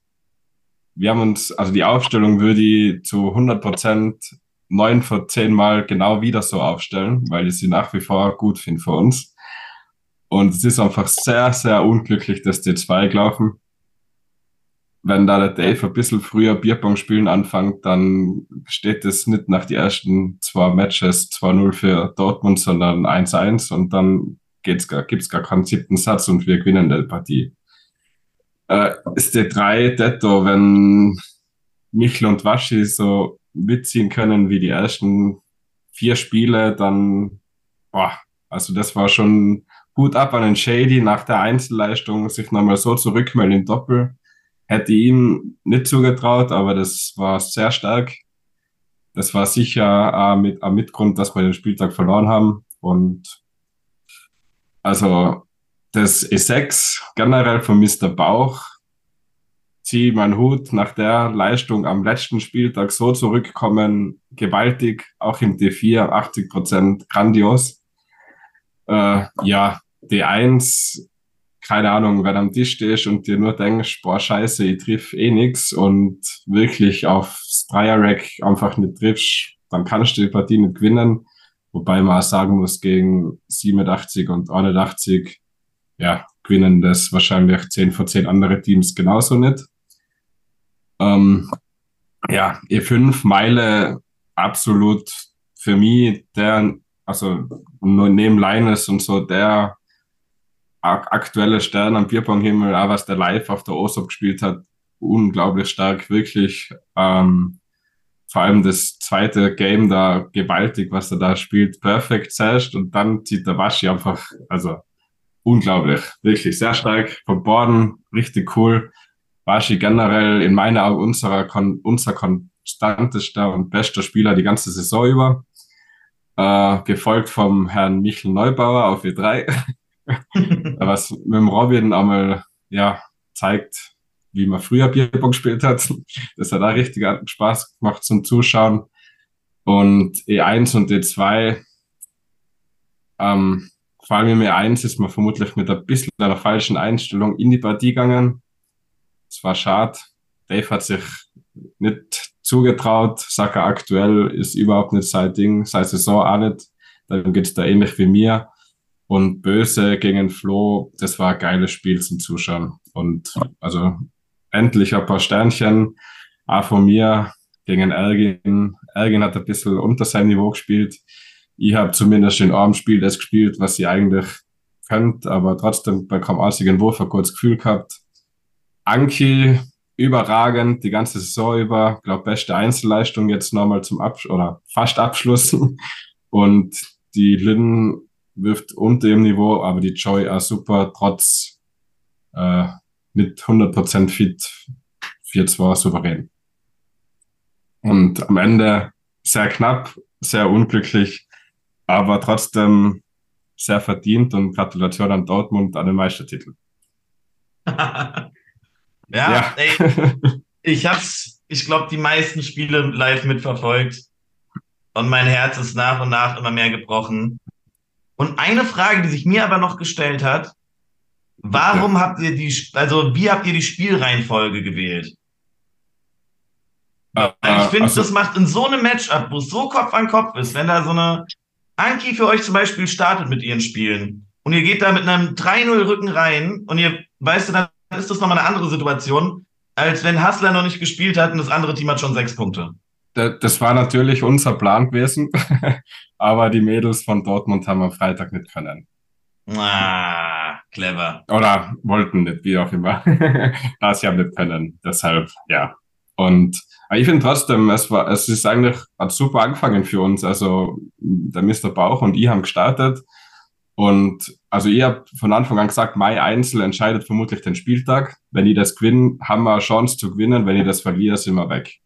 Wir haben uns, also die Aufstellung würde ich zu 100 Prozent neun von zehn Mal genau wieder so aufstellen, weil ich sie nach wie vor gut finde für uns. Und es ist einfach sehr, sehr unglücklich, dass die zwei gelaufen. Wenn da der Dave ein bisschen früher Bierpong spielen anfängt, dann steht es nicht nach die ersten zwei Matches 2-0 für Dortmund, sondern 1-1 und dann gar, gibt's gar keinen siebten Satz und wir gewinnen die Partie. Äh, ist die drei Detto, wenn Michel und Waschi so mitziehen können wie die ersten vier Spiele, dann, boah, also das war schon gut ab an den Shady nach der Einzelleistung, sich nochmal so zurückmelden in Doppel. Hätte ihm nicht zugetraut, aber das war sehr stark. Das war sicher äh, mit, am Mitgrund, dass wir den Spieltag verloren haben. Und also das E6 generell von Mr. Bauch ziehe meinen Hut nach der Leistung am letzten Spieltag so zurückkommen, gewaltig, auch im D4 80 Prozent grandios. Äh, ja, D1, keine Ahnung, wenn du am Tisch stehst und dir nur denkst, boah, scheiße, ich triff eh nix und wirklich aufs Dreier-Rack einfach nicht triffst, dann kannst du die Partie nicht gewinnen. Wobei man auch sagen muss, gegen 87 und 81, ja, gewinnen das wahrscheinlich 10 von 10 andere Teams genauso nicht. Ähm, ja, E5 Meile absolut für mich der, also neben Linus und so der aktuelle Stern am Bierponghimmel, auch was der live auf der OSOP gespielt hat, unglaublich stark, wirklich. Ähm, vor allem das zweite Game da gewaltig, was er da spielt, perfekt zuerst und dann zieht der Waschi einfach, also unglaublich, wirklich sehr stark vom Borden, richtig cool. Bashi generell in meiner Augen unserer, unser konstantester und bester Spieler die ganze Saison über. Äh, gefolgt vom Herrn Michel Neubauer auf E3. *laughs* was mit dem Robin einmal ja, zeigt, wie man früher Bierpong gespielt hat. Das hat auch richtig Spaß gemacht zum Zuschauen. Und E1 und E2, ähm, vor allem im E1 ist man vermutlich mit ein bisschen einer falschen Einstellung in die Partie gegangen. Es war schade. Dave hat sich nicht zugetraut. Saka aktuell ist überhaupt nicht sein Ding, seine Saison auch nicht. Dann geht's da ähnlich wie mir. Und Böse gegen Flo, das war ein geiles Spiel zum Zuschauen. Und also endlich ein paar Sternchen. Auch von mir gegen Elgin. Elgin hat ein bisschen unter seinem Niveau gespielt. Ich habe zumindest in einem Spiel das gespielt, was sie eigentlich könnt, aber trotzdem bei kaum einzigen Wurf ein kurzes Gefühl gehabt. Anki überragend die ganze Saison über. Glaube, beste Einzelleistung jetzt nochmal zum Abschluss oder fast Abschluss. *laughs* Und die Lynn wirft unter dem Niveau, aber die Joy auch super, trotz äh, mit 100% fit 4-2 souverän. Und am Ende sehr knapp, sehr unglücklich, aber trotzdem sehr verdient und Gratulation an Dortmund an den Meistertitel. *laughs* Ja, ja. Ey, ich hab's, ich glaube, die meisten Spiele live mitverfolgt. Und mein Herz ist nach und nach immer mehr gebrochen. Und eine Frage, die sich mir aber noch gestellt hat, warum ja. habt ihr die, also wie habt ihr die Spielreihenfolge gewählt? Uh, ich finde, also, das macht in so einem Matchup, wo es so Kopf an Kopf ist, wenn da so eine Anki für euch zum Beispiel startet mit ihren Spielen und ihr geht da mit einem 3-0 Rücken rein und ihr weißt du dann ist das nochmal eine andere Situation, als wenn Hassler noch nicht gespielt hat und das andere Team hat schon sechs Punkte. Das war natürlich unser Plan gewesen, *laughs* aber die Mädels von Dortmund haben am Freitag nicht können. Ah, clever. Oder wollten nicht, wie auch immer. *laughs* da sie haben nicht können. Deshalb, ja. Und ich finde trotzdem, es war, es ist eigentlich, hat super angefangen für uns. Also, der Mr. Bauch und ich haben gestartet. Und also ich habe von Anfang an gesagt, Mai Einzel entscheidet vermutlich den Spieltag. Wenn ich das gewinne, haben wir eine Chance zu gewinnen. Wenn ich das verliere, sind wir weg.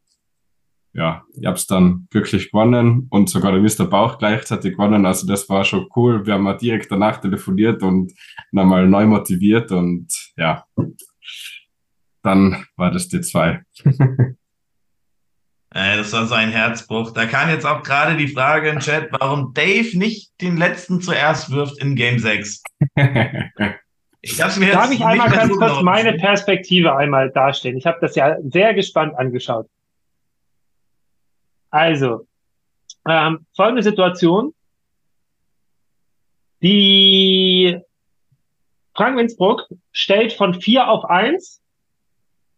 ja, ich habe es dann glücklich gewonnen und sogar der Mr. Bauch gleichzeitig gewonnen. Also das war schon cool. Wir haben mal direkt danach telefoniert und nochmal neu motiviert und ja, dann war das die zwei. *laughs* das war so ein Herzbruch. Da kam jetzt auch gerade die Frage im Chat, warum Dave nicht den letzten zuerst wirft in Game 6. *laughs* Ich hab's mir Darf ich einmal ganz kurz meine Perspektive einmal darstellen? Ich habe das ja sehr gespannt angeschaut. Also, ähm, folgende Situation. Die Frank Innsbruck stellt von vier auf eins,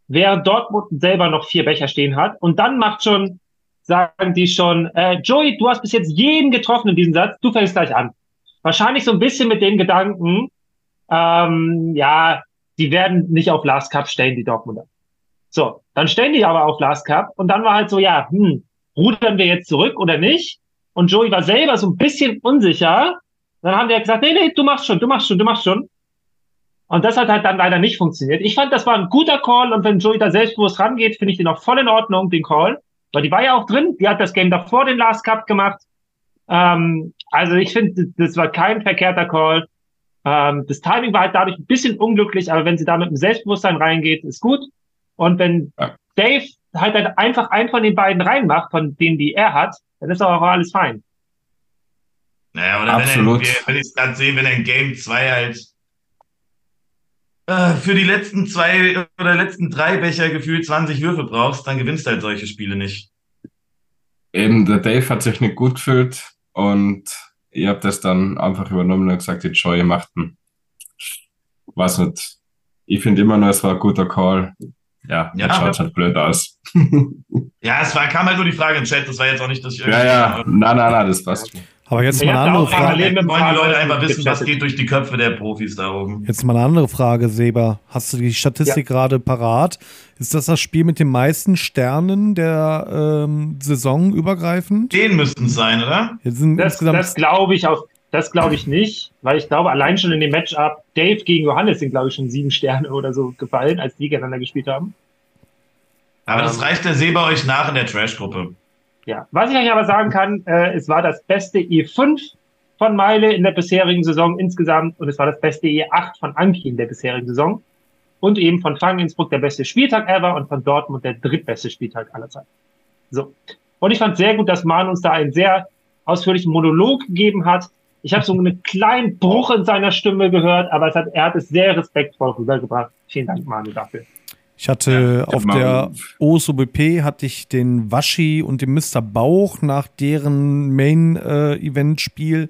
während Dortmund selber noch vier Becher stehen hat. Und dann macht schon, sagen die schon, äh, Joey, du hast bis jetzt jeden getroffen in diesem Satz, du fängst gleich an. Wahrscheinlich so ein bisschen mit den Gedanken, ähm, ja, die werden nicht auf Last Cup stellen, die Dortmunder. So, dann stellen die aber auf Last Cup und dann war halt so, ja, hm, rudern wir jetzt zurück oder nicht? Und Joey war selber so ein bisschen unsicher. Dann haben wir gesagt, nee, nee, du machst schon, du machst schon, du machst schon. Und das hat halt dann leider nicht funktioniert. Ich fand, das war ein guter Call und wenn Joey da selbstbewusst rangeht, finde ich den auch voll in Ordnung, den Call. Weil die war ja auch drin, die hat das Game davor den Last Cup gemacht. Ähm, also ich finde, das war kein verkehrter Call. Ähm, das Timing war halt dadurch ein bisschen unglücklich, aber wenn sie da mit dem Selbstbewusstsein reingeht, ist gut. Und wenn ja. Dave halt, halt einfach einen von den beiden reinmacht, von denen, die er hat, dann ist auch alles fein. Naja, oder Absolut. wenn, wenn ich es gerade sehe, wenn er in Game 2 halt äh, für die letzten zwei oder letzten drei Becher gefühlt 20 Würfe brauchst, dann gewinnst du halt solche Spiele nicht. Eben, der Dave hat sich nicht gut gefühlt und ich habe das dann einfach übernommen und gesagt, jetzt schau, ihr macht einen. Weiß nicht. Ich finde immer noch, es war ein guter Call ja, ja schaut halt blöd aus. ja, es war, kam halt nur die Frage im Chat, das war jetzt auch nicht, dass ich irgendwie. Ja, ja, nein, nein, nein, das passt schon. Aber jetzt mal eine andere Frage. Wollen die Leute einfach wissen, was geht durch die Köpfe der Profis da oben? Jetzt mal eine andere Frage, Seba. Hast du die Statistik ja. gerade parat? Ist das das Spiel mit den meisten Sternen der ähm, Saison übergreifend? Den müssten es sein, oder? das, das glaube ich auch. Das glaube ich nicht, weil ich glaube, allein schon in dem Matchup Dave gegen Johannes sind, glaube ich, schon sieben Sterne oder so gefallen, als die gegeneinander gespielt haben. Aber das ähm, reicht der See bei euch nach in der Trash-Gruppe. Ja, was ich euch aber sagen kann, äh, es war das beste E5 von Meile in der bisherigen Saison insgesamt und es war das beste E8 von Anki in der bisherigen Saison und eben von Fang Innsbruck der beste Spieltag ever und von Dortmund der drittbeste Spieltag aller Zeiten. So. Und ich fand sehr gut, dass Man uns da einen sehr ausführlichen Monolog gegeben hat, ich habe so einen kleinen Bruch in seiner Stimme gehört, aber hat, er hat es sehr respektvoll rübergebracht. Vielen Dank, Manu, dafür. Ich hatte ja, auf der OSOBP hatte ich den Waschi und den Mr. Bauch nach deren Main-Event-Spiel äh,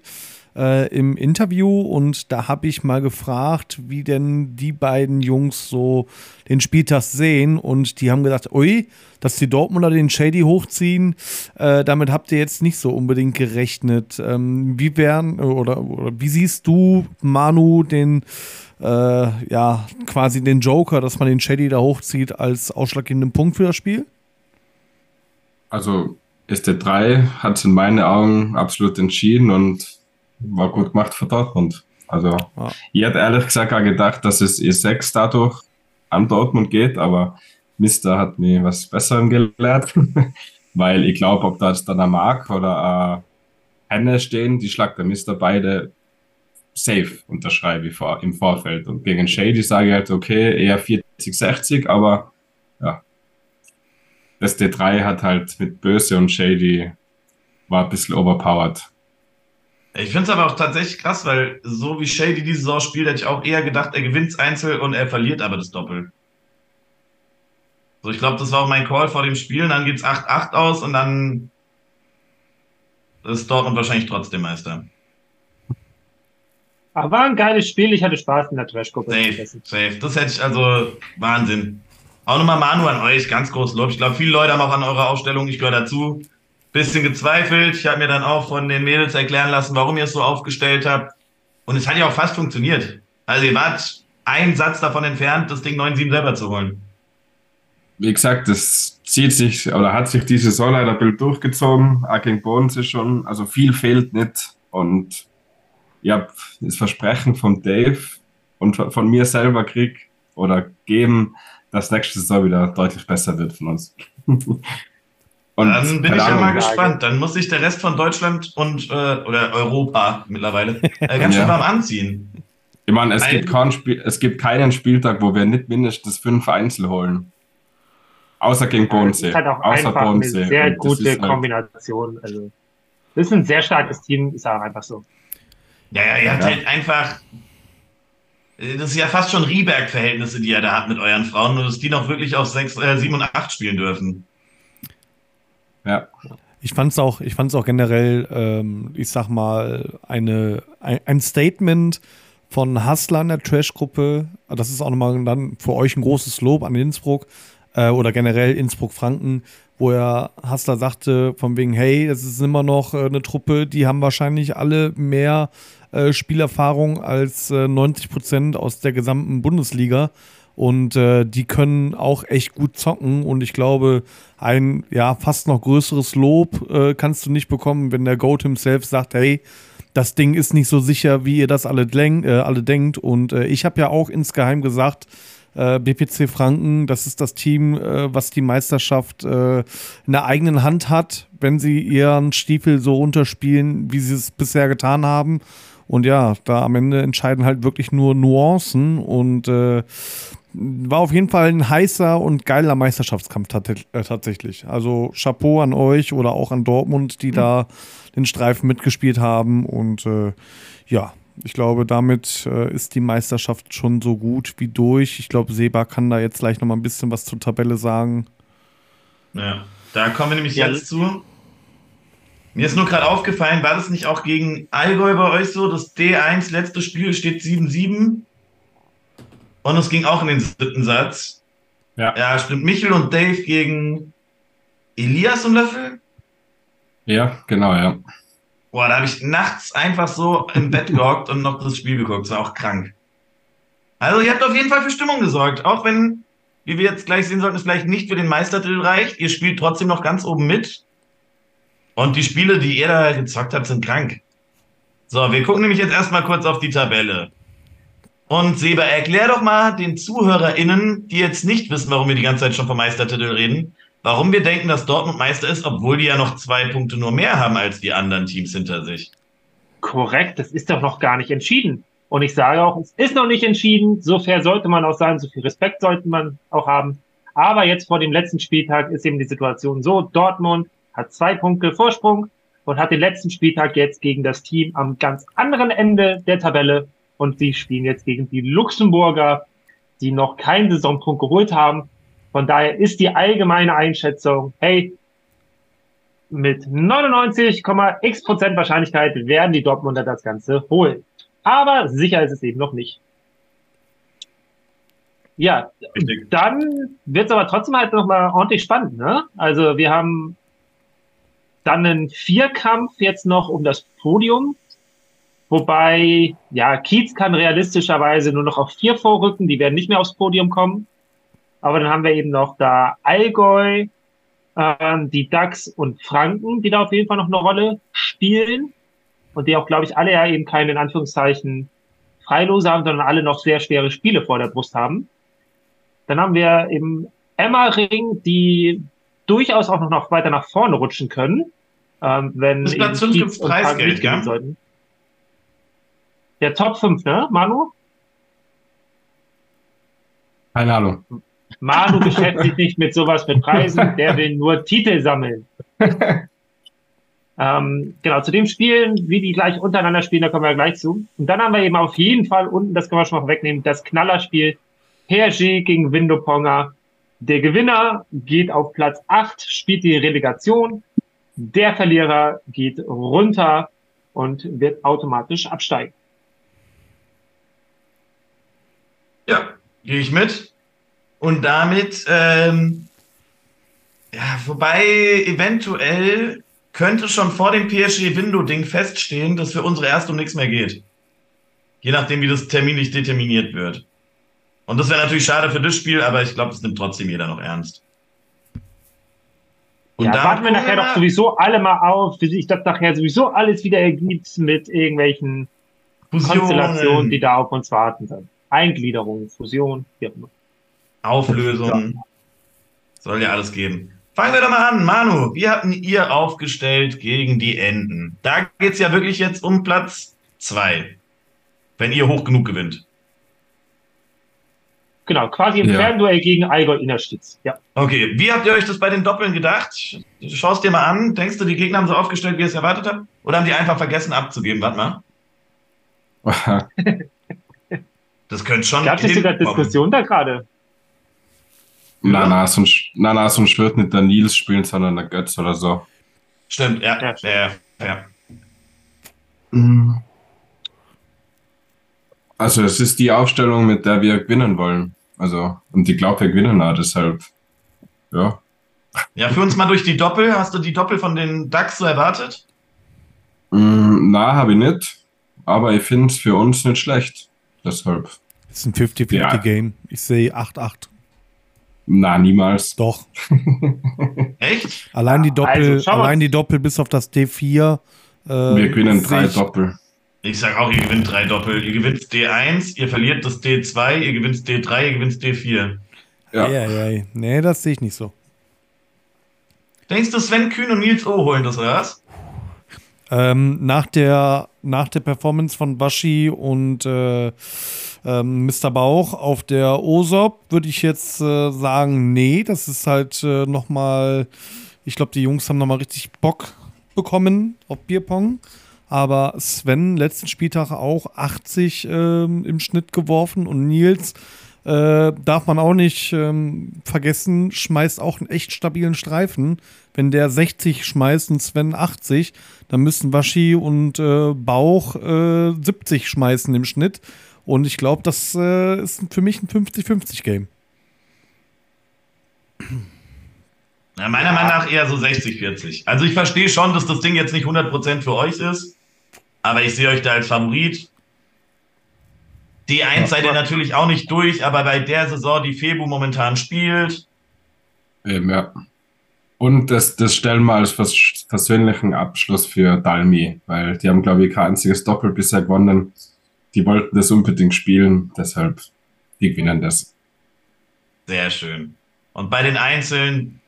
äh, im Interview und da habe ich mal gefragt, wie denn die beiden Jungs so den Spieltag sehen und die haben gesagt, ui, dass die Dortmunder den Shady hochziehen, äh, damit habt ihr jetzt nicht so unbedingt gerechnet. Ähm, wie wären oder, oder wie siehst du, Manu, den äh, ja, quasi den Joker, dass man den Shady da hochzieht, als ausschlaggebenden Punkt für das Spiel? Also ST3 hat es in meinen Augen absolut entschieden und war gut gemacht für Dortmund. Also, ja. ich hätte ehrlich gesagt auch gedacht, dass es E6 dadurch an Dortmund geht, aber Mister hat mir was Besserem gelehrt, *laughs* weil ich glaube, ob da jetzt dann ein Mark oder ein Henne stehen, die schlagt der Mister beide safe unterschreibe ich vor, im Vorfeld. Und gegen Shady sage ich halt, okay, eher 40, 60, aber ja. Das D3 hat halt mit Böse und Shady war ein bisschen overpowered. Ich finde es aber auch tatsächlich krass, weil so wie Shady diese Saison spielt, hätte ich auch eher gedacht, er gewinnt Einzel und er verliert aber das Doppel. So, ich glaube, das war auch mein Call vor dem Spiel. Und dann geht es 8-8 aus und dann ist Dortmund wahrscheinlich trotzdem Meister. Aber war ein geiles Spiel. Ich hatte Spaß in der Trash-Gruppe. Safe, safe. Das hätte ich also Wahnsinn. Auch nochmal Manu an euch, ganz groß Lob. Ich glaube, viele Leute haben auch an eurer Ausstellung, ich gehöre dazu, bisschen gezweifelt. Ich habe mir dann auch von den Mädels erklären lassen, warum ihr es so aufgestellt habt. Und es hat ja auch fast funktioniert. Also ihr wart einen Satz davon entfernt, das Ding 9-7 selber zu holen. Wie gesagt, das zieht sich oder hat sich diese Saison leider Bild durchgezogen. Gegen Bodens ist schon, also viel fehlt nicht. Und habe das Versprechen von Dave und von mir selber krieg oder geben, dass nächste Saison wieder deutlich besser wird von uns. *laughs* Und Dann bin ich ja mal gespannt. Dann muss sich der Rest von Deutschland und äh, oder Europa mittlerweile äh, *laughs* ganz schön warm anziehen. Ich meine, es, gibt kein Spiel, es gibt keinen Spieltag, wo wir nicht mindestens fünf Einzel holen. Außer gegen Bodensee. Das ist halt auch Außer einfach Bodensee. eine sehr gute halt Kombination. Also, das ist ein sehr starkes Team, ist auch einfach so. Ja, ja, ihr habt ja. halt einfach. Das ist ja fast schon Rieberg-Verhältnisse, die ihr da habt mit euren Frauen, nur dass die noch wirklich auf 6, äh, 7 und 8 spielen dürfen. Ja. Ich fand es auch, auch generell, ähm, ich sag mal, eine, ein, Statement, von Hustler in der Trash-Gruppe. Das ist auch nochmal dann für euch ein großes Lob an Innsbruck äh, oder generell Innsbruck-Franken, wo er Hustler sagte, von wegen, hey, das ist immer noch äh, eine Truppe, die haben wahrscheinlich alle mehr äh, Spielerfahrung als 90 äh, Prozent aus der gesamten Bundesliga. Und äh, die können auch echt gut zocken. Und ich glaube, ein ja fast noch größeres Lob äh, kannst du nicht bekommen, wenn der Goat himself sagt, hey, das Ding ist nicht so sicher, wie ihr das alle, äh, alle denkt. Und äh, ich habe ja auch insgeheim gesagt, äh, BPC Franken, das ist das Team, äh, was die Meisterschaft in der eigenen Hand hat, wenn sie ihren Stiefel so runterspielen, wie sie es bisher getan haben. Und ja, da am Ende entscheiden halt wirklich nur Nuancen und äh, war auf jeden Fall ein heißer und geiler Meisterschaftskampf äh, tatsächlich. Also Chapeau an euch oder auch an Dortmund, die mhm. da den Streifen mitgespielt haben. Und äh, ja, ich glaube, damit äh, ist die Meisterschaft schon so gut wie durch. Ich glaube, Seba kann da jetzt gleich noch mal ein bisschen was zur Tabelle sagen. Ja, da kommen wir nämlich ja. jetzt zu. Mir ist nur gerade aufgefallen, war das nicht auch gegen Allgäu bei euch so? Das D1 letzte Spiel steht 7-7 und es ging auch in den siebten Satz. Ja. Ja, stimmt. Michel und Dave gegen Elias und Löffel? Ja, genau, ja. Boah, da habe ich nachts einfach so im Bett *laughs* gehockt und noch das Spiel geguckt. Das war auch krank. Also, ihr habt auf jeden Fall für Stimmung gesorgt. Auch wenn, wie wir jetzt gleich sehen sollten, es vielleicht nicht für den Meistertitel reicht. Ihr spielt trotzdem noch ganz oben mit. Und die Spiele, die ihr da gezockt habt, sind krank. So, wir gucken nämlich jetzt erstmal kurz auf die Tabelle. Und Seba, erklär doch mal den ZuhörerInnen, die jetzt nicht wissen, warum wir die ganze Zeit schon vom Meistertitel reden, warum wir denken, dass Dortmund Meister ist, obwohl die ja noch zwei Punkte nur mehr haben als die anderen Teams hinter sich. Korrekt, das ist doch noch gar nicht entschieden. Und ich sage auch, es ist noch nicht entschieden. So fair sollte man auch sein, so viel Respekt sollte man auch haben. Aber jetzt vor dem letzten Spieltag ist eben die Situation so, Dortmund hat zwei Punkte Vorsprung und hat den letzten Spieltag jetzt gegen das Team am ganz anderen Ende der Tabelle und sie spielen jetzt gegen die Luxemburger, die noch keinen Saisonpunkt geholt haben. Von daher ist die allgemeine Einschätzung, hey, mit 99,x Prozent Wahrscheinlichkeit werden die Dortmunder das Ganze holen. Aber sicher ist es eben noch nicht. Ja, Richtig. dann wird es aber trotzdem halt nochmal ordentlich spannend. Ne? Also wir haben dann einen Vierkampf jetzt noch um das Podium. Wobei, ja, Kiez kann realistischerweise nur noch auf vier vorrücken, die werden nicht mehr aufs Podium kommen. Aber dann haben wir eben noch da Allgäu, ähm, die DAX und Franken, die da auf jeden Fall noch eine Rolle spielen. Und die auch, glaube ich, alle ja eben keine, in Anführungszeichen, Freilose haben, sondern alle noch sehr schwere Spiele vor der Brust haben. Dann haben wir eben Emmering, die durchaus auch noch weiter nach vorne rutschen können. Ähm, wenn Platz 5 gibt's Preisgeld, gell? Sollten. Der Top 5, ne, Manu? Keine Ahnung. Manu beschäftigt sich mit sowas mit Preisen, der will nur Titel sammeln. *laughs* ähm, genau, zu dem Spielen, wie die gleich untereinander spielen, da kommen wir gleich zu. Und dann haben wir eben auf jeden Fall unten, das können wir schon mal wegnehmen, das Knallerspiel Hergé gegen Windoponga. Der Gewinner geht auf Platz 8, spielt die Relegation. Der Verlierer geht runter und wird automatisch absteigen. Ja, gehe ich mit. Und damit, ähm, ja, wobei eventuell könnte schon vor dem PSG-Window-Ding feststehen, dass für unsere erste um nichts mehr geht. Je nachdem, wie das terminlich determiniert wird. Und das wäre natürlich schade für das Spiel, aber ich glaube, das nimmt trotzdem jeder noch ernst. Und ja, warten wir nachher doch sowieso alle mal auf, wie sich das nachher sowieso alles wieder ergibt mit irgendwelchen Fusionen. Konstellationen, die da auf uns warten. Dann. Eingliederung, Fusion, wie auch immer. Auflösung. Soll ja alles geben. Fangen wir doch mal an. Manu, wie hatten ihr aufgestellt gegen die Enten? Da geht es ja wirklich jetzt um Platz zwei. Wenn ihr hoch genug gewinnt. Genau, quasi im Ja. Fernduell gegen Allgäu Innerstitz. Ja. Okay, wie habt ihr euch das bei den Doppeln gedacht? Schau es dir mal an. Denkst du, die Gegner haben so aufgestellt, wie ihr es erwartet habt? Oder haben die einfach vergessen abzugeben? Warte mal. *laughs* Das könnte schon. Gab es sogar. Diskussion da gerade? na, na, sonst, na, na, sonst wird nicht der Nils spielen, sondern der Götz oder so. Stimmt, ja. Ja, ja, ja. Mhm. Also es ist die Aufstellung, mit der wir gewinnen wollen. Also, und ich glaube, wir gewinnen auch, deshalb, ja. Ja, führ uns mal durch die Doppel. Hast du die Doppel von den DAX so erwartet? Mm, Na, habe ich nicht. Aber ich finde es für uns nicht schlecht. Deshalb. Ist ein 50-50-Game. Ich sehe 8-8. Na, niemals. Doch. *laughs* Echt? Allein die Doppel, Also, schau mal. allein die Doppel bis auf das D4. Äh, Wir gewinnen drei ich- Doppel. Ich sag auch, ihr gewinnt drei Doppel. Ihr gewinnt D1, ihr verliert das D2, ihr gewinnt D3, ihr gewinnt D4. Ja. Ja, ja, ja. Nee, das sehe ich nicht so. Denkst du, Sven Kühn und Nils O holen das, oder was? Ähm, nach, der, nach der Performance von Waschi und äh, ähm, Mr. Bauch auf der OSOP würde ich jetzt äh, sagen, nee, das ist halt äh, nochmal, ich glaube, die Jungs haben nochmal richtig Bock bekommen auf Bierpong. Aber Sven letzten Spieltag auch 80 ähm, im Schnitt geworfen und Nils äh, darf man auch nicht ähm, vergessen, schmeißt auch einen echt stabilen Streifen. Wenn der 60 schmeißt und Sven 80, dann müssen Waschi und äh, Bauch äh, 70 schmeißen im Schnitt. Und ich glaube, das äh, ist für mich ein 50-50-Game. Na, meiner Meinung nach eher so 60, 40. Also ich verstehe schon, dass das Ding jetzt nicht 100% für euch ist, aber ich sehe euch da als Favorit. D1 seid ihr natürlich auch nicht durch, aber bei der Saison, die Febu momentan spielt, Eben, ja. Und das, das stellen wir als vers persönlichen Abschluss für Dalmi, weil die haben, glaube ich, kein einziges Doppel bisher gewonnen. Die wollten das unbedingt spielen, deshalb, die gewinnen das. sehr schön. Und bei den Einzelnen,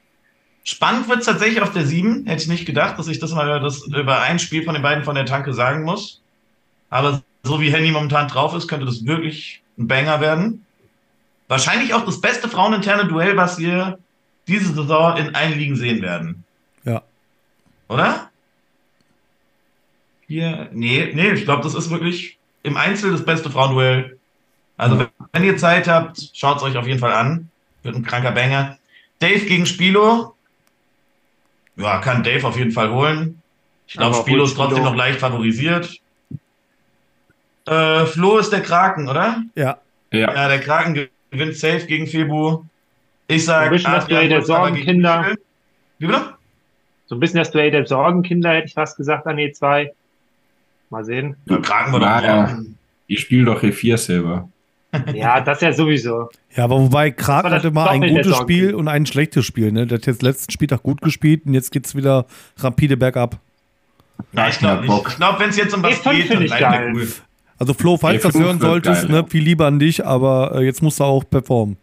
spannend wird es tatsächlich auf der 7. Hätte ich nicht gedacht, dass ich das mal über, das, über ein Spiel von den beiden von der Tanke sagen muss. Aber so wie Henny momentan drauf ist, könnte das wirklich ein Banger werden. Wahrscheinlich auch das beste fraueninterne Duell, was wir diese Saison in allen Ligen sehen werden. Ja. Oder? Hier, nee, nee, ich glaube, das ist wirklich im Einzel das beste Frauenduell. Also, wenn, wenn ihr Zeit habt, schaut es euch auf jeden Fall an. Wird ein kranker Banger. Dave gegen Spilo. Ja, kann Dave auf jeden Fall holen. Ich glaube, Spilo ist trotzdem Spilo. noch leicht favorisiert. Äh, Flo ist der Kraken, oder? Ja. Ja, Ja, der Kraken gewinnt safe gegen Febu. Ich Ein sag, bisschen das Duell der Sorgenkinder. Wie bitte? So ein bisschen das Duell der Sorgenkinder, hätte ich fast gesagt, an E2. Mal sehen. Ja, Kraken war doch ich spiele doch E4 selber. Ja, das ja sowieso. Ja, aber wobei Krak Das war das hatte mal ein gutes. Spiel und ein schlechtes Spiel. Ne? Der hat jetzt letzten Spieltag gut gespielt und jetzt geht's wieder rapide bergab. Ja, ich glaube Ja, nicht. Ich glaube, wenn es jetzt um was E5 geht, dann finde ich bleibt der geil. cool. Also Flo, falls du Ey, das hören solltest, geil. ne, viel lieber an dich, aber äh, jetzt musst du auch performen.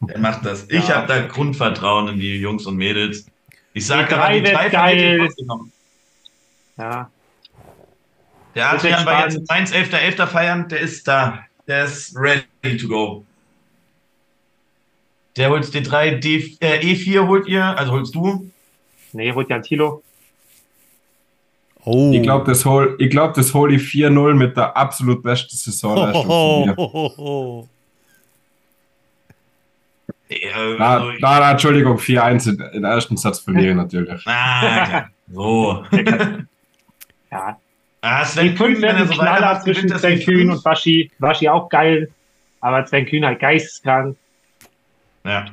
Der macht das. Ich Ja. habe da Grundvertrauen in die Jungs und Mädels. Ich sage E3 aber, die drei geil. Ja. Der Adrian war jetzt 1.11.11. feiern, der ist da. Der ist ready to go. Der holt D3, D, äh, E4 holt ihr, also holst du. Nee, holt Jan Thilo. Oh. Ich glaube, das hol, ich glaub, das hol ich 4-0 mit der absolut besten Saisonleistung von mir. oh, *laughs* Äh, Na, also, na, na, Entschuldigung, 4-1 in, in ersten Satz verliere ich natürlich. ah, klar. so. *laughs* Ja. Ah, Sven Die fünf er werden so Knaller zwischen Sven Kühn und Waschi. Waschi auch geil. Aber Sven Kühn halt geisteskrank. Ja.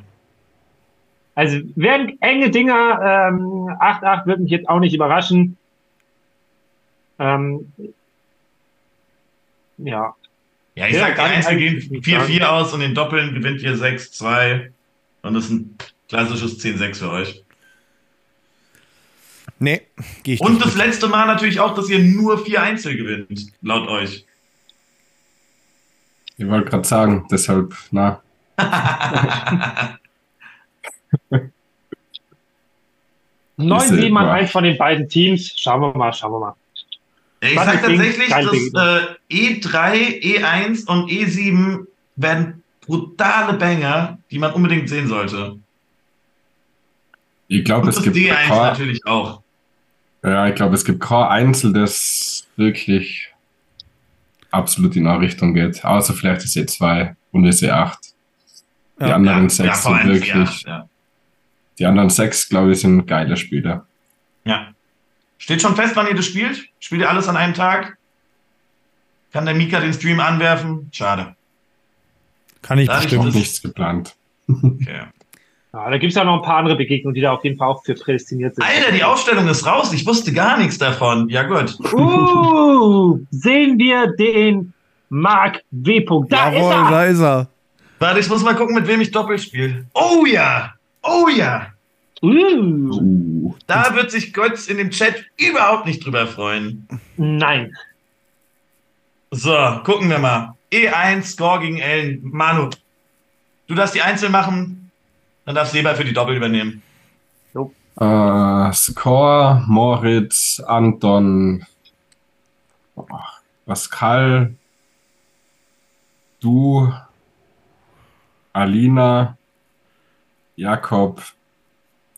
Also werden enge Dinger. Ähm, 8-8 wird mich jetzt auch nicht überraschen. Ähm, ja. Ja, ich Ja, sag, die Einzel eigentlich gehen nicht 4-4 aus und den Doppeln gewinnt ihr 6-2. Und das ist ein klassisches 10-6 für euch. Nee, gehe ich Und nicht das mit. letzte Mal natürlich auch, dass ihr nur 4 Einzel gewinnt, laut euch. Ich wollte gerade sagen, deshalb, na, *laughs* 9-7 an eins von den beiden Teams. Schauen wir mal, schauen wir mal. Ich sag tatsächlich, dass äh, E3, E1 und E7 werden brutale Banger, die man unbedingt sehen sollte. Ich glaube, es gibt D1 Core, natürlich auch. Ja, ich glaube, es gibt kein Einzel, das wirklich absolut in eine Richtung geht. Außer vielleicht das E2 und das E8. Die ja, anderen ja, sechs ja, sind wirklich. Die anderen sechs, glaube ich, sind geile Spiele. Ja. Steht schon fest, wann ihr das spielt? Spielt ihr alles an einem Tag? Kann der Mika den Stream anwerfen? Schade. Kann ich da bestimmt. Nichts geplant. Okay. Ja, da gibt es ja noch ein paar andere Begegnungen, die da auf jeden Fall auch für prädestiniert sind. Alter, die Ausstellung ist raus. Ich wusste gar nichts davon. Ja, gut. Uh, sehen wir den Mark W. Da Jawohl, ist er. Da ist er. Warte, ich muss mal gucken, mit wem ich doppelt spiele. Oh ja. Oh ja. Uh. Da wird sich Götz in dem Chat überhaupt nicht drüber freuen. Nein. So, gucken wir mal. E1, Score gegen Ellen. Manu, du darfst die Einzel machen, dann darf Seba für die Doppel übernehmen. So. Uh, Score, Moritz, Anton, Pascal, du, Alina, Jakob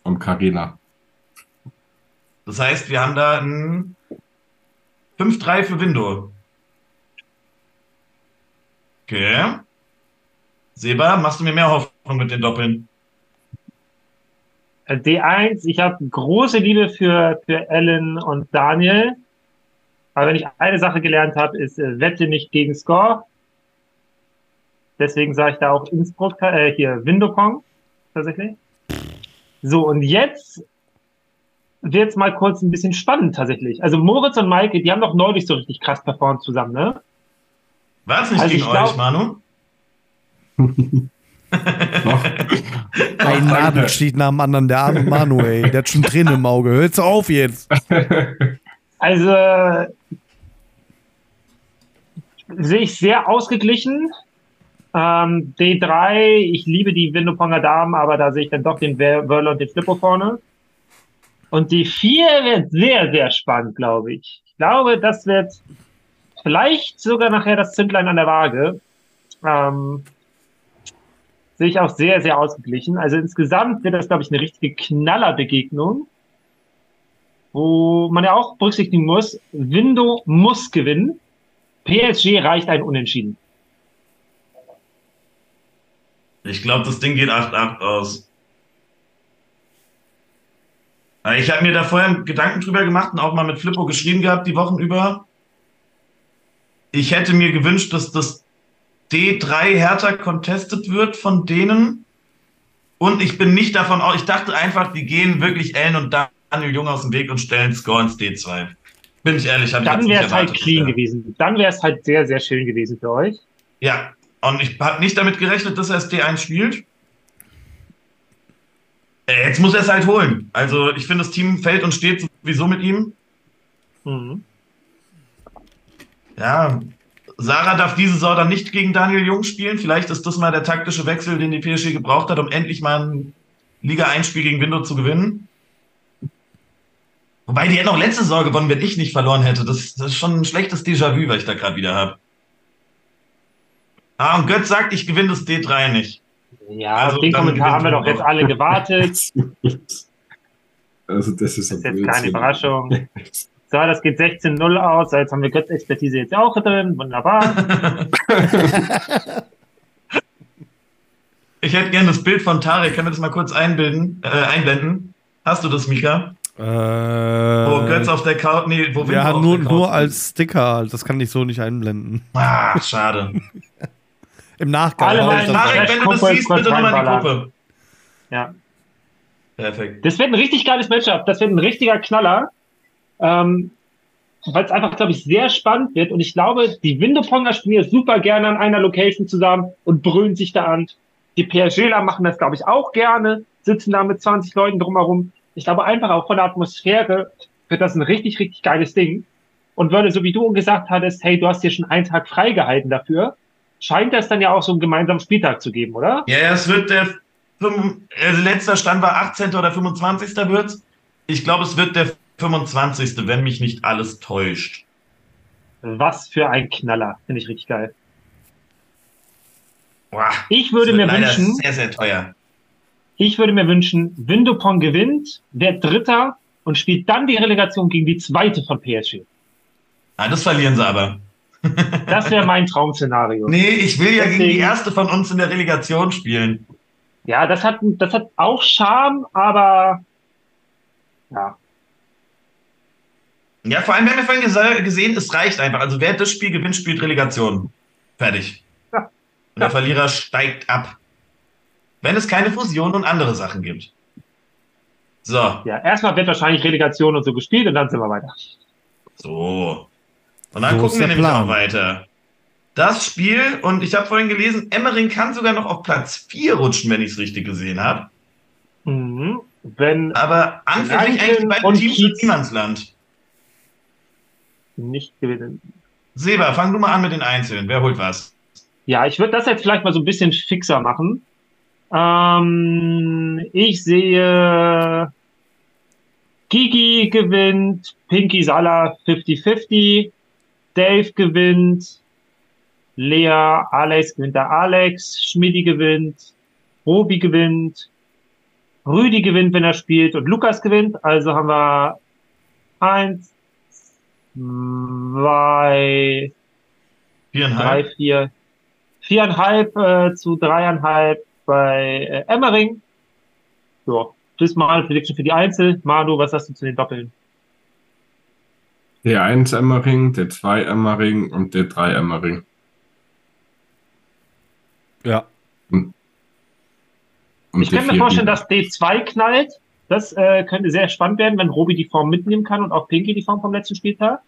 und Karina. Das heißt, wir haben da ein 5-3 für Window. Okay. Seba, machst du mir mehr Hoffnung mit den Doppeln? Äh, D1, ich habe große Liebe für, für Ellen und Daniel. Aber wenn ich eine Sache gelernt habe, ist, äh, wette nicht gegen Score. Deswegen sage ich da auch Innsbruck, äh, hier Windopong, tatsächlich. So, und jetzt wird es mal kurz ein bisschen spannend, tatsächlich. Also Moritz und Maike, die haben doch neulich so richtig krass performt zusammen, ne? War es nicht also gegen glaub, euch, Manu? *laughs* Ein Nadel steht nach dem anderen, der arme Manu, ey. Der hat schon Tränen im Auge. Hört's auf jetzt. *laughs* Also sehe ich sehr ausgeglichen. Ähm, D3, ich liebe die Windoponger Damen, aber da sehe ich dann doch den Wörler und den Flippo vorne. Und die 4 wird sehr, sehr spannend, glaube ich. Ich glaube, das wird vielleicht sogar nachher das Zündlein an der Waage. Ähm, sehe ich auch sehr, sehr ausgeglichen. Also insgesamt wird das, glaube ich, eine richtige Knallerbegegnung, wo man ja auch berücksichtigen muss, Window muss gewinnen. PSG reicht ein Unentschieden. Ich glaube, das Ding geht 8-8 aus. Ich habe mir da vorher Gedanken drüber gemacht und auch mal mit Flippo geschrieben gehabt, die Wochen über ich hätte mir gewünscht, dass das D3 härter contested wird von denen. Und ich bin nicht davon aus, ich dachte einfach, die gehen wirklich Ellen und Daniel Jung aus dem Weg und stellen Score ins D2. Bin ich ehrlich, habe Dann wäre es halt clean gewesen. Dann wäre es halt sehr, sehr schön gewesen für euch. Ja, und ich habe nicht damit gerechnet, dass er das D1 spielt. Äh, jetzt muss er es halt holen. Also ich finde, das Team fällt und steht sowieso mit ihm. Mhm. Ja, Sarah darf diese Saison dann nicht gegen Daniel Jung spielen. Vielleicht ist das mal der taktische Wechsel, den die PSG gebraucht hat, um endlich mal ein Liga-Einspiel gegen Window zu gewinnen. Wobei die hätten auch letzte Saison gewonnen, wenn ich nicht verloren hätte. Das, das ist schon ein schlechtes Déjà-vu, was ich da gerade wieder habe. Ah, und Götz sagt, ich gewinne das D3 nicht. Ja, also, auf den Kommentar haben wir doch jetzt alle gewartet. *laughs* also das ist, das ist jetzt keine Überraschung. *laughs* So, das geht 16-0 aus. Jetzt haben wir Götz-Expertise jetzt auch drin. Wunderbar. *laughs* ich hätte gerne das Bild von Tarek. Können wir das mal kurz einbilden, äh, einblenden? Hast du das, Mika? Äh, wo Götz auf der Couch, nee, wo wir Ja, nur, nur als Sticker. Das kann ich so nicht einblenden. Ah, schade. Im Nachgang. Alle mal Tarek, wenn du das siehst, bitte nochmal die Gruppe. Ja. Perfekt. Das wird ein richtig geiles Matchup. Das wird ein richtiger Knaller ähm, weil es einfach, glaube ich, sehr spannend wird. Und ich glaube, die Windoponger spielen super gerne an einer Location zusammen und brüllen sich da an. Die PSGler machen das, glaube ich, auch gerne, sitzen da mit 20 Leuten drumherum. Ich glaube einfach auch von der Atmosphäre wird das ein richtig, richtig geiles Ding. Und würde, so wie du gesagt hattest, hey, du hast dir schon einen Tag freigehalten dafür, scheint das dann ja auch so einen gemeinsamen Spieltag zu geben, oder? Ja, es wird der, also letzter Stand war 18. oder 25. wird's. Ich glaube, es wird der 25., wenn mich nicht alles täuscht. Was für ein Knaller. Finde ich richtig geil. Boah, Ich würde mir wünschen, Sehr, sehr teuer. ich würde mir wünschen, Windupon gewinnt, wird Dritter und spielt dann die Relegation gegen die zweite von PSG. Ah, das verlieren sie aber. *laughs* Das wäre mein Traum-Szenario. Nee, ich will ja gegen die Deswegen- erste von uns in der Relegation spielen. Ja, das hat, das hat auch Charme, aber ja, Ja, vor allem, wir haben ja vorhin gesehen, es reicht einfach. Also wer das Spiel gewinnt, spielt Relegation. Fertig. Ja. Und der Verlierer steigt ab. Wenn es keine Fusion und andere Sachen gibt. So, ja, erstmal wird wahrscheinlich Relegation und so gespielt und dann sind wir weiter. so. Und dann So gucken wir nämlich Plan. auch weiter. Das Spiel, und ich habe vorhin gelesen, Emmering kann sogar noch auf Platz 4 rutschen, wenn ich es richtig gesehen habe. Mhm. Wenn Aber an für sich eigentlich und Teams im. Niemandsland. nicht gewinnen. Seba, fang du mal an mit den Einzelnen. Wer holt was? Ja, ich würde das jetzt vielleicht mal so ein bisschen fixer machen. Ähm, ich sehe Gigi gewinnt, Pinky Salah 50-50, Dave gewinnt, Lea, Alex gewinnt der Alex, Schmidi gewinnt, Robi gewinnt, Rüdi gewinnt, wenn er spielt und Lukas gewinnt. Also haben wir eins, zwei, drei, Viereinhalb. vier, viereinhalb äh, zu dreieinhalb bei äh, Emmering. So, das mal Prediction für die Einzel. Manu, was hast du zu den Doppeln? D1 Emmering, D2 Emmering und D3 Emmering. Ja. Und ich kann mir D4 vorstellen, dass D2 knallt. Das äh, könnte sehr spannend werden, wenn Robi die Form mitnehmen kann und auch Pinky die Form vom letzten Spieltag.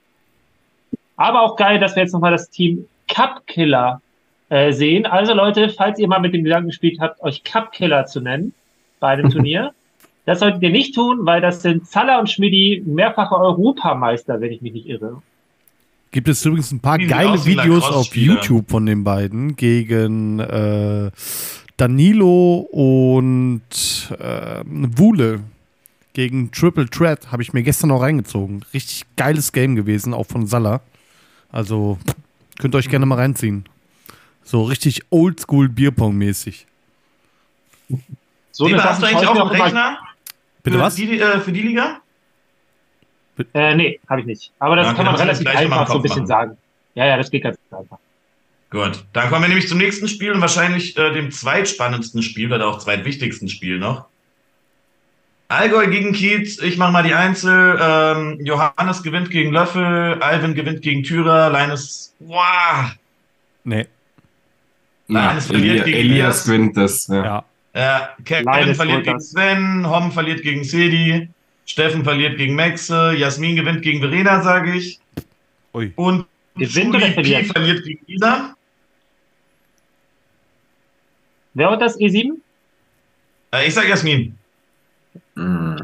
Aber auch geil, dass wir jetzt nochmal das Team Cup Killer äh, sehen. Also Leute, falls ihr mal mit dem Gedanken gespielt habt, euch Cup Killer zu nennen bei einem *laughs* Turnier, das solltet ihr nicht tun, weil das sind Zalla und Schmidi mehrfache Europameister, wenn ich mich nicht irre. Gibt es übrigens ein paar Die geile Videos auf. YouTube von den beiden gegen äh, Danilo und äh, Wule gegen Triple Threat. Habe ich mir gestern noch reingezogen. Richtig geiles Game gewesen, auch von Salah. Also könnt ihr euch gerne mal reinziehen. So richtig oldschool Bierpong-mäßig. So Seba, eine hast du eigentlich auch einen Rechner? Bitte für was? Die, äh, für die Liga? Äh, nee, habe ich nicht. Aber das Ja, kann man relativ einfach so ein bisschen machen. sagen. Ja, ja, das geht ganz einfach. Gut, dann kommen wir nämlich zum nächsten Spiel und wahrscheinlich äh, dem zweitspannendsten Spiel oder auch zweitwichtigsten Spiel noch. Allgäu gegen Kiez, ich mache mal die Einzel. Ähm, Johannes gewinnt gegen Löffel, Alvin gewinnt gegen Thürer, Leines, wow, Nee. Ja, Eines verliert Elia, gegen Elias Elias. gewinnt das. Ja. Ja. Äh, Kevin Leines verliert gegen das. Sven, Hom verliert gegen Sedi, Steffen verliert gegen Maxe, Jasmin gewinnt gegen Verena, sage ich. Ui. Und Gewinnt oder verliert? verliert gegen Lisa. Wer hat das E7? Äh, ich sag Jasmin. Hm.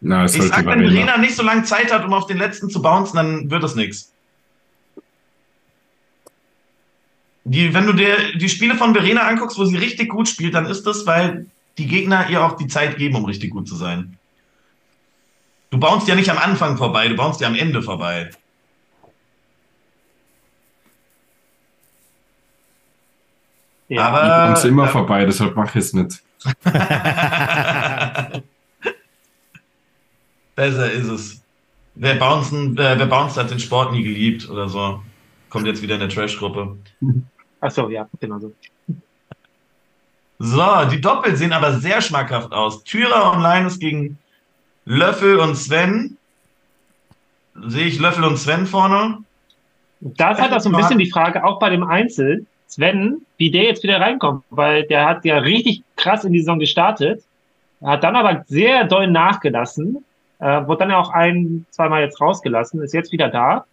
Na, Ich sollte sag, wenn Verena. Verena nicht so lange Zeit hat, um auf den letzten zu bouncen, dann wird das nichts. Die, wenn du dir die Spiele von Verena anguckst, wo sie richtig gut spielt, dann ist das, weil die Gegner ihr auch die Zeit geben, um richtig gut zu sein. Du bounst ja nicht am Anfang vorbei, du bounst ja am Ende vorbei. Ja. Aber Ich komm's immer äh, vorbei, deshalb mache ich es nicht. *laughs* Besser ist es. Wer bouncen, äh, wer bounced hat den Sport nie geliebt oder so. Kommt jetzt wieder in der Trash-Gruppe. Achso, ja, genau so. So, die Doppel sehen aber sehr schmackhaft aus. Thürer und Linus gegen Löffel und Sven. Sehe ich Löffel und Sven vorne? Da ist halt auch so ein bisschen die Frage, auch bei dem Einzel, Sven, wie der jetzt wieder reinkommt, weil der hat ja richtig krass in die Saison gestartet, hat dann aber sehr doll nachgelassen, äh, wurde dann ja auch ein, zweimal jetzt rausgelassen, ist jetzt wieder da.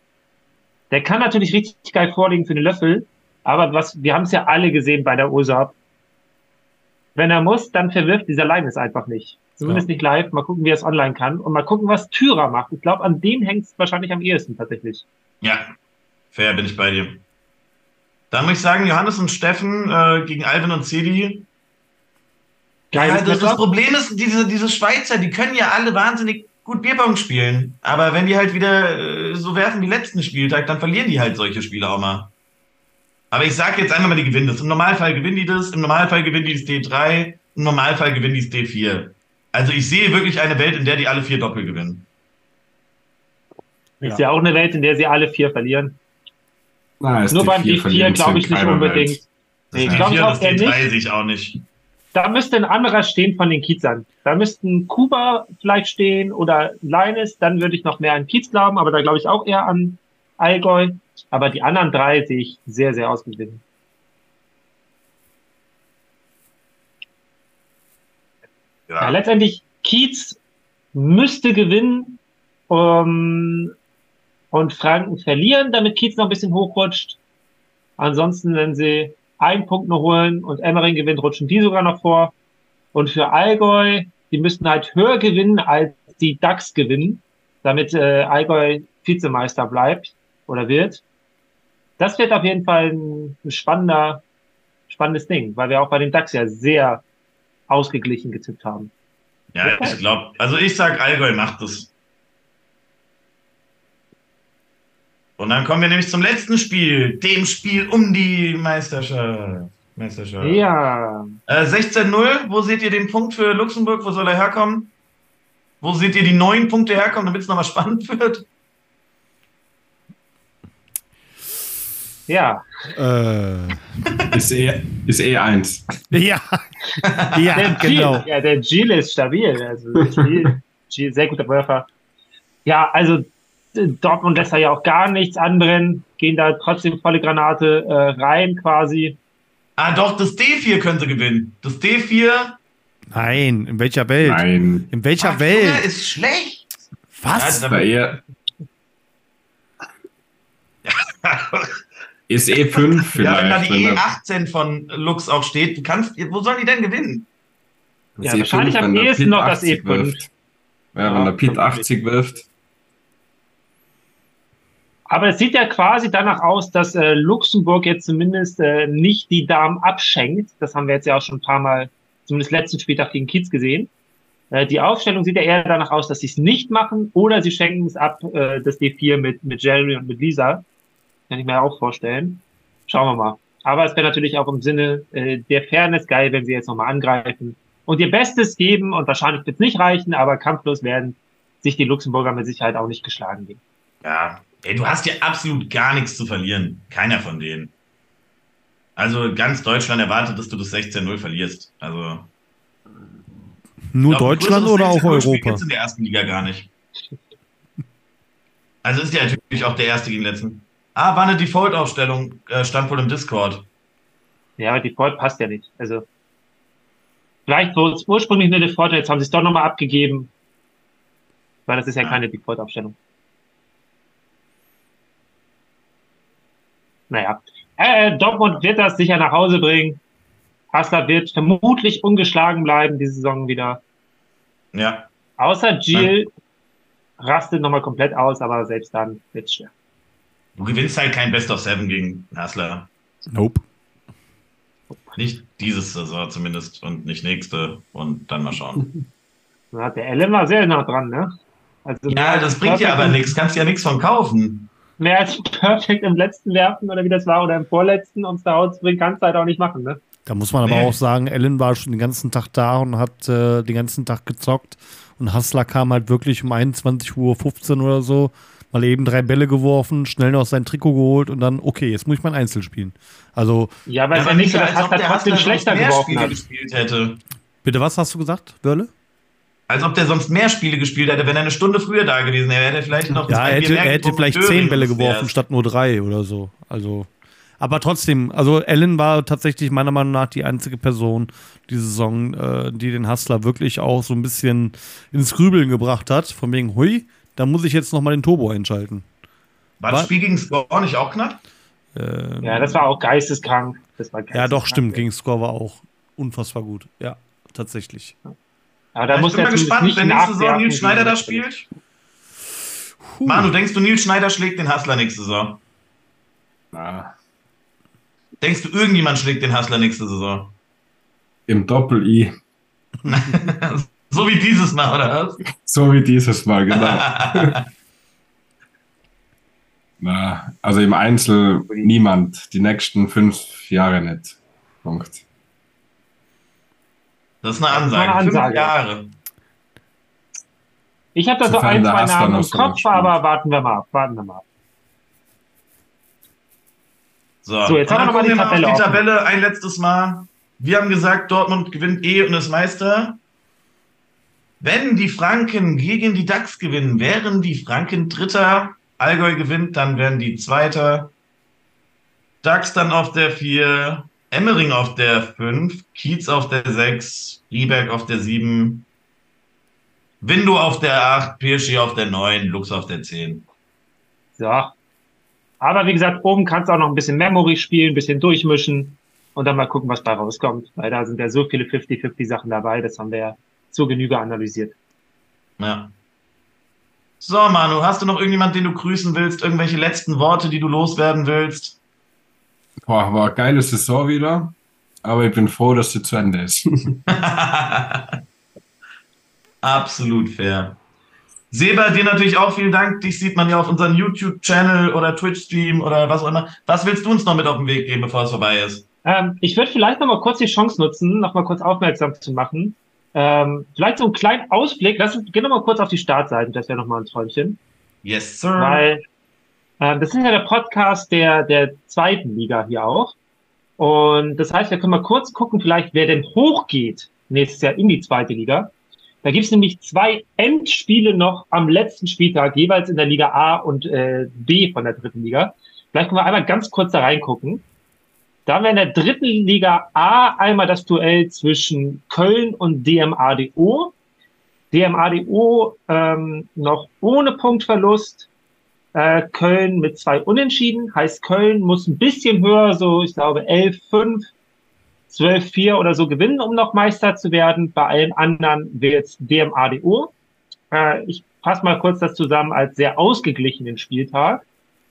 Der kann natürlich richtig geil vorlegen für den Löffel, aber was, wir haben es ja alle gesehen bei der USAP. Wenn er muss, dann verwirft dieser Line es einfach nicht. Zumindest nicht live. Mal gucken, wie er es online kann. Und mal gucken, was Tyra macht. Ich glaube, an dem hängt es wahrscheinlich am ehesten tatsächlich. Ja, fair bin ich bei dir. Dann muss ich sagen, Johannes und Steffen äh, gegen Alvin und Cedi. Ja, Geiles das, das. Problem ist, diese, diese Schweizer, die können ja alle wahnsinnig gut Bierpong spielen. Aber wenn die halt wieder äh, so werfen wie letzten Spieltag, dann verlieren die halt solche Spiele auch mal. Aber ich sage jetzt einfach mal, die gewinnen das. Im Normalfall gewinnen die das, im Normalfall gewinnen die das D3, im Normalfall gewinnen die das D4. Also ich sehe wirklich eine Welt, in der die alle vier Doppel gewinnen. Ich ja. sehe auch eine Welt, in der sie alle vier verlieren. Na, Nur beim D4 glaube ich nicht unbedingt. Welt. Nee, ich glaube auch eher nicht. Ich auch nicht. Da müsste ein anderer stehen von den Kiezern. Da müssten Kuba vielleicht stehen oder Leines. Dann würde ich noch mehr an Kiez glauben, aber da glaube ich auch eher an Allgäu. Aber die anderen drei sehe ich sehr, sehr ausgeglichen. Ja. ja. letztendlich Kiez müsste gewinnen um, und Franken verlieren, damit Kiez noch ein bisschen hochrutscht. Ansonsten, wenn sie einen Punkt noch holen und Emmering gewinnt, rutschen die sogar noch vor. Und für Allgäu, die müssten halt höher gewinnen, als die DAX gewinnen, damit äh, Allgäu Vizemeister bleibt oder wird. Das wird auf jeden Fall ein, ein spannender, spannendes Ding, weil wir auch bei den DAX ja sehr ausgeglichen getippt haben. Ja, ich glaube, also ich sag, Allgäu macht das. Und dann kommen wir nämlich zum letzten Spiel, dem Spiel um die Meisterschaft. Meisterschaft. Ja. Äh, 16-0, wo seht ihr den Punkt für Luxemburg? Wo soll er herkommen? Wo seht ihr die neun Punkte herkommen, damit es nochmal spannend *laughs* wird? Ja. Äh. ist, eh, ist eh eins. Ja. ja, der genau. ja, der Gil ist stabil. Also Gil, Gil, sehr guter Werfer. Ja, also Dortmund lässt da ja auch gar nichts anbrennen, gehen da trotzdem volle Granate äh, rein quasi. Ah, doch, das D4 könnte gewinnen. Das D4. Nein, in welcher Welt? Nein. In welcher Ach, Welt? Junge, ist schlecht. Was? Ja, eher *laughs* ist E5 vielleicht. Ja, wenn da die E18 von Lux auch steht, du kannst, wo sollen die denn gewinnen? Ja, E5, wahrscheinlich am ehesten noch das E5. Wirft. Ja, wenn der Pit 80 wirft. Aber es sieht ja quasi danach aus, dass äh, Luxemburg jetzt zumindest äh, nicht die Damen abschenkt. Das haben wir jetzt ja auch schon ein paar Mal, zumindest letzten Spieltag gegen Kiez gesehen. Äh, die Aufstellung sieht ja eher danach aus, dass sie es nicht machen oder sie schenken es ab, äh, das D4 mit, mit Jerry und mit Lisa. Kann ich mir auch vorstellen. Schauen wir mal. Aber es wäre natürlich auch im Sinne äh, der Fairness geil, wenn sie jetzt nochmal angreifen und ihr Bestes geben und wahrscheinlich wird es nicht reichen, aber kampflos werden sich die Luxemburger mit Sicherheit auch nicht geschlagen geben. Ja, ey, du hast ja absolut gar nichts zu verlieren. Keiner von denen. Also ganz Deutschland erwartet, dass du das 16-0 verlierst. Also. Nur glaub, Deutschland oder auch Europa? in der ersten Liga gar nicht. Also ist ja natürlich auch der erste gegen den letzten. Ah, war eine Default-Aufstellung, äh, stand wohl im Discord. Ja, Default passt ja nicht. Also, vielleicht es ursprünglich eine Default, jetzt haben sie es doch nochmal abgegeben. Weil das ist ja, ja. keine Default-Aufstellung. Naja. Äh, Dortmund wird das sicher nach Hause bringen. Hassler wird vermutlich ungeschlagen bleiben, diese Saison wieder. Ja. Außer Jill rastet nochmal komplett aus, aber selbst dann wird es schwer. Du gewinnst halt kein Best of Seven gegen Hassler. Nope. Nicht dieses Saison zumindest und nicht nächste und dann mal schauen. Der Ellen war sehr nah dran, ne? Also ja, das bringt ja aber nichts. Kannst ja nichts von kaufen. Mehr als perfekt im letzten werfen oder wie das war oder im vorletzten und da zu bringen, kannst du halt auch nicht machen, ne? Da muss man aber nee. auch sagen, Ellen war schon den ganzen Tag da und hat äh, den ganzen Tag gezockt und Hassler kam halt wirklich um 21.15 Uhr oder so mal eben drei Bälle geworfen, schnell noch sein Trikot geholt und dann, okay, jetzt muss ich mein Einzel spielen. Also. Ja, weil ja, er nicht so, das hat er trotzdem schlechter geworfen hat. gespielt hätte. Bitte, was hast du gesagt, Wörle? Als ob der sonst mehr Spiele gespielt hätte, wenn er eine Stunde früher da gewesen wäre, hätte er vielleicht noch. Ja, er hätte, er hätte vielleicht zehn Bälle geworfen statt nur drei oder so. Also. Aber trotzdem, also Ellen war tatsächlich meiner Meinung nach die einzige Person die Saison, äh, die den Hustler wirklich auch so ein bisschen ins Grübeln gebracht hat. Von wegen, hui, da muss ich jetzt nochmal den Turbo einschalten. War das Spiel gegen Score nicht auch knapp? Ähm, ja, das war auch geisteskrank. Das war geisteskrank. Ja, doch, stimmt. Gegen Score war auch unfassbar gut. Ja, tatsächlich. Aber da ich muss bin mal gespannt, wenn nächste Saison Nils Schneider da spielt. Puh. Manu, denkst du, Nils Schneider schlägt den Hassler nächste Saison? Na. Denkst du, irgendjemand schlägt den Hassler nächste Saison? Im Doppel-I. *laughs* So wie dieses Mal, oder was? So wie dieses Mal, genau. *laughs* Na, also im Einzel niemand. Die nächsten fünf Jahre nicht. Punkt. Das ist eine Ansage. Eine Ansage. Fünf Jahre. Ich habe da so ein, zwei Namen im so Kopf, spielt. aber warten wir mal ab. Warten wir mal. ab. So, So, jetzt haben wir dann noch mal die Tabelle auf die. Tabelle ein letztes Mal. Wir haben gesagt, Dortmund gewinnt eh und ist Meister. Wenn die Franken gegen die DAX gewinnen, wären die Franken Dritter. Allgäu gewinnt, dann wären die Zweiter. DAX dann auf der 4, Emmering auf der 5, Kiez auf der 6, Rieberg auf der 7, Window auf der 8, Pirschi auf der 9, Lux auf der 10. So. Aber wie gesagt, oben kannst du auch noch ein bisschen Memory spielen, ein bisschen durchmischen und dann mal gucken, was bei rauskommt. Weil da sind ja so viele 50-50 Sachen dabei, das haben wir ja zur Genüge analysiert. Ja. So, Manu, hast du noch irgendjemand, den du grüßen willst? Irgendwelche letzten Worte, die du loswerden willst? Boah, war eine geile Saison wieder. Aber ich bin froh, dass sie zu Ende ist. *laughs* *laughs* Absolut fair. Seba, dir natürlich auch vielen Dank. Dich sieht man ja auf unserem YouTube-Channel oder Twitch-Stream oder was auch immer. Was willst du uns noch mit auf den Weg geben, bevor es vorbei ist? Ähm, ich würde vielleicht noch mal kurz die Chance nutzen, noch mal kurz aufmerksam zu machen. Ähm, vielleicht so einen kleinen Ausblick. Lass uns, geh noch mal kurz auf die Startseite, das wäre noch mal ein Träumchen. Yes, sir. Weil ähm, das ist ja der Podcast der, der zweiten Liga hier auch. Und das heißt, wir können mal kurz gucken, vielleicht wer denn hochgeht nächstes Jahr in die zweite Liga. Da gibt's nämlich zwei Endspiele noch am letzten Spieltag, jeweils in der Liga A und äh, B von der dritten Liga. Vielleicht können wir einmal ganz kurz da reingucken. Da haben wir in der dritten Liga A einmal das Duell zwischen Köln und DMADO. DMADO ähm, noch ohne Punktverlust. Äh, Köln mit zwei Unentschieden. Heißt, Köln muss ein bisschen höher, so ich glaube 11-5, 12-4 oder so gewinnen, um noch Meister zu werden. Bei allen anderen wird es DMADO. Äh, ich fasse mal kurz das zusammen als sehr ausgeglichenen Spieltag.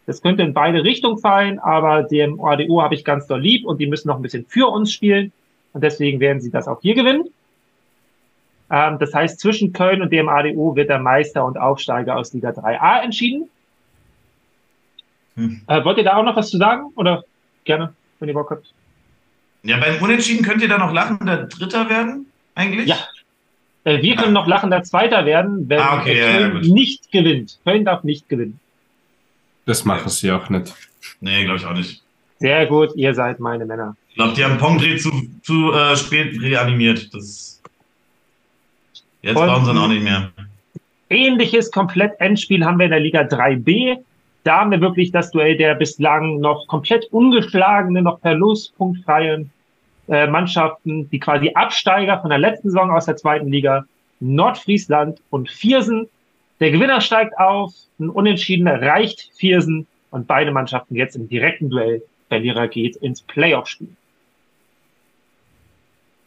Das könnte in beide Richtungen fallen, aber dem OADO habe ich ganz doll lieb und die müssen noch ein bisschen für uns spielen. Und deswegen werden sie das auch hier gewinnen. Ähm, das heißt, zwischen Köln und dem ADO wird der Meister und Aufsteiger aus Liga 3a entschieden. Hm. Äh, wollt ihr da auch noch was zu sagen? Oder gerne, wenn ihr Bock habt? Ja, beim Unentschieden könnt ihr da noch lachender Dritter werden, eigentlich? Ja. Äh, wir können noch lachender Zweiter werden, wenn Ah, okay, äh, ja, ja, Köln nicht gewinnt. Köln darf nicht gewinnen. Das machen sie auch nicht. Nee, glaube ich auch nicht. Sehr gut, ihr seid meine Männer. Ich glaube, die haben Pongre zu, zu äh, spät reanimiert. Das Jetzt Und- brauchen sie ihn auch nicht mehr. Ähnliches komplett Endspiel haben wir in der Liga 3b. Da haben wir wirklich das Duell der bislang noch komplett ungeschlagenen, noch verlustpunktfreien äh, Mannschaften, die quasi Absteiger von der letzten Saison aus der zweiten Liga, Nordfriesland und Viersen. Der Gewinner steigt auf, ein Unentschieden reicht Viersen und beide Mannschaften jetzt im direkten Duell. Verlierer geht ins Playoff-Spiel.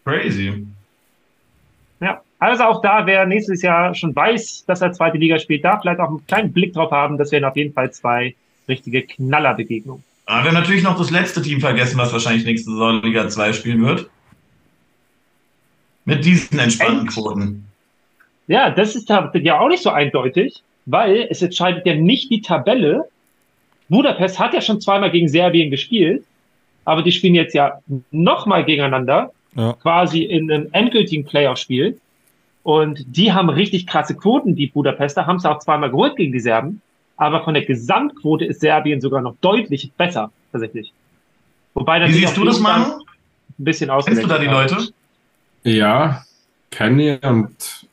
Crazy. Ja, also auch da, wer nächstes Jahr schon weiß, dass er zweite Liga spielt, darf vielleicht auch einen kleinen Blick drauf haben. Das wären auf jeden Fall zwei richtige Knallerbegegnungen. Aber wir haben natürlich noch das letzte Team vergessen, was wahrscheinlich nächste Saison Liga 2 spielen wird. Mit diesen entspannten. Quoten. Ja, das ist ja auch nicht so eindeutig, weil es entscheidet ja nicht die Tabelle. Budapest hat ja schon zweimal gegen Serbien gespielt, aber die spielen jetzt ja nochmal gegeneinander, Ja. quasi in einem endgültigen Playoff-Spiel. Und die haben richtig krasse Quoten, die Budapester, haben es auch zweimal geholt gegen die Serben. Aber von der Gesamtquote ist Serbien sogar noch deutlich besser, tatsächlich. Wobei Wie natürlich siehst du das, Manu? Ein bisschen Kennst du da die Leute? Ja, kenne ich und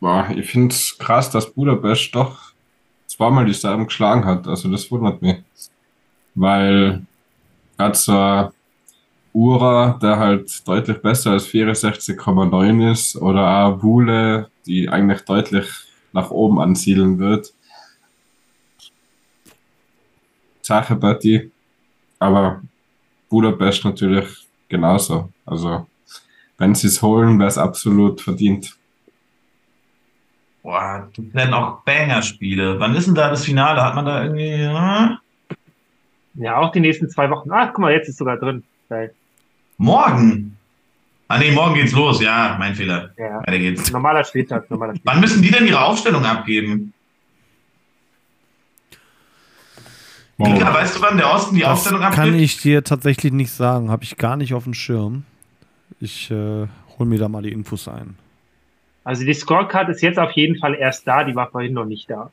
boah, ich finde es krass, dass Budapest doch zweimal die Serben geschlagen hat. Also das wundert mich. Weil gerade so Ura, der halt deutlich besser als 64,9 ist, oder auch Wule, die eigentlich deutlich nach oben ansiedeln wird. Sache die. Aber Budapest natürlich genauso. Also wenn sie es holen, wäre es absolut verdient. Boah, das werden auch Banger-Spiele. Wann ist denn da das Finale? Hat man da irgendwie. Hm? Ja, auch die nächsten zwei Wochen. Ach, guck mal, jetzt ist sogar drin. Geil. Morgen. Ah nee, morgen geht's los. Ja, mein Fehler. Ja. Weiter geht's. Normaler Spieltag, normaler Spieltag. Wann müssen die denn ihre Aufstellung abgeben? Morgen. Mika, weißt du, wann der Osten die Das Aufstellung kann abgibt? ich dir tatsächlich nicht sagen. Habe ich gar nicht auf dem Schirm. Ich äh, hol mir da mal die Infos ein. Also die Scorecard ist jetzt auf jeden Fall erst da, die war vorhin noch nicht da.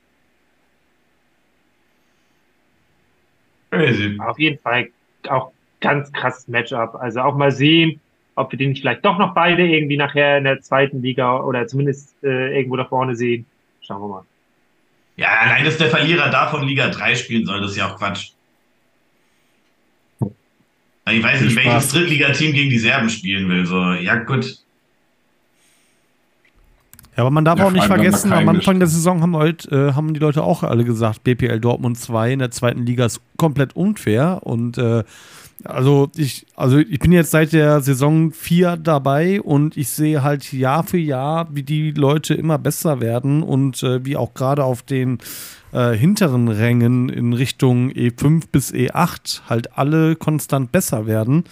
Crazy. Auf jeden Fall auch ganz krasses Matchup. Also auch mal sehen, ob wir nicht vielleicht doch noch beide irgendwie nachher in der zweiten Liga oder zumindest äh, irgendwo da vorne sehen. Schauen wir mal. Ja, allein, dass der Verlierer davon Liga 3 spielen soll, das ist ja auch Quatsch. Ich weiß nicht, welches. Drittligateam gegen die Serben spielen will. So, ja, gut. Ja, aber man darf Ja, auch nicht vergessen, am Anfang der Saison haben, heute, äh, haben die Leute auch alle gesagt, BPL Dortmund 2 in der zweiten Liga ist komplett unfair. Und äh, also ich, also ich bin jetzt seit der Saison 4 dabei und ich sehe halt Jahr für Jahr, wie die Leute immer besser werden und äh, wie auch gerade auf den äh, hinteren Rängen in Richtung E5 bis E8 halt alle konstant besser werden.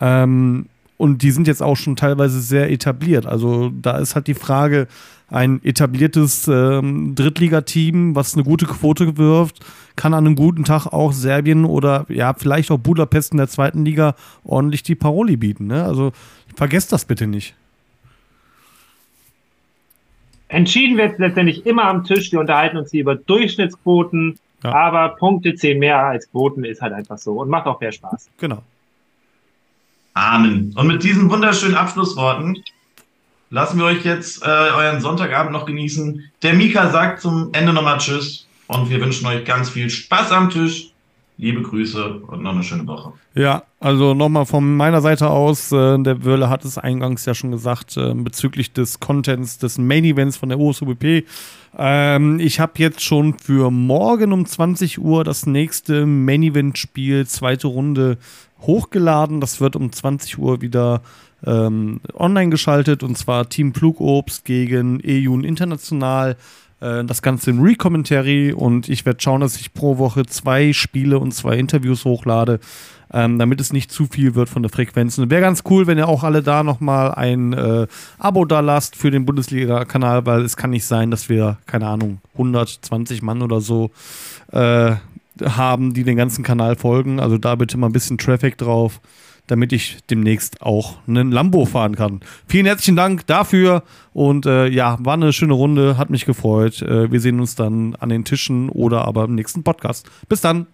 Ähm, und die sind jetzt auch schon teilweise sehr etabliert. Also da ist halt die Frage, ein etabliertes ähm, Drittligateam, was eine gute Quote wirft, kann an einem guten Tag auch Serbien oder ja, vielleicht auch Budapest in der zweiten Liga ordentlich die Paroli bieten. Ne? Also vergesst das bitte nicht. Entschieden wird letztendlich immer am Tisch. Wir unterhalten uns hier über Durchschnittsquoten, Ja. aber Punkte zählen mehr als Quoten, ist halt einfach so und macht auch mehr Spaß. Genau. Amen. Und mit diesen wunderschönen Abschlussworten lassen wir euch jetzt äh, euren Sonntagabend noch genießen. Der Mika sagt zum Ende nochmal Tschüss und wir wünschen euch ganz viel Spaß am Tisch. Liebe Grüße und noch eine schöne Woche. Ja, also nochmal von meiner Seite aus, äh, der Wörle hat es eingangs ja schon gesagt, äh, bezüglich des Contents des Main Events von der OSUBP. Ähm, ich habe jetzt schon für morgen um 20 Uhr das nächste Main Event Spiel, zweite Runde, hochgeladen. Das wird um 20 Uhr wieder ähm, online geschaltet und zwar Team Flugobst gegen EUN International. Äh, Das Ganze im Re-Commentary und ich werde schauen, dass ich pro Woche zwei Spiele und zwei Interviews hochlade, ähm, damit es nicht zu viel wird von der Frequenz. Und wäre ganz cool, wenn ihr auch alle da nochmal ein äh, Abo da lasst für den Bundesliga-Kanal, weil es kann nicht sein, dass wir, keine Ahnung, 120 Mann oder so äh, haben, die den ganzen Kanal folgen. Also da bitte mal ein bisschen Traffic drauf, damit ich demnächst auch einen Lambo fahren kann. Vielen herzlichen Dank dafür und äh, ja, war eine schöne Runde, hat mich gefreut. Äh, wir sehen uns dann an den Tischen oder aber im nächsten Podcast. Bis dann.